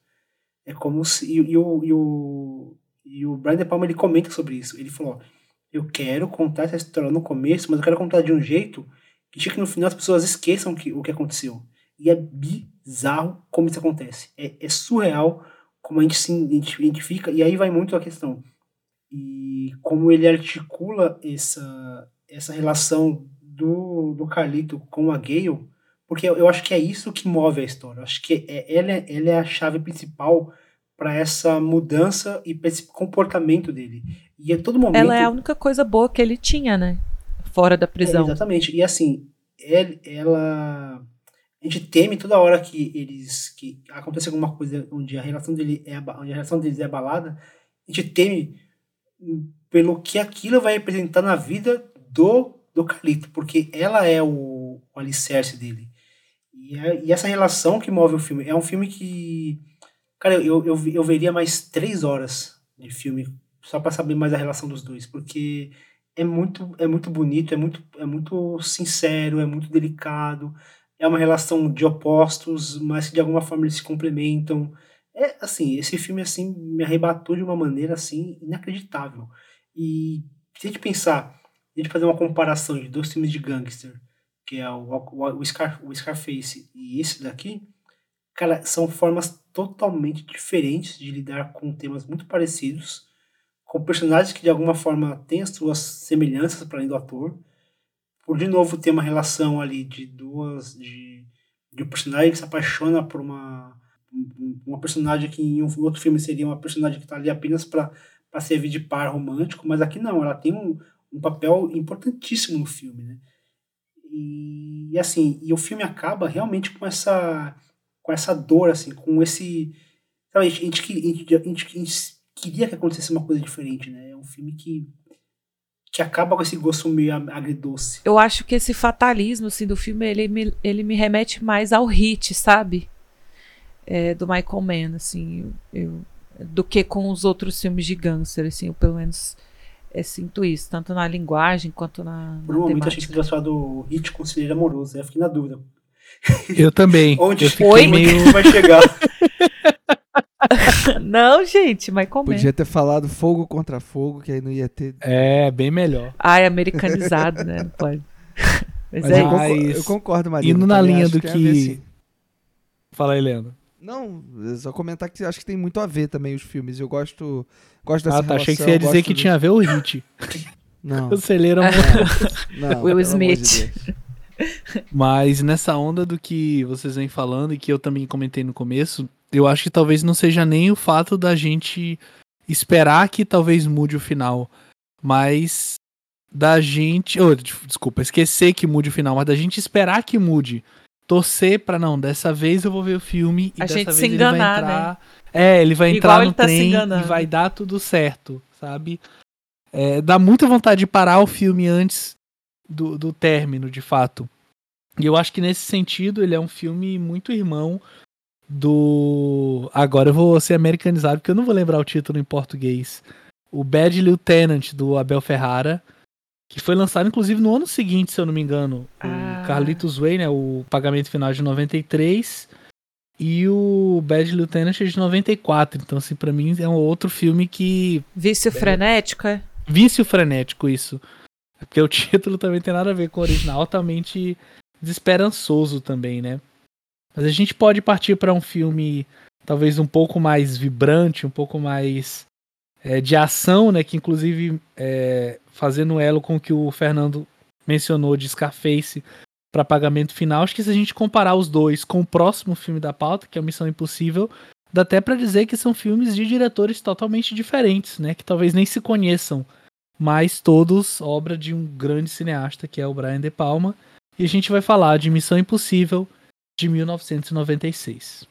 É como se. E, e, o, e, o, e o Brian De Palma ele comenta sobre isso. Ele falou: Eu quero contar essa história no começo, mas eu quero contar de um jeito que que no final as pessoas esqueçam que, o que aconteceu. E é bizarro como isso acontece. É, é surreal como a gente se identifica. E aí vai muito a questão e como ele articula essa, essa relação do, do Carlito com a Gale, porque eu, eu acho que é isso que move a história. Eu acho que é, ela, é, ela é a chave principal para essa mudança e para esse comportamento dele. E a todo momento. Ela é a única coisa boa que ele tinha, né? Fora da prisão. É, exatamente. E assim, ele, ela. A gente teme toda hora que eles. que acontece alguma coisa onde a relação dele é onde a relação deles é abalada. A gente teme pelo que aquilo vai representar na vida do, do Calito, porque ela é o, o alicerce dele. E, é, e, essa relação que move o filme. É um filme que. Cara, eu, eu, eu veria mais três horas de filme só para saber mais a relação dos dois, porque é muito, é muito bonito, é muito, é muito sincero, é muito delicado. É uma relação de opostos, mas que de alguma forma eles se complementam. É, assim, esse filme, assim, me arrebatou de uma maneira, assim, inacreditável. E se a gente pensar, a gente fazer uma comparação de dois filmes de gangster, que é o, o, o, Scar, o Scarface e esse daqui, cara, são formas totalmente diferentes de lidar com temas muito parecidos, com personagens que de alguma forma têm as suas semelhanças para além do ator, por de novo ter uma relação ali de duas, de, de um personagem que se apaixona por uma uma personagem que em um outro filme seria uma personagem que está ali apenas para servir de par romântico, mas aqui não, ela tem um, um papel importantíssimo no filme, né? E, e, assim, e o filme acaba realmente com essa com essa dor, assim, com esse sabe, a gente, a gente, a gente, a gente queria que acontecesse uma coisa diferente, né? É um filme que que acaba com esse gosto meio agridoce. Eu acho que esse fatalismo assim, do filme, ele me, ele me remete mais ao hit, sabe? É, do Michael Mann, assim, eu, do que com os outros filmes de gangster, assim, eu pelo menos é, sinto isso, tanto na linguagem quanto na. Por um momento achei que você falar do hit conselheiro amoroso, eu fiquei na dúvida. Eu também. [LAUGHS] Onde eu foi? Meio... [LAUGHS] vai chegar? [LAUGHS] não, gente, mas como Podia ter falado fogo contra fogo, que aí não ia ter. É, bem melhor. Ai, americanizado, né? Não pode. Mas, mas é eu, concordo, eu concordo, Maria. Indo na linha do que. que... Fala aí, Leandro. Não, só comentar que acho que tem muito a ver também os filmes. Eu gosto, gosto dessa ah, tá, Achei que você ia dizer que tinha a ver o hit. [LAUGHS] Não. O celeiro não, Will Smith. De Mas nessa onda do que vocês vêm falando e que eu também comentei no começo, eu acho que talvez não seja nem o fato da gente esperar que talvez mude o final, mas da gente, oh, desculpa, esquecer que mude o final, mas da gente esperar que mude. Torcer para não, dessa vez eu vou ver o filme e a dessa gente vez se enganar, ele vai entrar, né? é, ele vai Igual entrar no tá trem e vai dar tudo certo, sabe? É, dá muita vontade de parar o filme antes do, do término, de fato. E eu acho que nesse sentido ele é um filme muito irmão do. Agora eu vou ser americanizado porque eu não vou lembrar o título em português. O Bad Lieutenant do Abel Ferrara, que foi lançado inclusive no ano seguinte, se eu não me engano. Ah. O Carlitos Way, né? O pagamento final de 93 e o Bad Lieutenant é de 94. Então, assim, pra mim é um outro filme que. Vício frenético, é? Vício frenético, isso. Porque o [LAUGHS] título também tem nada a ver com o original, altamente desesperançoso também, né? Mas a gente pode partir para um filme talvez um pouco mais vibrante, um pouco mais é, de ação, né? Que inclusive é, fazendo elo com o que o Fernando mencionou de Scarface para pagamento final. Acho que se a gente comparar os dois com o próximo filme da pauta, que é Missão Impossível, dá até para dizer que são filmes de diretores totalmente diferentes, né? Que talvez nem se conheçam, mas todos obra de um grande cineasta que é o Brian De Palma. E a gente vai falar de Missão Impossível de 1996.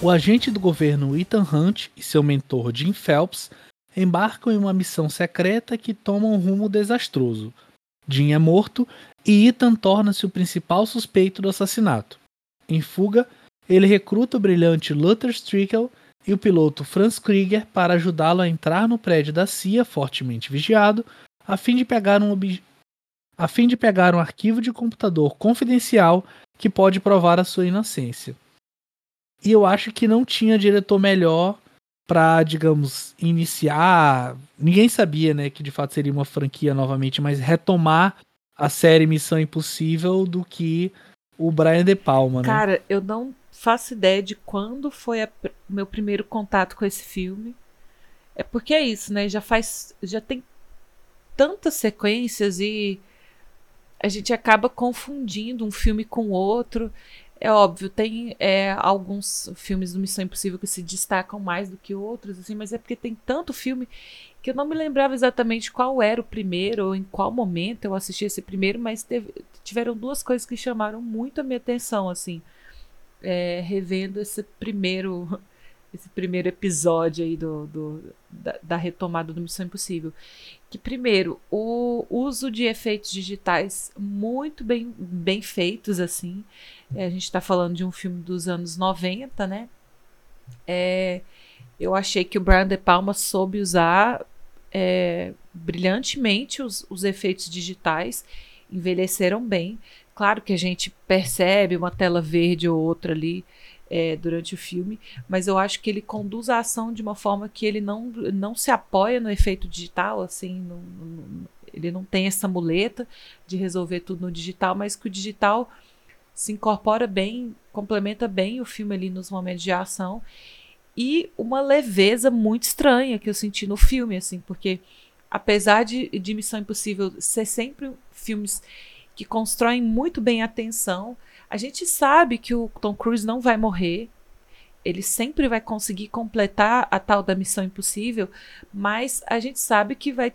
O agente do governo Ethan Hunt e seu mentor Jim Phelps embarcam em uma missão secreta que toma um rumo desastroso. Jim é morto e Ethan torna-se o principal suspeito do assassinato. Em fuga, ele recruta o brilhante Luther Strickle e o piloto Franz Krieger para ajudá-lo a entrar no prédio da CIA fortemente vigiado, a fim de pegar um a fim de pegar um arquivo de computador confidencial que pode provar a sua inocência. E eu acho que não tinha diretor melhor para, digamos, iniciar. Ninguém sabia, né, que de fato seria uma franquia novamente, mas retomar a série Missão Impossível do que o Brian De Palma, né? Cara, eu não faço ideia de quando foi o meu primeiro contato com esse filme. É porque é isso, né? Já faz. Já tem tantas sequências e a gente acaba confundindo um filme com outro. É óbvio, tem é, alguns filmes do Missão Impossível que se destacam mais do que outros, assim, mas é porque tem tanto filme que eu não me lembrava exatamente qual era o primeiro ou em qual momento eu assisti esse primeiro, mas teve, tiveram duas coisas que chamaram muito a minha atenção, assim, é, revendo esse primeiro [LAUGHS] esse primeiro episódio aí do, do da, da, retomada do Missão Impossível. Que primeiro, o uso de efeitos digitais muito bem, bem feitos, assim. É, a gente está falando de um filme dos anos 90, né? É, eu achei que o Brian De Palma soube usar é, brilhantemente os, os efeitos digitais, envelheceram bem. Claro que a gente percebe uma tela verde ou outra ali é, durante o filme, mas eu acho que ele conduz a ação de uma forma que ele não, não se apoia no efeito digital, assim, ele não tem essa muleta de resolver tudo no digital, mas que o digital se incorpora bem, complementa bem o filme ali nos momentos de ação. E uma leveza muito estranha que eu senti no filme, assim, porque apesar de, de Missão Impossível ser sempre filmes que constroem muito bem a tensão, a gente sabe que o Tom Cruise não vai morrer ele sempre vai conseguir completar a tal da missão impossível, mas a gente sabe que vai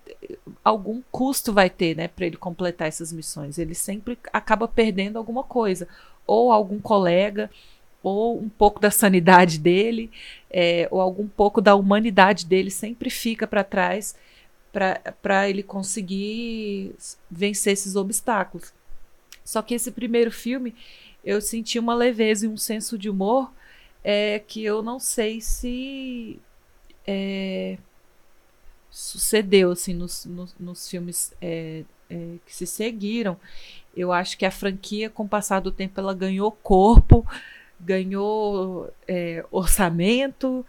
algum custo vai ter, né, para ele completar essas missões. Ele sempre acaba perdendo alguma coisa, ou algum colega, ou um pouco da sanidade dele, é, ou algum pouco da humanidade dele sempre fica para trás para ele conseguir vencer esses obstáculos. Só que esse primeiro filme eu senti uma leveza e um senso de humor é, que eu não sei se é, sucedeu assim nos, nos, nos filmes é, é, que se seguiram. Eu acho que a franquia, com o passar do tempo, ela ganhou corpo, ganhou é, orçamento,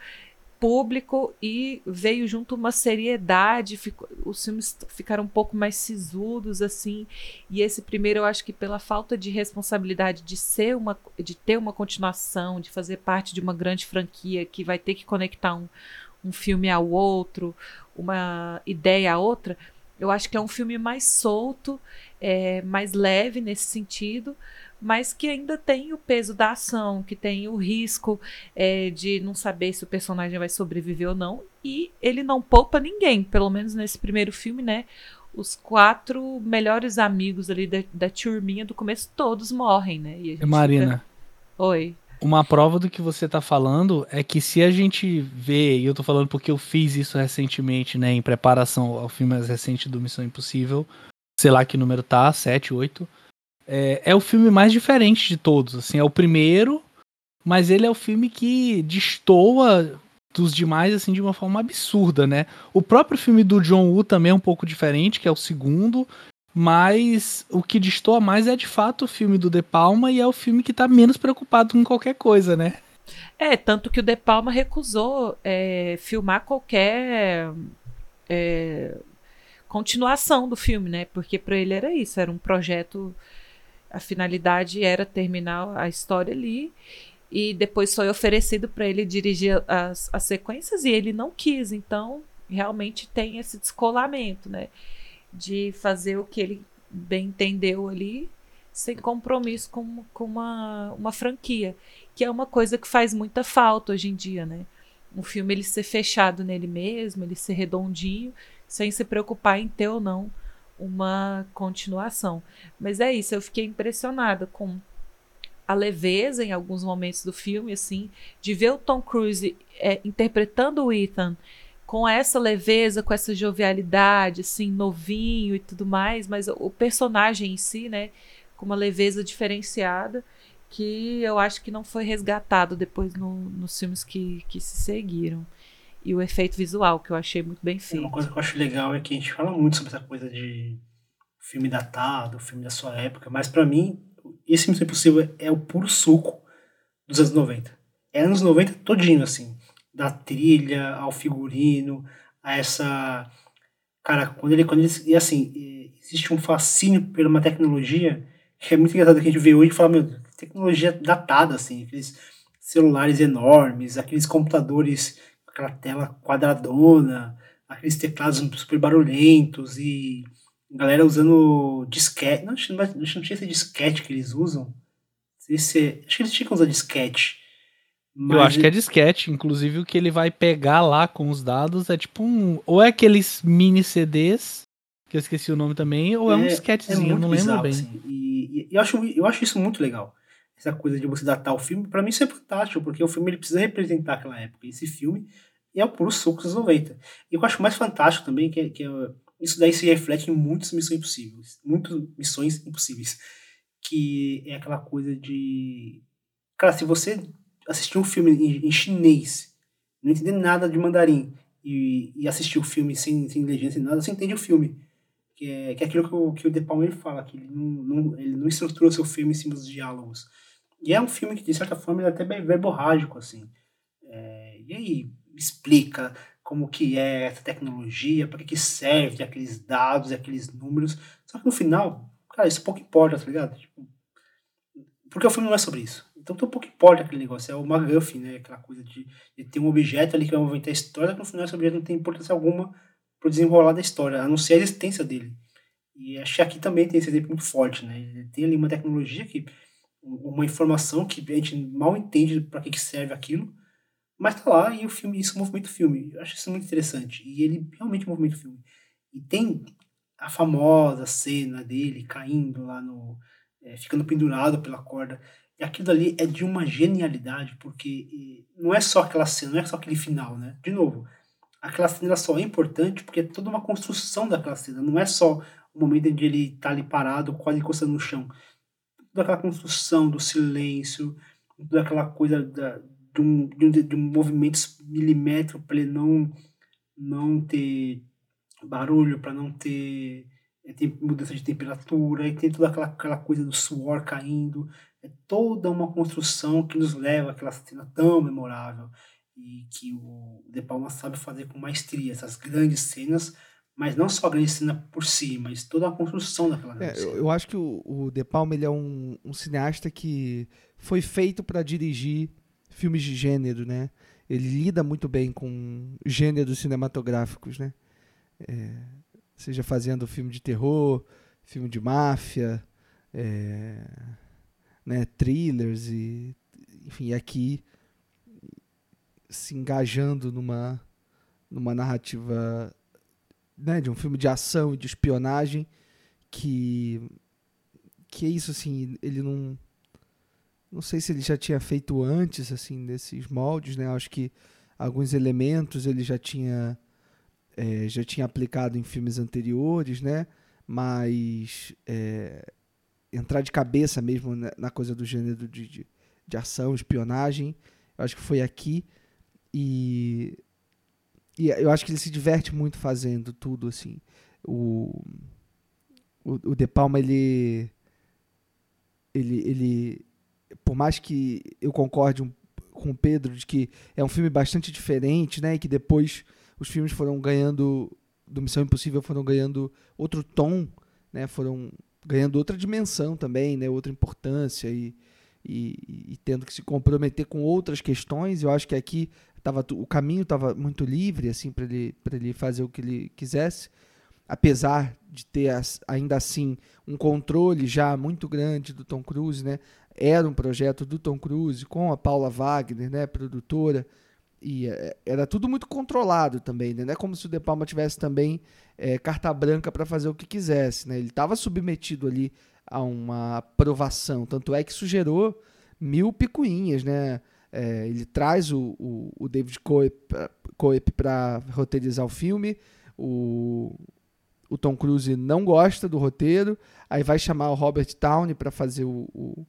público e veio junto uma seriedade, ficou, os filmes ficaram um pouco mais sisudos assim, e esse primeiro eu acho que pela falta de responsabilidade de ser uma de ter uma continuação, de fazer parte de uma grande franquia que vai ter que conectar um, um filme ao outro, uma ideia a outra, eu acho que é um filme mais solto, é, mais leve nesse sentido, mas que ainda tem o peso da ação, que tem o risco é, de não saber se o personagem vai sobreviver ou não. E ele não poupa ninguém, pelo menos nesse primeiro filme, né? Os quatro melhores amigos ali da, da turminha do começo, todos morrem, né? E Marina. Fica... Oi. Uma prova do que você tá falando é que se a gente vê, e eu tô falando porque eu fiz isso recentemente, né, em preparação ao filme mais recente do Missão Impossível, sei lá que número tá, 7, 8 é, é o filme mais diferente de todos. Assim, é o primeiro, mas ele é o filme que destoa dos demais assim de uma forma absurda, né? O próprio filme do John Woo também é um pouco diferente, que é o segundo, mas o que destoa mais é de fato o filme do De Palma e é o filme que tá menos preocupado com qualquer coisa, né? É, tanto que o De Palma recusou é, filmar qualquer é, continuação do filme, né? Porque para ele era isso, era um projeto a finalidade era terminar a história ali. E depois foi oferecido para ele dirigir as, as sequências e ele não quis. Então, realmente tem esse descolamento, né? De fazer o que ele bem entendeu ali, sem compromisso com, com uma, uma franquia. Que é uma coisa que faz muita falta hoje em dia, né? Um filme ele ser fechado nele mesmo, ele ser redondinho, sem se preocupar em ter ou não uma continuação. Mas é isso, eu fiquei impressionada com a leveza em alguns momentos do filme, assim, de ver o Tom Cruise é, interpretando o Ethan com essa leveza, com essa jovialidade, assim, novinho e tudo mais, mas o personagem em si, né, com uma leveza diferenciada que eu acho que não foi resgatado depois no, nos filmes que, que se seguiram e o efeito visual, que eu achei muito bem feito. Uma coisa que eu acho legal é que a gente fala muito sobre essa coisa de filme datado, filme da sua época, mas para mim, esse Missão Impossível é o puro suco dos anos 90. É anos 90 todinho, assim. Da trilha, ao figurino, a essa. Cara, quando ele. Quando ele e assim, existe um fascínio por uma tecnologia que é muito engraçado que a gente vê hoje e fala, meu, tecnologia datada, assim, aqueles celulares enormes, aqueles computadores aquela tela quadradona, aqueles teclados super barulhentos e galera usando disquete. Não, não, não tinha esse disquete que eles usam. Esse, acho que eles tinham que usar disquete. Eu acho que é disquete, inclusive o que ele vai pegar lá com os dados é tipo um. Ou é aqueles mini CDs, que eu esqueci o nome também, ou é, é um disquetezinho, é não lembro bem. Assim, e, e, eu, acho, eu acho isso muito legal. Essa coisa de você datar o filme, para mim isso é fantástico, porque o filme ele precisa representar aquela época. Esse filme é o puro suco dos 90. E o que eu acho mais fantástico também, que, é, que é, isso daí se reflete em muitas missões impossíveis. Muitas missões impossíveis. Que é aquela coisa de. Cara, se você assistir um filme em, em chinês, não entender nada de mandarim, e, e assistir o filme sem, sem legenda, sem nada, você entende o filme. Que é, que é aquilo que o, que o De Palma ele fala, que ele não, não, ele não estrutura o seu filme em cima dos diálogos. E é um filme que, de certa forma, ele é até verborrágico, assim. É, e aí, explica como que é essa tecnologia, para que, que serve aqueles dados, aqueles números. Só que no final, cara, isso pouco importa, tá ligado? Tipo, porque o filme não é sobre isso. Então tão pouco importa aquele negócio. É o McGuffin, né? Aquela coisa de, de ter um objeto ali que vai movimentar a história, que no final esse objeto não tem importância alguma pro desenrolar da história, a não ser a existência dele. E acho que aqui também tem esse exemplo muito forte, né? Ele tem ali uma tecnologia que uma informação que a gente mal entende para que, que serve aquilo, Mas tá lá e o filme, isso movimenta o filme. Eu acho isso muito interessante. E ele realmente movimenta o filme. E tem a famosa cena dele caindo lá no. É, ficando pendurado pela corda. E aquilo ali é de uma genialidade, porque não é só aquela cena, não é só aquele final, né? De novo, aquela cena só é importante porque é toda uma construção daquela cena. Não é só o momento em que ele tá ali parado, quase encostando no chão. Toda aquela construção do silêncio, toda aquela coisa da, de, um, de, um, de um movimento milimétrico para ele não, não ter barulho, para não ter é, tem mudança de temperatura, e tem toda aquela, aquela coisa do suor caindo. É toda uma construção que nos leva àquela cena tão memorável e que o De Palma sabe fazer com maestria, essas grandes cenas, mas não só a grande cena por si, mas toda a construção daquela é, eu, eu, acho que o, o De Palma ele é um, um cineasta que foi feito para dirigir filmes de gênero, né? Ele lida muito bem com gêneros cinematográficos, né? É, seja fazendo filme de terror, filme de máfia, é, né, thrillers e enfim, aqui se engajando numa numa narrativa né, de um filme de ação e de espionagem que que é isso assim, ele não não sei se ele já tinha feito antes assim desses moldes, né? Acho que alguns elementos ele já tinha é, já tinha aplicado em filmes anteriores, né? Mas é, entrar de cabeça mesmo na coisa do gênero de, de, de, ação, espionagem, eu acho que foi aqui e, e eu acho que ele se diverte muito fazendo tudo assim. O, o, De Palma ele ele, ele por mais que eu concorde um, com o Pedro de que é um filme bastante diferente, né, e que depois os filmes foram ganhando do Missão Impossível foram ganhando outro tom, né? Foram ganhando outra dimensão também, né? Outra importância e, e, e tendo que se comprometer com outras questões. Eu acho que aqui tava, o caminho estava muito livre assim para ele ele fazer o que ele quisesse, apesar de ter ainda assim um controle já muito grande do Tom Cruise, né? Era um projeto do Tom Cruise com a Paula Wagner, né? Produtora e é, era tudo muito controlado também, né? Não é como se o De Palma tivesse também é, carta branca para fazer o que quisesse, né? Ele estava submetido ali a uma aprovação, tanto é que isso gerou mil picuinhas, né? É, ele traz o, o, o David Coep para roteirizar o filme, o, o Tom Cruise não gosta do roteiro, aí vai chamar o Robert Downey para fazer o, o,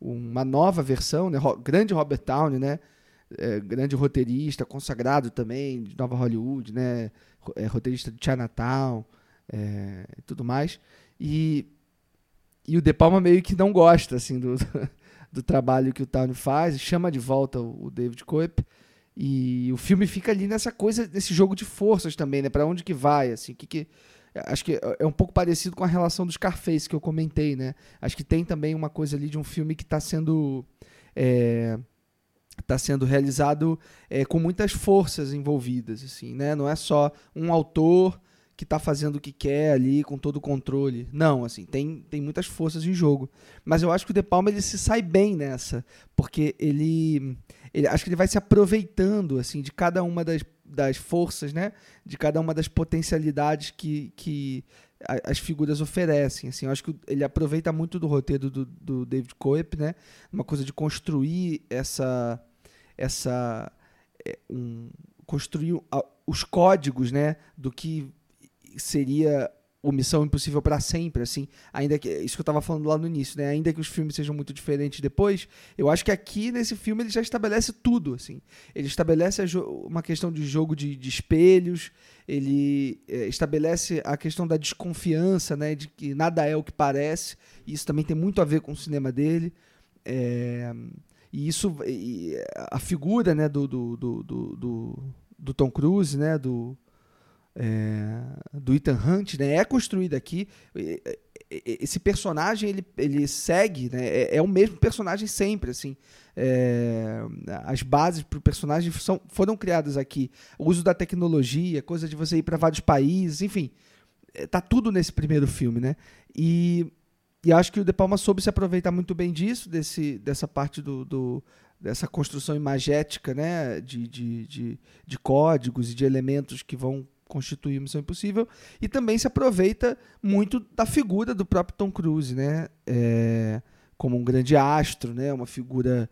uma nova versão, né? grande Robert Downey, né? é, grande roteirista, consagrado também, de Nova Hollywood, né? É, roteirista de Chinatown é, tudo mais. E, e o De Palma meio que não gosta assim, do, [LAUGHS] do trabalho que o Town faz, chama de volta o, David Coip. E o filme fica ali nessa coisa, nesse jogo de forças também, né? Para onde que vai, assim, que que acho que é um pouco parecido com a relação dos Scarface que eu comentei, né? Acho que tem também uma coisa ali de um filme que está sendo é, está sendo realizado é, com muitas forças envolvidas, assim, né? Não é só um autor que está fazendo o que quer ali com todo o controle. Não, assim, tem, tem muitas forças em jogo. Mas eu acho que o De Palma ele se sai bem nessa, porque ele, ele acho que ele vai se aproveitando assim de cada uma das, das forças, né? De cada uma das potencialidades que, que as figuras oferecem. Assim, eu acho que ele aproveita muito do roteiro do, do David Coep, né? Uma coisa de construir essa essa é, um, construir os códigos né, do que seria o Missão Impossível para sempre, assim, ainda que isso que eu estava falando lá no início, né? Ainda que os filmes sejam muito diferentes depois, eu acho que aqui nesse filme ele já estabelece tudo, assim. Ele estabelece uma questão de jogo de, de espelhos, ele é, estabelece a questão da desconfiança, né? De que nada é o que parece. E isso também tem muito a ver com o cinema dele. É, e isso, e a figura né, do, do, do, do, do Tom Cruise, né, do, é, do Ethan Hunt, né, é construída aqui. Esse personagem ele, ele segue, né, é, é o mesmo personagem sempre, assim. É, as bases para o personagem são, foram criadas aqui. O uso da tecnologia, coisa de você ir para vários países, enfim, é, tá tudo nesse primeiro filme, né? E e acho que o De Palma soube se aproveitar muito bem disso, desse, dessa parte do, do dessa construção imagética, né, de, de, de, de códigos e de elementos que vão constituir Missão Impossível e também se aproveita muito da figura do próprio Tom Cruise, né, é, como um grande astro, né, uma figura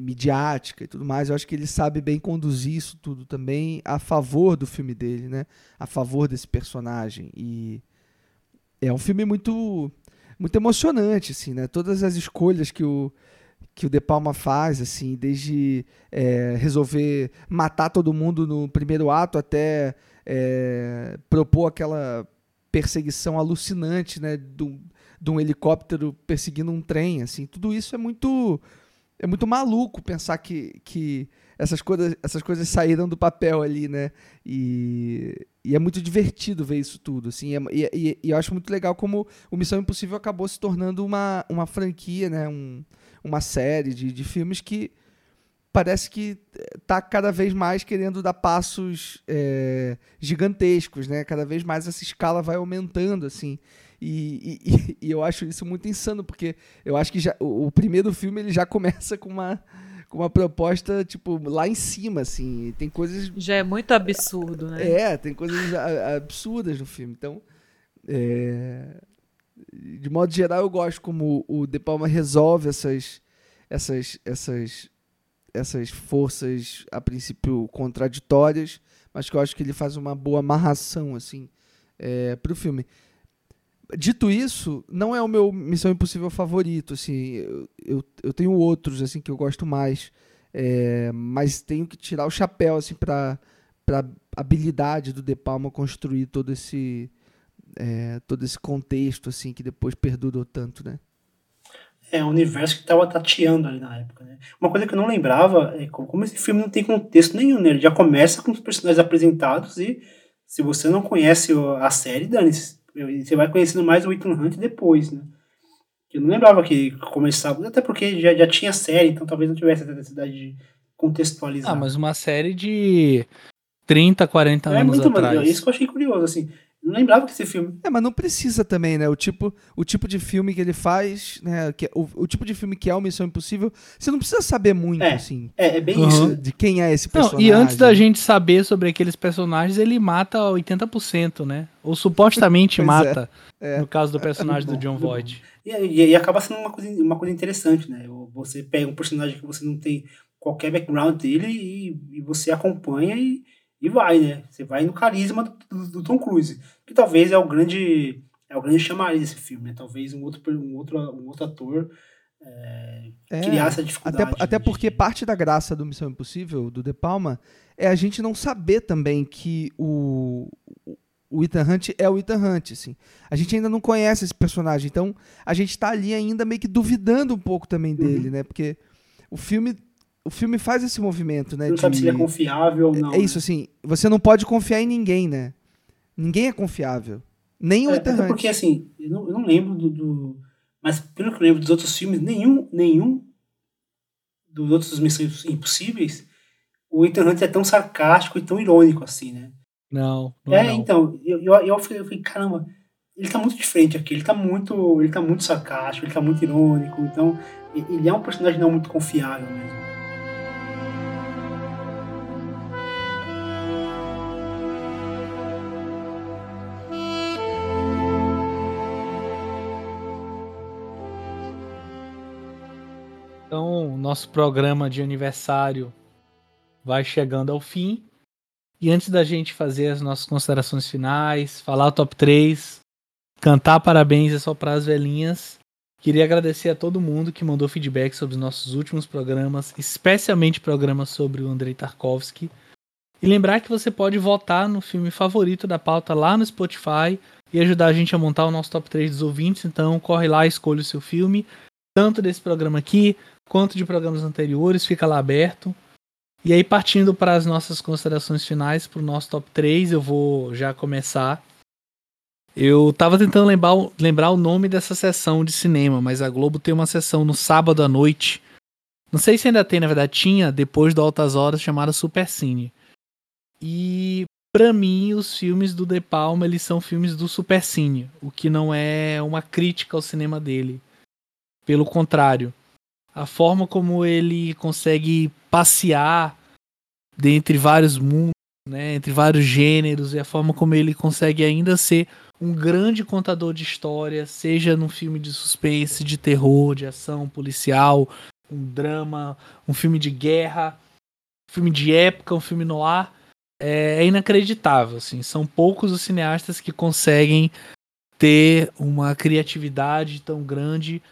midiática e tudo mais. Eu acho que ele sabe bem conduzir isso tudo também a favor do filme dele, né, a favor desse personagem e é um filme muito muito emocionante, assim, né? Todas as escolhas que o que o De Palma faz, assim, desde é, resolver matar todo mundo no primeiro ato até é, propor aquela perseguição alucinante, né, de um, helicóptero perseguindo um trem, assim, tudo isso é muito é muito maluco pensar que, que essas coisas essas coisas saíram do papel ali, né, e, e é muito divertido ver isso tudo, assim, é, e, e, e, eu acho muito legal como o Missão Impossível acabou se tornando uma, uma franquia, né, um, uma série de, de filmes que parece que está cada vez mais querendo dar passos é, gigantescos, né? Cada vez mais essa escala vai aumentando, assim. E, [LAUGHS] e, e, eu acho isso muito insano, porque eu acho que já, o, o, primeiro filme ele já começa com uma, com uma proposta, tipo, lá em cima, assim. Tem coisas... Já é muito absurdo, né? É, tem coisas absurdas no filme. Então, é, de modo geral, eu gosto como o De Palma resolve essas, essas, essas essas forças a princípio contraditórias, mas que eu acho que ele faz uma boa amarração assim é, para o filme. Dito isso, não é o meu Missão Impossível favorito, assim, eu, eu, eu tenho outros assim que eu gosto mais, é, mas tenho que tirar o chapéu assim para para habilidade do De Palma construir todo esse é, todo esse contexto assim que depois perdurou tanto, né? É um universo que estava tateando ali na época, né? Uma coisa que eu não lembrava é como esse filme não tem contexto nenhum, né? Ele já começa com os personagens apresentados e se você não conhece a série, dane você vai conhecendo mais o Ethan Hunt depois, né? Eu não lembrava que começava, até porque já, já tinha série, então talvez não tivesse a necessidade de contextualizar. Ah, mas uma série de 30, 40 é anos muito, atrás. Isso que eu achei curioso, assim. Não lembrava que esse filme. É, mas não precisa também, né? O tipo, o tipo de filme que ele faz, né? Que, o, o tipo de filme que é o Missão Impossível, você não precisa saber muito, é, assim. É, é bem uhum. isso. De quem é esse personagem. Não, e antes da gente saber sobre aqueles personagens, ele mata 80%, né? Ou supostamente [LAUGHS] é. mata. É. No caso do personagem do John Voight. E, e, e, acaba sendo uma coisa, uma coisa interessante, né? Você pega um personagem que você não tem qualquer background dele e, e você acompanha e e vai, né? Você vai no carisma do, do, Tom Cruise, que talvez é o grande é o grande chamariz desse filme, né? Talvez um outro um outro um outro ator é, é, criar essa dificuldade. Até, até porque parte da graça do Missão Impossível, do De Palma, é a gente não saber também que o, o Ethan Hunt é o Ethan Hunt, assim. A gente ainda não conhece esse personagem, então a gente tá ali ainda meio que duvidando um pouco também dele, uhum. né? Porque o filme o filme faz esse movimento, né? Você não de... sabe se ele é confiável ou não. É isso, né? assim, você não pode confiar em ninguém, né? Ninguém é confiável. Nem o é, Ethan Porque, assim, eu não, eu não lembro do, do, Mas, pelo que eu lembro dos outros filmes, nenhum, nenhum dos outros Missões Impossíveis, o Ethan Hunt é tão sarcástico e tão irônico, assim, né? Não, não é, não. então, eu, eu, eu, falei, eu falei, caramba, ele tá muito diferente aqui, ele tá muito, ele tá muito sarcástico, ele tá muito irônico, então ele é um personagem não muito confiável mesmo. Nosso programa de aniversário vai chegando ao fim. E antes da gente fazer as nossas considerações finais, falar o top 3, cantar parabéns e soprar as velhinhas, queria agradecer a todo mundo que mandou feedback sobre os nossos últimos programas, especialmente programas sobre o Andrei Tarkovsky. E lembrar que você pode votar no filme favorito da pauta lá no Spotify e ajudar a gente a montar o nosso top 3 dos ouvintes. Então corre lá, escolha o seu filme, tanto desse programa aqui quanto de programas anteriores, fica lá aberto. E aí, partindo para as nossas considerações finais, para o nosso top 3, eu vou já começar. Eu tava tentando lembrar, lembrar o nome dessa sessão de cinema, mas a Globo tem uma sessão no sábado à noite. Não sei se ainda tem, na verdade, tinha, depois do Altas Horas, chamada Super Cine. E para mim, os filmes do De Palma, eles são filmes do Super Cine, o que não é uma crítica ao cinema dele. Pelo contrário, a forma como ele consegue passear dentre vários mundos, né, entre vários gêneros, e a forma como ele consegue ainda ser um grande contador de história, seja num filme de suspense, de terror, de ação policial, um drama, um filme de guerra, um filme de época, um filme no ar, é, é inacreditável. Assim. São poucos os cineastas que conseguem ter uma criatividade tão grande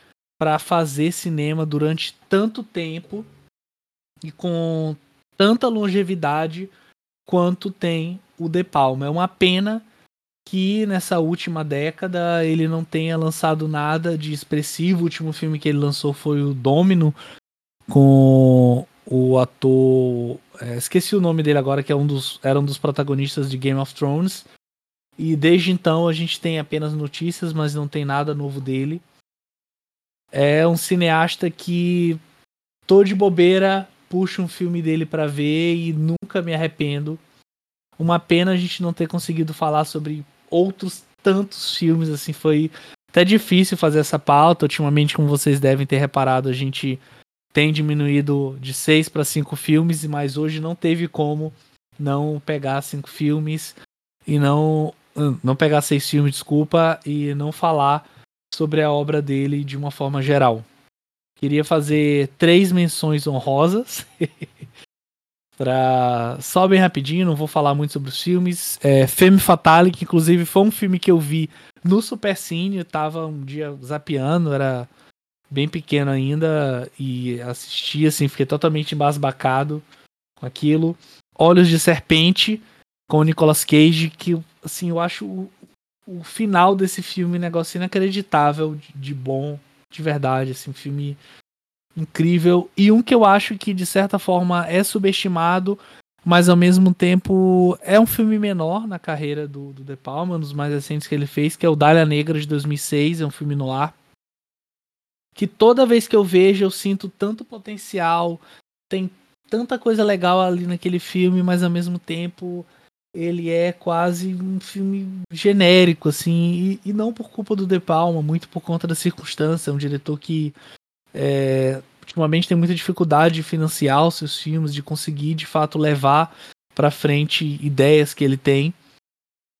para fazer cinema durante tanto tempo e com tanta longevidade quanto tem o De Palma. É uma pena que nessa última década ele não tenha lançado nada de expressivo. O último filme que ele lançou foi o Domino, com o ator. É, esqueci o nome dele agora, que é um dos, era um dos protagonistas de Game of Thrones. E desde então a gente tem apenas notícias, mas não tem nada novo dele. É um cineasta que tô de bobeira, puxo um filme dele para ver e nunca me arrependo. Uma pena a gente não ter conseguido falar sobre outros tantos filmes, assim, foi até difícil fazer essa pauta. Ultimamente, como vocês devem ter reparado, a gente tem diminuído de seis para cinco filmes, mas hoje não teve como não pegar cinco filmes e não não pegar seis filmes, desculpa, e não falar sobre a obra dele de uma forma geral. Queria fazer três menções honrosas. [LAUGHS] pra... Só bem rapidinho, não vou falar muito sobre os filmes. É, Femme Fatale, que inclusive foi um filme que eu vi no Super Cine. Eu tava um dia zapeando, era bem pequeno ainda, e assisti, assim, fiquei totalmente embasbacado com aquilo. Olhos de Serpente, com o Nicolas Cage, que, assim, eu acho o, final desse filme negócio inacreditável de, de bom de verdade, assim, um filme incrível e um que eu acho que de certa forma é subestimado, mas ao mesmo tempo é um filme menor na carreira do, do De Palma, um dos mais recentes que ele fez, que é o Dália Negra de 2006, é um filme no ar. Que toda vez que eu vejo eu sinto tanto potencial, tem tanta coisa legal ali naquele filme, mas ao mesmo tempo ele é quase um filme genérico, assim, e, e, não por culpa do De Palma, muito por conta da circunstância. É um diretor que é, ultimamente tem muita dificuldade de financiar os seus filmes, de conseguir de fato levar para frente ideias que ele tem.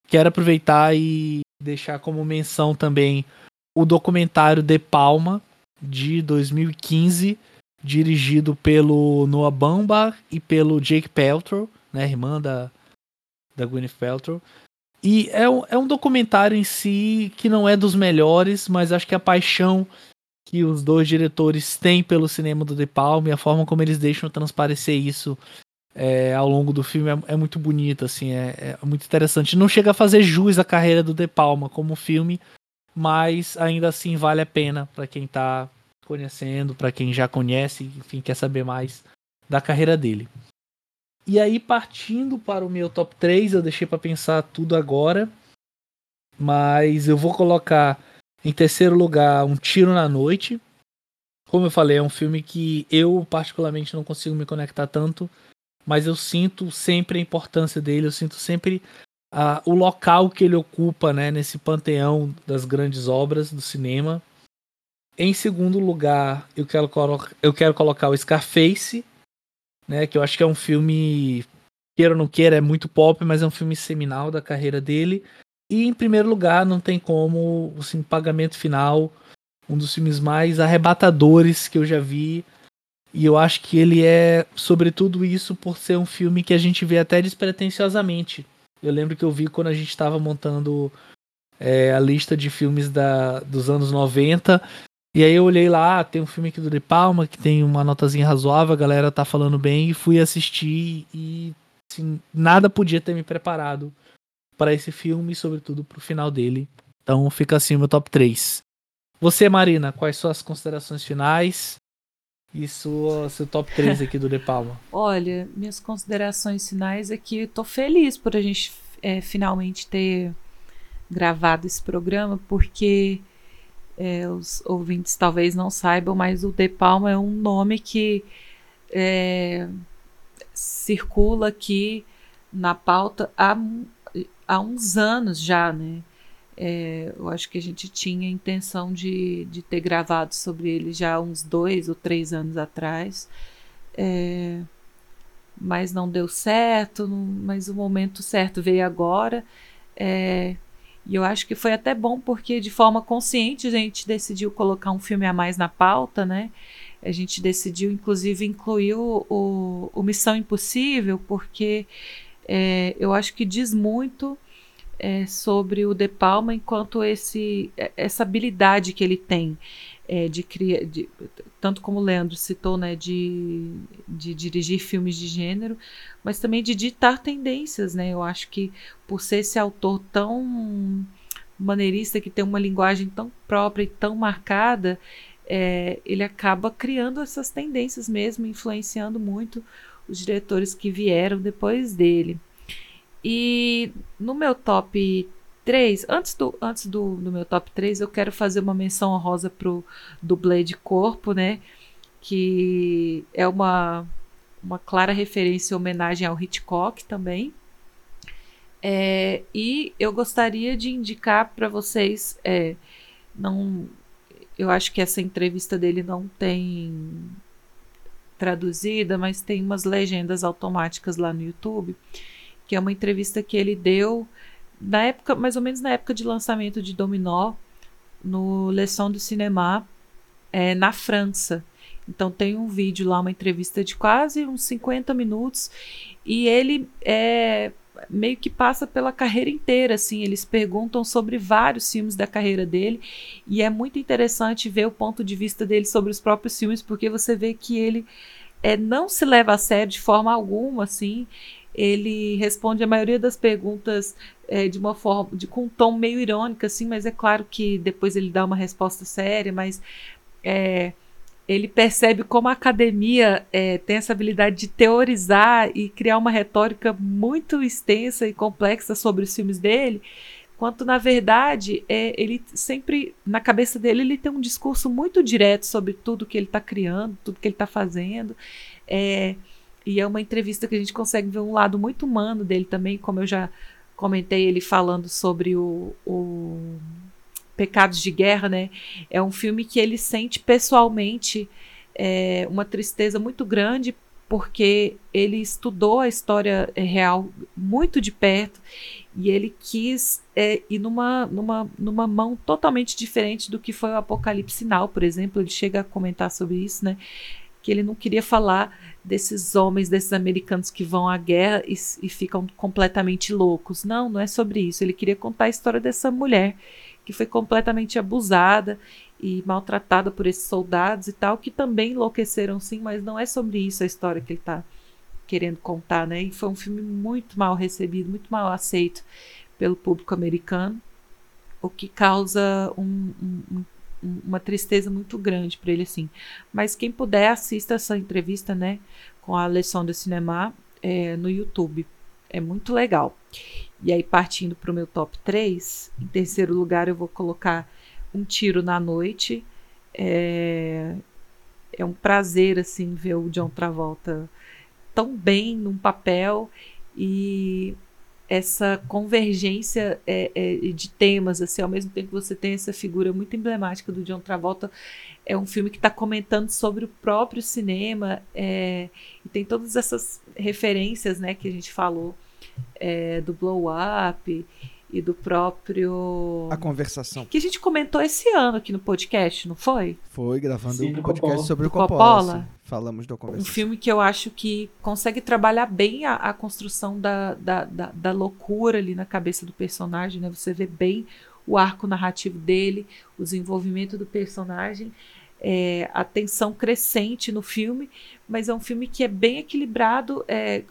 Quero aproveitar e deixar como menção também o documentário De Palma, de 2015, dirigido pelo Noah Baumbach e pelo Jake Peltrow, né, irmã da da Gwyneth Paltrow. E é um, é um documentário em si que não é dos melhores, mas acho que a paixão que os dois diretores têm pelo cinema do De Palma e a forma como eles deixam transparecer isso é, ao longo do filme é, é muito bonita, assim, é, é, muito interessante. Não chega a fazer jus à carreira do De Palma como filme, mas ainda assim vale a pena para quem está conhecendo, para quem já conhece, enfim, quer saber mais da carreira dele. E aí, partindo para o meu top 3, eu deixei para pensar tudo agora. Mas eu vou colocar em terceiro lugar Um Tiro na Noite. Como eu falei, é um filme que eu particularmente não consigo me conectar tanto. Mas eu sinto sempre a importância dele, eu sinto sempre o local que ele ocupa né, nesse panteão das grandes obras do cinema. Em segundo lugar, eu quero, eu quero colocar o Scarface, né? Que eu acho que é um filme, queira ou não queira, é muito pop, mas é um filme seminal da carreira dele. E em primeiro lugar, não tem como, assim, Pagamento Final, um dos filmes mais arrebatadores que eu já vi. E eu acho que ele é, sobretudo isso, por ser um filme que a gente vê até despretensiosamente. Eu lembro que eu vi quando a gente estava montando é, a lista de filmes da, dos anos 90 e aí eu olhei lá, tem um filme aqui do De Palma, que tem uma notazinha razoável, a galera tá falando bem, e fui assistir e assim, nada podia ter me preparado para esse filme, sobretudo pro final dele. Então fica assim o meu top 3. Você, Marina, quais são as considerações finais? E sua, seu top 3 aqui do De Palma? [LAUGHS] Olha, minhas considerações finais é que tô feliz por a gente é, finalmente ter gravado esse programa, porque é, os ouvintes talvez não saibam, mas o De Palma é um nome que é, circula aqui na pauta há, há uns anos já, né? É, eu acho que a gente tinha a intenção de, de ter gravado sobre ele já uns dois ou três anos atrás. É, mas não deu certo, mas o momento certo veio agora. É, e eu acho que foi até bom porque de forma consciente a gente decidiu colocar um filme a mais na pauta, né? A gente decidiu, inclusive, incluir o, o, o Missão Impossível, porque é, eu acho que diz muito é, sobre o De Palma enquanto esse, é, essa habilidade que ele tem é, de criar, tanto como o Leandro citou, né, de, de dirigir filmes de gênero, mas também de ditar tendências, né? Eu acho que por ser esse autor tão maneirista que tem uma linguagem tão própria e tão marcada, é, ele acaba criando essas tendências mesmo, influenciando muito os diretores que vieram depois dele. E no meu top 3, antes do, antes do, do meu top 3, eu quero fazer uma menção honrosa pro dublê de corpo, né? Que é uma, uma clara referência e homenagem ao Hitchcock também. É, e eu gostaria de indicar para vocês, é, não, eu acho que essa entrevista dele não tem traduzida, mas tem umas legendas automáticas lá no YouTube que é uma entrevista que ele deu na época, mais ou menos na época de lançamento de Dominó, no Leçon do Cinema, é, na França. Então tem um vídeo lá, uma entrevista de quase uns 50 minutos, e ele é, meio que passa pela carreira inteira, assim, eles perguntam sobre vários filmes da carreira dele, e é muito interessante ver o ponto de vista dele sobre os próprios filmes, porque você vê que ele é, não se leva a sério de forma alguma, assim, ele responde a maioria das perguntas é, de uma forma, de, com um tom meio irônico, assim, mas é claro que depois ele dá uma resposta séria, mas é, ele percebe como a academia é, tem essa habilidade de teorizar e criar uma retórica muito extensa e complexa sobre os filmes dele, quanto na verdade é, ele sempre na cabeça dele ele tem um discurso muito direto sobre tudo que ele está criando, tudo que ele está fazendo. É, e é uma entrevista que a gente consegue ver um lado muito humano dele também, como eu já comentei ele falando sobre o, o Pecados de Guerra, né? É um filme que ele sente pessoalmente é, uma tristeza muito grande porque ele estudou a história é, real muito de perto e ele quis é, ir numa, numa, numa mão totalmente diferente do que foi o Apocalipse Sinal, por exemplo. Ele chega a comentar sobre isso, né? Que ele não queria falar desses homens, desses americanos que vão à guerra e, e, ficam completamente loucos. Não, não é sobre isso. Ele queria contar a história dessa mulher que foi completamente abusada e maltratada por esses soldados e tal, que também enlouqueceram sim, mas não é sobre isso a história que ele está querendo contar, né? E foi um filme muito mal recebido, muito mal aceito pelo público americano, o que causa um, um, uma tristeza muito grande para ele assim. Mas quem puder assista essa entrevista, né, com a Leção de Cinema é, no YouTube. É muito legal. E aí partindo para o meu top 3, em terceiro lugar eu vou colocar Um Tiro na Noite. É, é um prazer assim ver o John Travolta tão bem num papel e essa convergência é, é, de temas, assim, ao mesmo tempo que você tem essa figura muito emblemática do John Travolta, é um filme que está comentando sobre o próprio cinema é, e tem todas essas referências, né, que a gente falou é, do Blow Up e do próprio. A conversação. Que a gente comentou esse ano aqui no podcast, não foi? Foi, gravando Sim, um podcast Coppola. sobre do o Coppola. Coppola. Falamos da conversação. Um filme que eu acho que consegue trabalhar bem a, a construção da, da, da, da, loucura ali na cabeça do personagem, né? Você vê bem o arco narrativo dele, o desenvolvimento do personagem. É, a tensão crescente no filme, mas é um filme que é bem equilibrado, é,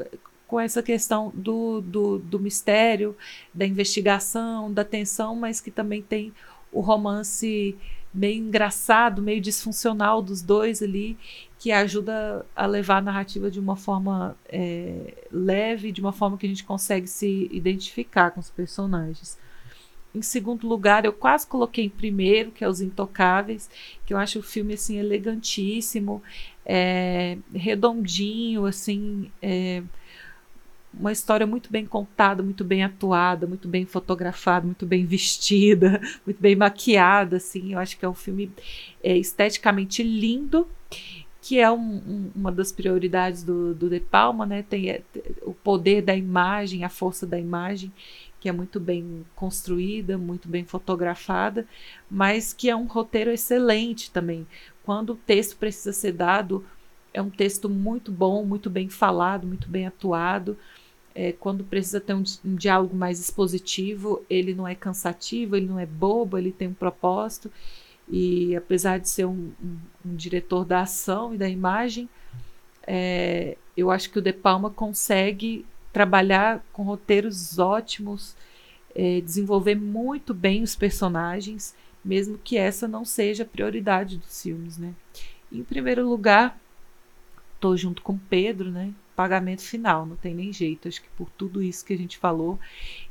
com essa questão do, do, do mistério, da investigação, da tensão, mas que também tem o romance meio engraçado, meio disfuncional dos dois ali, que ajuda a levar a narrativa de uma forma é, leve, de uma forma que a gente consegue se identificar com os personagens. Em segundo lugar, eu quase coloquei em primeiro, que é Os Intocáveis, que eu acho o filme assim elegantíssimo, é, redondinho, assim, é, uma história muito bem contada, muito bem atuada, muito bem fotografada, muito bem vestida, [LAUGHS] muito bem maquiada, assim. Eu acho que é um filme é, esteticamente lindo, que é um, um, uma das prioridades do, do De Palma, né? Tem é, o poder da imagem, a força da imagem, que é muito bem construída, muito bem fotografada, mas que é um roteiro excelente também. Quando o texto precisa ser dado, é um texto muito bom, muito bem falado, muito bem atuado é, quando precisa ter um, um, diálogo mais expositivo, ele não é cansativo, ele não é bobo, ele tem um propósito. E apesar de ser um, um, um diretor da ação e da imagem, é, eu acho que o De Palma consegue trabalhar com roteiros ótimos, é, desenvolver muito bem os personagens, mesmo que essa não seja a prioridade dos filmes, né? Em primeiro lugar, estou junto com Pedro, né? Pagamento final, não tem nem jeito, acho que por tudo isso que a gente falou.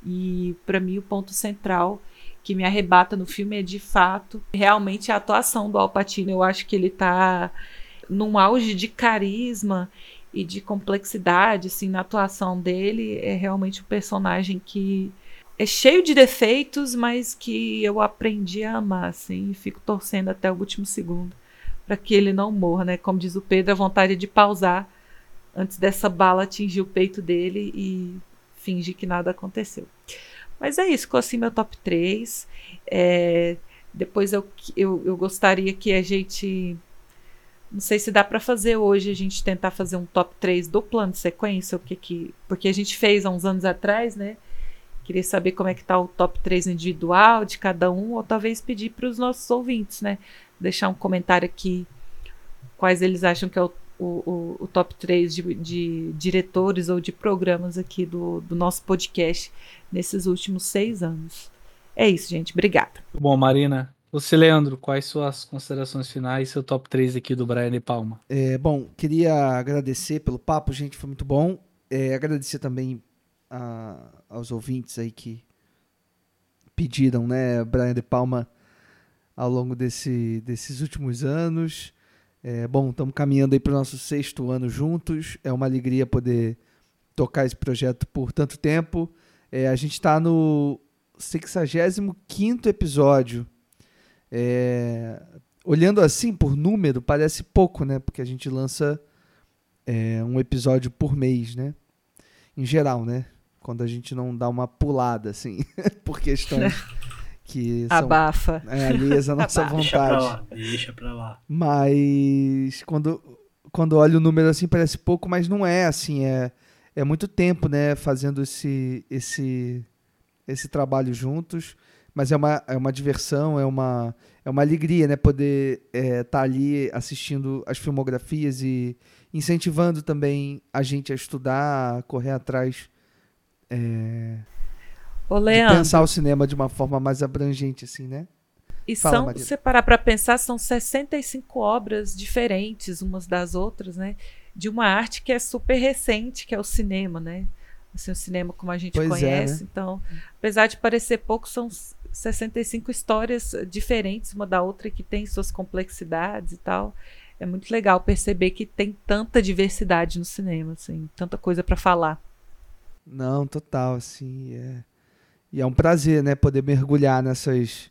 E para mim o ponto central que me arrebata no filme é de fato realmente a atuação do Al Pacino. Eu acho que ele está num auge de carisma e de complexidade assim na atuação dele, é realmente um personagem que é cheio de defeitos, mas que eu aprendi a amar assim, e fico torcendo até o último segundo para que ele não morra, né? Como diz o Pedro, a vontade de pausar antes dessa bala atingir o peito dele e fingir que nada aconteceu. Mas é isso, ficou assim meu top 3. É, depois eu, eu, eu gostaria que a gente. Não sei se dá para fazer hoje, a gente tentar fazer um top 3 do plano de sequência, o que que, porque a gente fez há uns anos atrás, né? Queria saber como é que tá o top 3 individual de cada um, ou talvez pedir para os nossos ouvintes, né? Deixar um comentário aqui quais eles acham que é o o, o, o top 3 de, de, diretores ou de programas aqui do, do nosso podcast nesses últimos seis anos. É isso, gente. Obrigada. Bom, Marina, você, Leandro, quais suas considerações finais, seu top 3 aqui do Brian de Palma? É, bom, queria agradecer pelo papo, gente, foi muito bom. É, agradecer também a, aos ouvintes aí que pediram, né, Brian de Palma ao longo desse, desses últimos anos. É, bom, estamos caminhando aí para o nosso sexto ano juntos. É uma alegria poder tocar esse projeto por tanto tempo. É, a gente está no 65 episódio. É, olhando assim por número, parece pouco, né? Porque a gente lança é, um episódio por mês, né? Em geral, né? Quando a gente não dá uma pulada, assim, [LAUGHS] por questões [LAUGHS] que são Abafa. É, alheias à nossa vontade. Deixa pra lá, deixa pra lá. Mas quando, quando olho o número assim parece pouco, mas não é assim, é, é muito tempo, né, fazendo esse, esse, esse trabalho juntos, mas é uma, é uma diversão, é uma, é uma alegria, né, poder estar é, tá ali assistindo as filmografias e incentivando também a gente a estudar, a correr atrás é, Ô, Leandro, de pensar o cinema de uma forma mais abrangente, assim, né? E Fala, são, se você parar para pensar, são 65 obras diferentes umas das outras, né? De uma arte que é super recente, que é o cinema, né? Assim, o cinema como a gente pois conhece. É, né? Então, apesar de parecer pouco, são 65 histórias diferentes uma da outra que tem suas complexidades e tal. É muito legal perceber que tem tanta diversidade no cinema, assim, tanta coisa para falar. Não, total, assim, é e é um prazer, né, poder mergulhar nessas,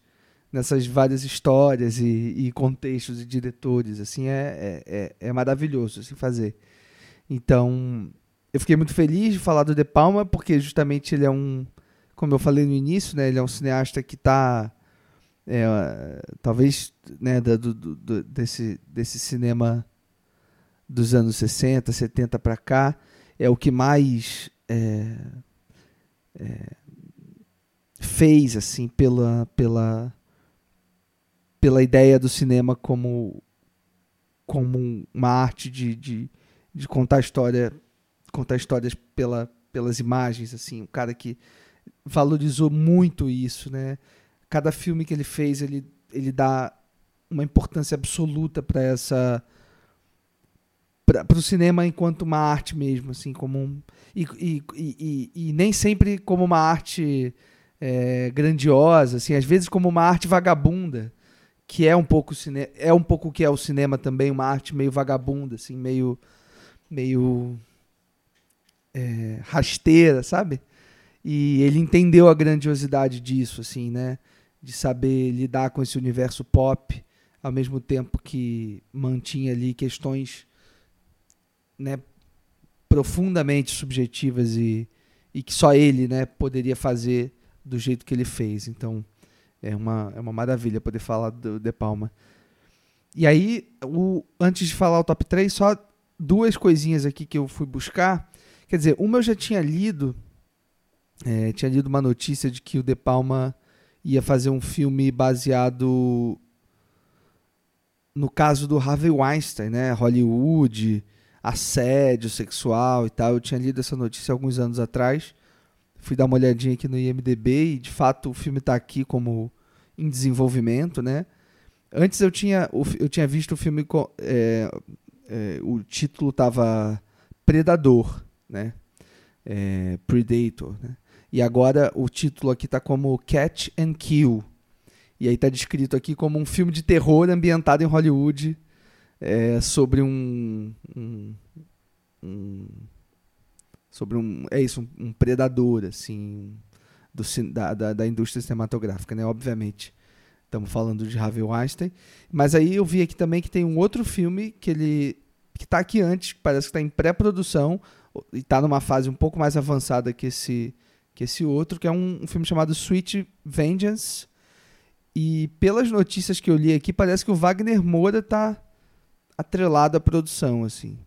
nessas várias histórias e, e contextos e diretores. Assim, é, é, é, é maravilhoso assim, fazer. Então, eu fiquei muito feliz de falar do De Palma, porque justamente ele é um, como eu falei no início, né, ele é um cineasta que está é, talvez né, do, do, desse, desse cinema dos anos 60, 70 para cá, é o que mais é, é, fez assim pela pela pela ideia do cinema como como uma arte de, de, de contar história contar histórias pela, pelas imagens assim um cara que valorizou muito isso né? Cada filme que ele fez ele ele dá uma importância absoluta para essa para o cinema enquanto uma arte mesmo assim como um, e, e, e, e, nem sempre como uma arte é, grandiosa, assim, às vezes como uma arte vagabunda, que é um pouco cine é um pouco que é o cinema também, uma arte meio vagabunda, assim, meio meio é, rasteira, sabe? E ele entendeu a grandiosidade disso, assim, né? De saber lidar com esse universo pop, ao mesmo tempo que mantinha ali questões, né? Profundamente subjetivas e, e que só ele, né? Poderia fazer do jeito que ele fez. Então, é uma, é uma maravilha poder falar do De Palma. E aí, o, antes de falar o top 3, só duas coisinhas aqui que eu fui buscar. Quer dizer, uma eu já tinha lido, é, tinha lido uma notícia de que o De Palma ia fazer um filme baseado no caso do Harvey Weinstein, né? Hollywood, assédio sexual e tal. Eu tinha lido essa notícia alguns anos atrás. Fui dar uma olhadinha aqui no IMDb e de fato o filme está aqui como em desenvolvimento, né? Antes eu tinha, eu tinha visto o filme é, é, o título tava Predador, né? É, Predator, né? E agora o título aqui tá como Catch and Kill. E aí tá descrito aqui como um filme de terror ambientado em Hollywood é, sobre um, um, um, sobre um é isso um, um predador assim do, da, da, da, indústria cinematográfica, né? Obviamente. Estamos falando de Harvey Weinstein. Mas aí eu vi aqui também que tem um outro filme que ele que está aqui antes, parece que está em pré-produção e está numa fase um pouco mais avançada que esse que esse outro, que é um, um filme chamado Sweet Vengeance. E pelas notícias que eu li aqui, parece que o Wagner Moura está atrelado à produção, assim.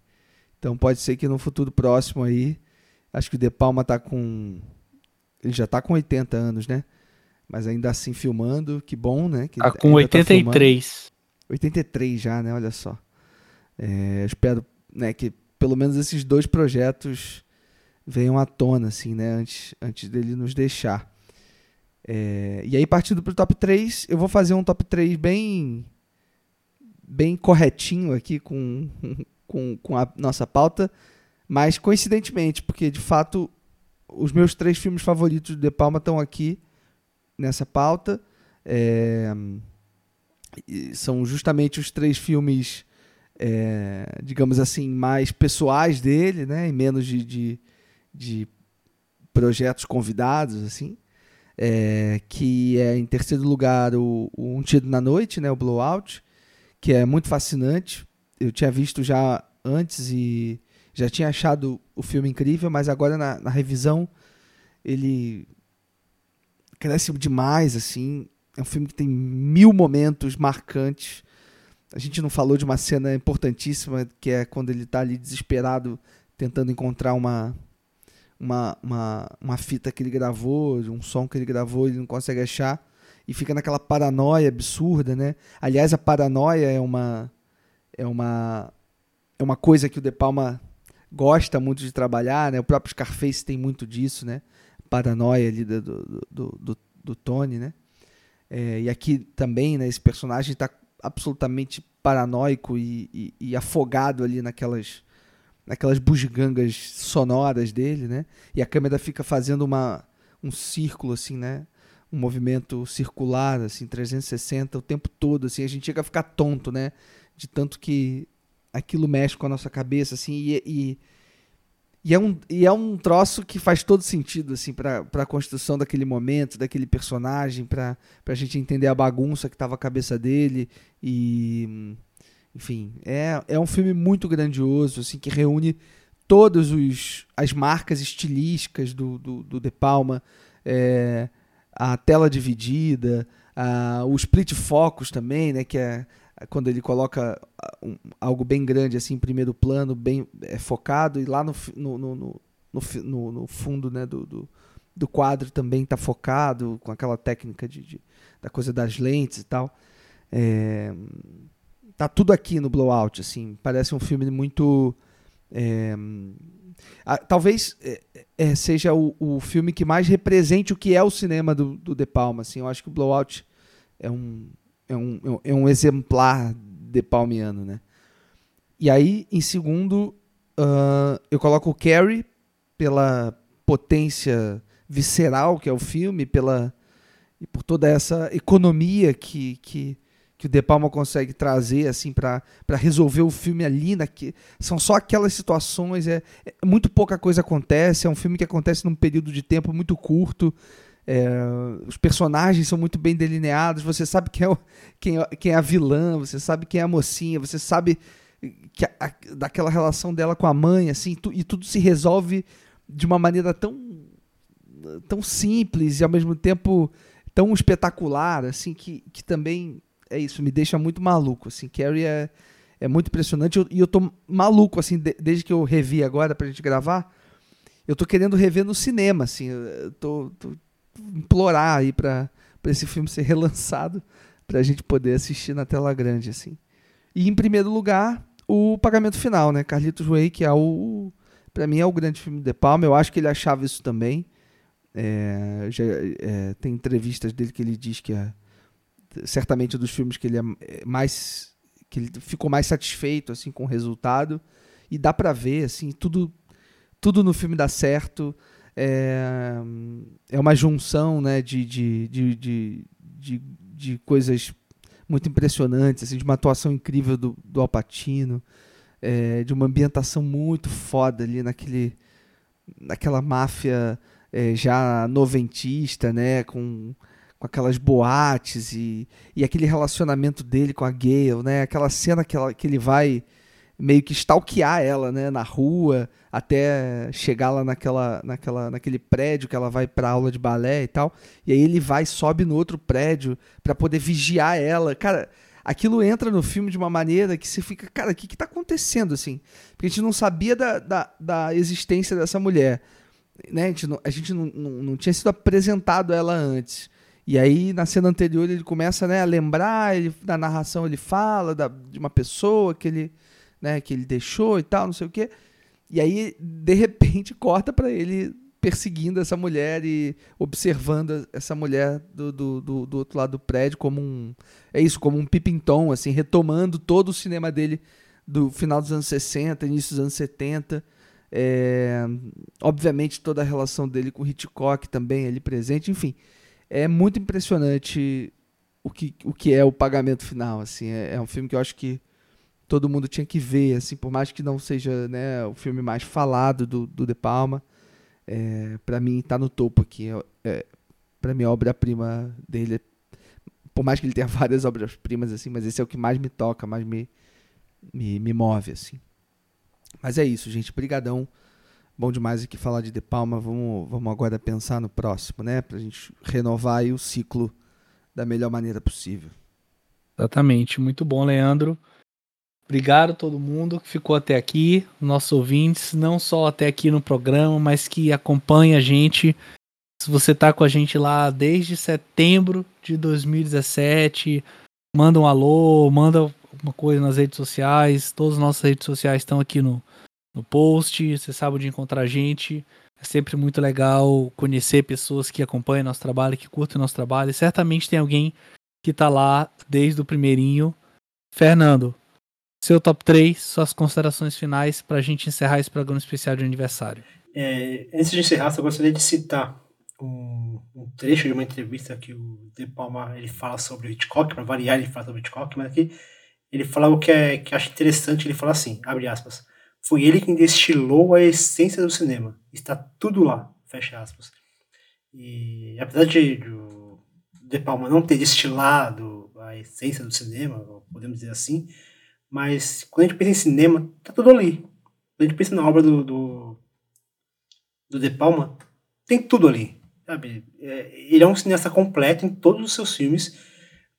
Então pode ser que no futuro próximo aí, acho que o De Palma está com ele já está com 80 anos, né? Mas ainda assim filmando, que bom, né? Que tá com 83. Tá 83 já, né? Olha só. É, espero né, que pelo menos esses dois projetos venham à tona, assim, né? Antes, antes dele nos deixar. É, e aí, partindo para o top 3, eu vou fazer um top 3 bem, bem corretinho aqui com, [LAUGHS] com, com a nossa pauta, mas coincidentemente, porque de fato os meus três filmes favoritos de De Palma estão aqui nessa pauta. É, são justamente os três filmes, é, digamos assim, mais pessoais dele, né? E menos de, de, de projetos convidados, assim. É, que é, em terceiro lugar, o, o Um Tiro na Noite, né? O Blowout, que é muito fascinante. Eu tinha visto já antes e já tinha achado o filme incrível, mas agora na, na revisão ele cresce demais, assim. É um filme que tem mil momentos marcantes. A gente não falou de uma cena importantíssima, que é quando ele está ali desesperado, tentando encontrar uma, uma, uma, uma fita que ele gravou, um som que ele gravou, ele não consegue achar. E fica naquela paranoia absurda, né? Aliás, a paranoia é uma, é uma, é uma coisa que o De Palma gosta muito de trabalhar, né? O próprio Scarface tem muito disso, né? Paranoia ali do, do, do, do, Tony, né? É, e aqui também, né? Esse personagem está absolutamente paranoico e, e, e, afogado ali naquelas naquelas bugigangas sonoras dele, né? E a câmera fica fazendo uma um círculo assim, né? Um movimento circular assim, 360 o tempo todo, assim, a gente chega a ficar tonto, né? De tanto que aquilo mexe com a nossa cabeça, assim, e, e, e, é, um, e é um troço que faz todo sentido, assim, para a construção daquele momento, daquele personagem, para a gente entender a bagunça que estava a cabeça dele, e... Enfim, é, é um filme muito grandioso, assim, que reúne todas as marcas estilísticas do, do, do De Palma, é, a tela dividida, a, o split focus também, né, que é quando ele coloca ah, um, algo bem grande assim em primeiro plano, bem é, focado, e lá no, no, no, no, no fundo né, do, do, do, quadro também está focado, com aquela técnica de, de, da coisa das lentes e tal. É, tá tudo aqui no Blowout, assim, parece um filme muito... É, talvez é, é, seja o, o filme que mais represente o que é o cinema do, do De Palma, assim, eu acho que o Blowout é um, é um, é um exemplar de palmiano, né? E aí, em segundo, uh, eu coloco o Carrie pela potência visceral que é o filme, pela e por toda essa economia que, que, que o De Palma consegue trazer assim para resolver o filme ali que são só aquelas situações é, é, muito pouca coisa acontece é um filme que acontece num período de tempo muito curto é, os personagens são muito bem delineados você sabe quem é, o, quem, é, quem é a vilã você sabe quem é a mocinha você sabe que a, a, daquela relação dela com a mãe assim tu, e tudo se resolve de uma maneira tão tão simples e ao mesmo tempo tão espetacular assim que, que também é isso, me deixa muito maluco, assim, Carrie é, é muito impressionante. E eu, eu tô maluco, assim, de, desde que eu revi agora pra gente gravar, eu tô querendo rever no cinema, assim, eu tô, tô implorar aí pra esse filme ser relançado pra gente poder assistir na tela grande, assim. E em primeiro lugar, o Pagamento Final, né, Carlitos Way, que é o, pra mim é o grande filme de Palma, eu acho que ele achava isso também, é, já, é, tem entrevistas dele que ele diz que é certamente dos filmes que ele é, é mais que ele ficou mais satisfeito assim com o resultado. E dá para ver assim tudo tudo no filme dá certo é, é uma junção né de, de, de, de, de, coisas muito impressionantes assim de uma atuação incrível do, do Alpatino é, de uma ambientação muito foda ali naquele naquela máfia é, já noventista né com com aquelas boates e, e aquele relacionamento dele com a Gale, né? Aquela cena que, ela, que ele vai meio que stalkear ela, né, na rua, até chegar lá naquela, naquela, naquele prédio que ela vai para aula de balé e tal. E aí ele vai sobe no outro prédio para poder vigiar ela. Cara, aquilo entra no filme de uma maneira que você fica, cara, o que, que tá acontecendo assim? Porque a gente não sabia da, da, da existência dessa mulher. Né? A gente, não, a gente não, não, não tinha sido apresentado ela antes. E aí, na cena anterior, ele começa né, a lembrar, ele, na narração ele fala da, de uma pessoa que ele, né, que ele deixou e tal, não sei o quê. E aí, de repente, [LAUGHS] corta para ele perseguindo essa mulher e observando essa mulher do, do, do, do, outro lado do prédio como um. É isso, como um pipintom, assim, retomando todo o cinema dele do final dos anos 60, início dos anos 70. É, obviamente, toda a relação dele com Hitchcock também ali presente, enfim é muito impressionante o que, o que é o pagamento final. Assim, é, é, um filme que eu acho que todo mundo tinha que ver, assim, por mais que não seja né, o filme mais falado do, do De Palma. É, para mim está no topo aqui. É, é para mim a obra-prima dele, por mais que ele tenha [LAUGHS] várias obras-primas assim, mas esse é o que mais me toca, mais me, me, me move assim. Mas é isso, gente. Brigadão. Bom demais aqui falar de De Palma. Vamos, vamos agora pensar no próximo, né? Pra gente renovar o ciclo da melhor maneira possível. Exatamente. Muito bom, Leandro. Obrigado a todo mundo que ficou até aqui, nossos ouvintes, não só até aqui no programa, mas que acompanha a gente. Se você tá com a gente lá desde setembro de 2017, manda um alô, manda uma coisa nas redes sociais. Todas as nossas redes sociais estão aqui no, no post, você sabe onde encontrar a gente. É sempre muito legal conhecer pessoas que acompanham nosso trabalho, que curtem nosso trabalho. E certamente tem alguém que está lá desde o primeirinho. Fernando, seu top 3, suas considerações finais para a gente encerrar esse programa especial de aniversário. É, antes de encerrar, eu gostaria de citar um, um, trecho de uma entrevista que o De Palma ele fala sobre o Hitchcock, para variar ele fala sobre o Hitchcock, mas aqui ele fala o que, é, que acho interessante, ele fala assim, abre aspas, foi ele quem destilou a essência do cinema. Está tudo lá, fecha aspas. E apesar de, de De Palma não ter destilado a essência do cinema, podemos dizer assim, mas quando a gente pensa em cinema, tá tudo ali. Quando a gente pensa na obra do, do, do De Palma, tem tudo ali. Sabe? É, ele é um cineasta completo em todos os seus filmes.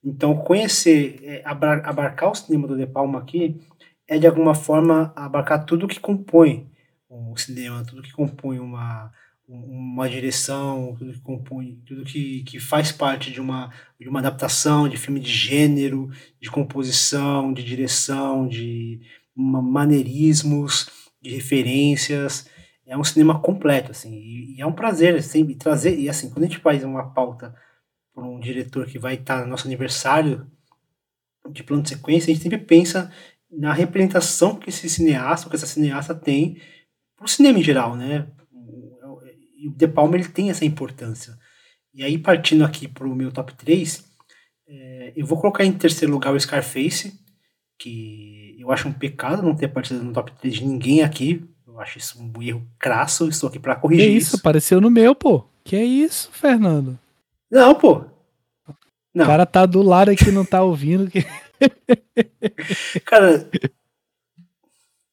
Então, conhecer, é, abarcar o cinema do De Palma aqui é de alguma forma abarcar tudo que compõe o cinema, tudo que compõe uma, uma direção, tudo que compõe, tudo que, que faz parte de uma, de uma adaptação de filme de gênero, de composição, de direção, de maneirismos, de referências. É um cinema completo, assim, e, e é um prazer sempre trazer, e assim, quando a gente faz uma pauta para um diretor que vai estar no nosso aniversário de plano de sequência, a gente sempre pensa na representação que esse cineasta, que essa cineasta tem para o cinema em geral, né? E o De Palma ele tem essa importância. E aí, partindo aqui para o meu top 3, É, eu vou colocar em terceiro lugar o Scarface, que eu acho um pecado não ter aparecido no top 3 de ninguém aqui. Eu acho isso um erro crasso, estou aqui para Que corrigir isso, isso. apareceu no meu, pô. Que isso, Fernando? Não, pô. Não. O cara tá do lado aqui não tá ouvindo. Que... [LAUGHS] Cara,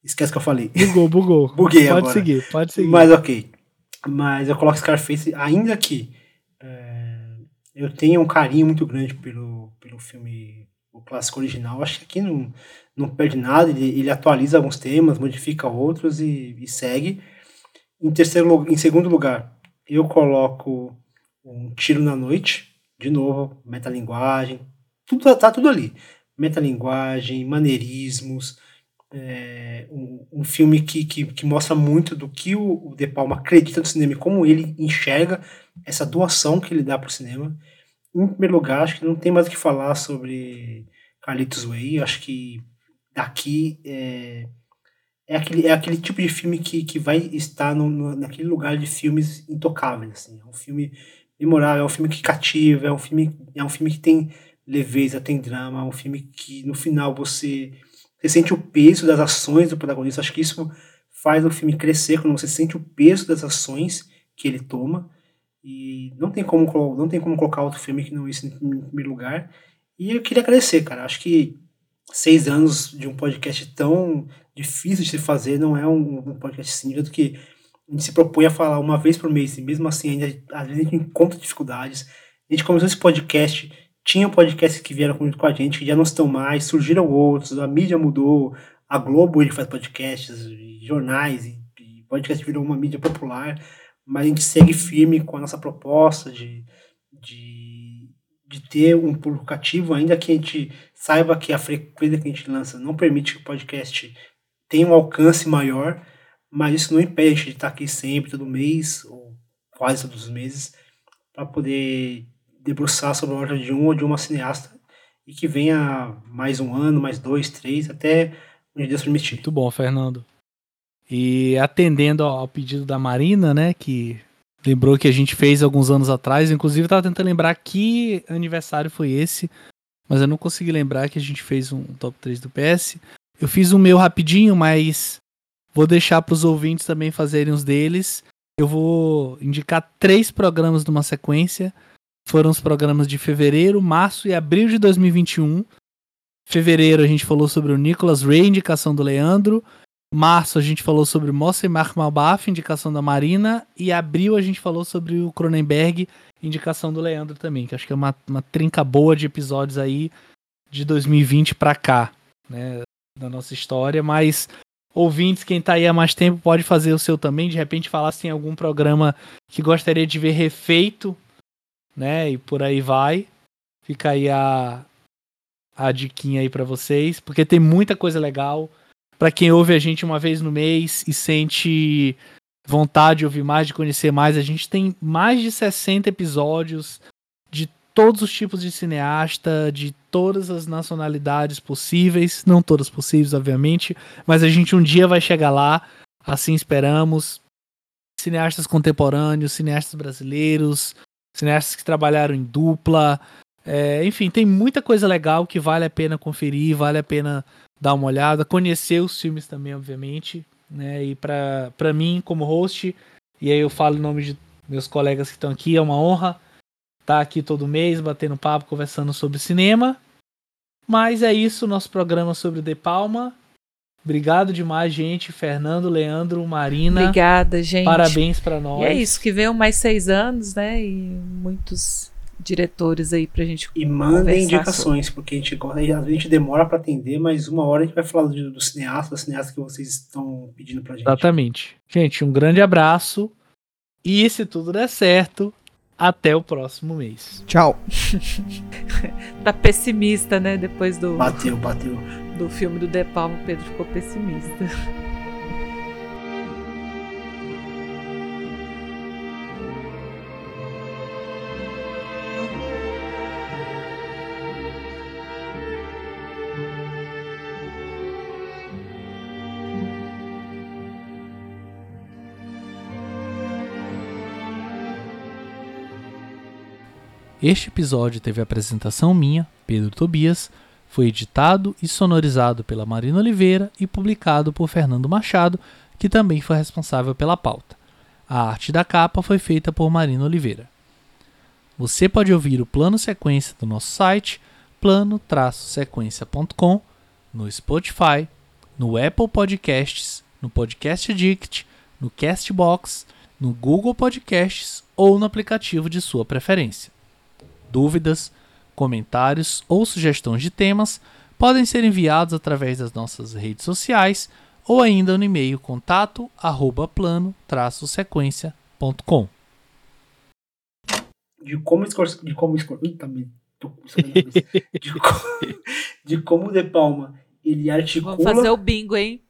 esquece que eu falei. Bugou, bugou. Buguei pode agora. seguir, pode seguir. Mas ok. Mas eu coloco Scarface, ainda que é, eu tenho um carinho muito grande pelo, pelo filme, o clássico original. Acho que aqui não, não perde nada, ele, ele atualiza alguns temas, modifica outros e, e segue. Em, terceiro, em segundo lugar, eu coloco um Tiro na Noite, de novo, metalinguagem, tudo, tá- tá tudo ali. Metalinguagem, maneirismos, é, um, um filme que, que, que mostra muito do que o, o De Palma acredita no cinema e como ele enxerga essa doação que ele dá para o cinema. Em primeiro lugar, acho que não tem mais o que falar sobre Carlitos Way. Acho que daqui é, é, aquele, é aquele tipo de filme que, que vai estar no, no- naquele lugar de filmes intocáveis. Assim. É um filme memorável, é um filme que cativa, é um filme, é um filme que tem leveza, tem drama, é um filme que no final você você sente o peso das ações do protagonista. Acho que isso faz o filme crescer quando você sente o peso das ações que ele toma. E não tem como, não tem como colocar outro filme que não esse em primeiro lugar. E eu queria agradecer, cara. Acho que seis anos de um podcast tão difícil de se fazer não é um, um podcast simples do que a gente se propõe a falar uma vez por mês. E mesmo assim, ainda, a gente encontra dificuldades. A gente começou esse podcast tinha podcasts que vieram junto com a gente, que já não estão mais, surgiram outros, a mídia mudou, a Globo ele faz podcasts, jornais, e, e podcast virou uma mídia popular, mas a gente segue firme com a nossa proposta de, de, de ter um público cativo, ainda que a gente saiba que a frequência que a gente lança não permite que o podcast tenha um alcance maior, mas isso não impede de estar aqui sempre, todo mês, ou quase todos os meses, para poder debruçar sobre a obra de um ou de uma cineasta e que venha mais um ano, mais dois, três, até onde Deus permitir. Muito bom, Fernando. E atendendo ao pedido da Marina, né, que lembrou que a gente fez alguns anos atrás, inclusive eu tava tentando lembrar que aniversário foi esse, mas eu não consegui lembrar que a gente fez um top 3 do PS. Eu fiz o meu rapidinho, mas vou deixar para os ouvintes também fazerem os deles. Eu vou indicar três programas numa sequência. Foram os programas de fevereiro, março e abril de 2021. Fevereiro a gente falou sobre o Nicholas Ray, indicação do Leandro. Março a gente falou sobre Mosse Mark Malbaf, indicação da Marina. E abril a gente falou sobre o Cronenberg, indicação do Leandro também, que acho que é uma, uma trinca boa de episódios aí de 2020 pra cá, né, da nossa história. Mas ouvintes, quem tá aí há mais tempo pode fazer o seu também. De repente falar se tem algum programa que gostaria de ver refeito, né, e por aí vai. Fica aí a, a diquinha aí pra vocês, porque tem muita coisa legal. Pra quem ouve a gente uma vez no mês e sente vontade de ouvir mais, de conhecer mais, a gente tem mais de 60 episódios de todos os tipos de cineasta, de todas as nacionalidades possíveis, não todas possíveis, obviamente, mas a gente um dia vai chegar lá, assim esperamos. Cineastas contemporâneos, cineastas brasileiros, cineastas que trabalharam em dupla, é, enfim, tem muita coisa legal que vale a pena conferir, vale a pena dar uma olhada, conhecer os filmes também, obviamente, né? E pra mim, como host, e aí eu falo em nome de meus colegas que estão aqui, é uma honra estar aqui todo mês, batendo papo, conversando sobre cinema. Mas é isso, nosso programa sobre De Palma. Obrigado demais, gente. Fernando, Leandro, Marina. Obrigada, gente. Parabéns pra nós. E é isso, que venham mais seis anos, né? E muitos diretores aí pra gente E mandem indicações, porque a gente, gosta- às vezes a gente demora pra atender, mas uma hora a gente vai falar do, do cineasta, da cineasta que vocês estão pedindo pra gente. Exatamente. Gente, um grande abraço. E se tudo der certo, até o próximo mês. Tchau. [LAUGHS] tá pessimista, né? Depois do, Bateu, bateu do filme do De Palma, o Pedro ficou pessimista. Este episódio teve apresentação minha, Pedro Tobias, foi editado e sonorizado pela Marina Oliveira e publicado por Fernando Machado, que também foi responsável pela pauta. A arte da capa foi feita por Marina Oliveira. Você pode ouvir o plano sequência do nosso site, plano-sequência.com, no Spotify, no Apple Podcasts, no Podcast Addict, no Castbox, no Google Podcasts ou no aplicativo de sua preferência. Dúvidas, comentários ou sugestões de temas podem ser enviados através das nossas redes sociais ou ainda no e-mail contato arroba plano-sequência.com. De como de como tô isso na cabeça. [LAUGHS] de, como... de como o De Palma ele articula. Vamos fazer o bingo, hein?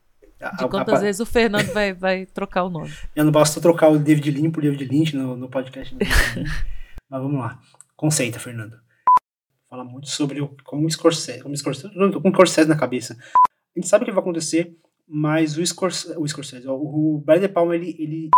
a- De a- quantas a- vezes o Fernando vai, vai trocar o nome. Eu não basta trocar o David Lean por David Lynch no, no podcast. Lean. [LAUGHS] Mas vamos lá. Conceita, Fernando. Fala muito sobre o, como o Scorsese. Como o Scorsese. Tô com o Scorsese na cabeça. A gente sabe o que vai acontecer, mas o Scorsese. O Scorsese, o Brian De Palma, ele, ele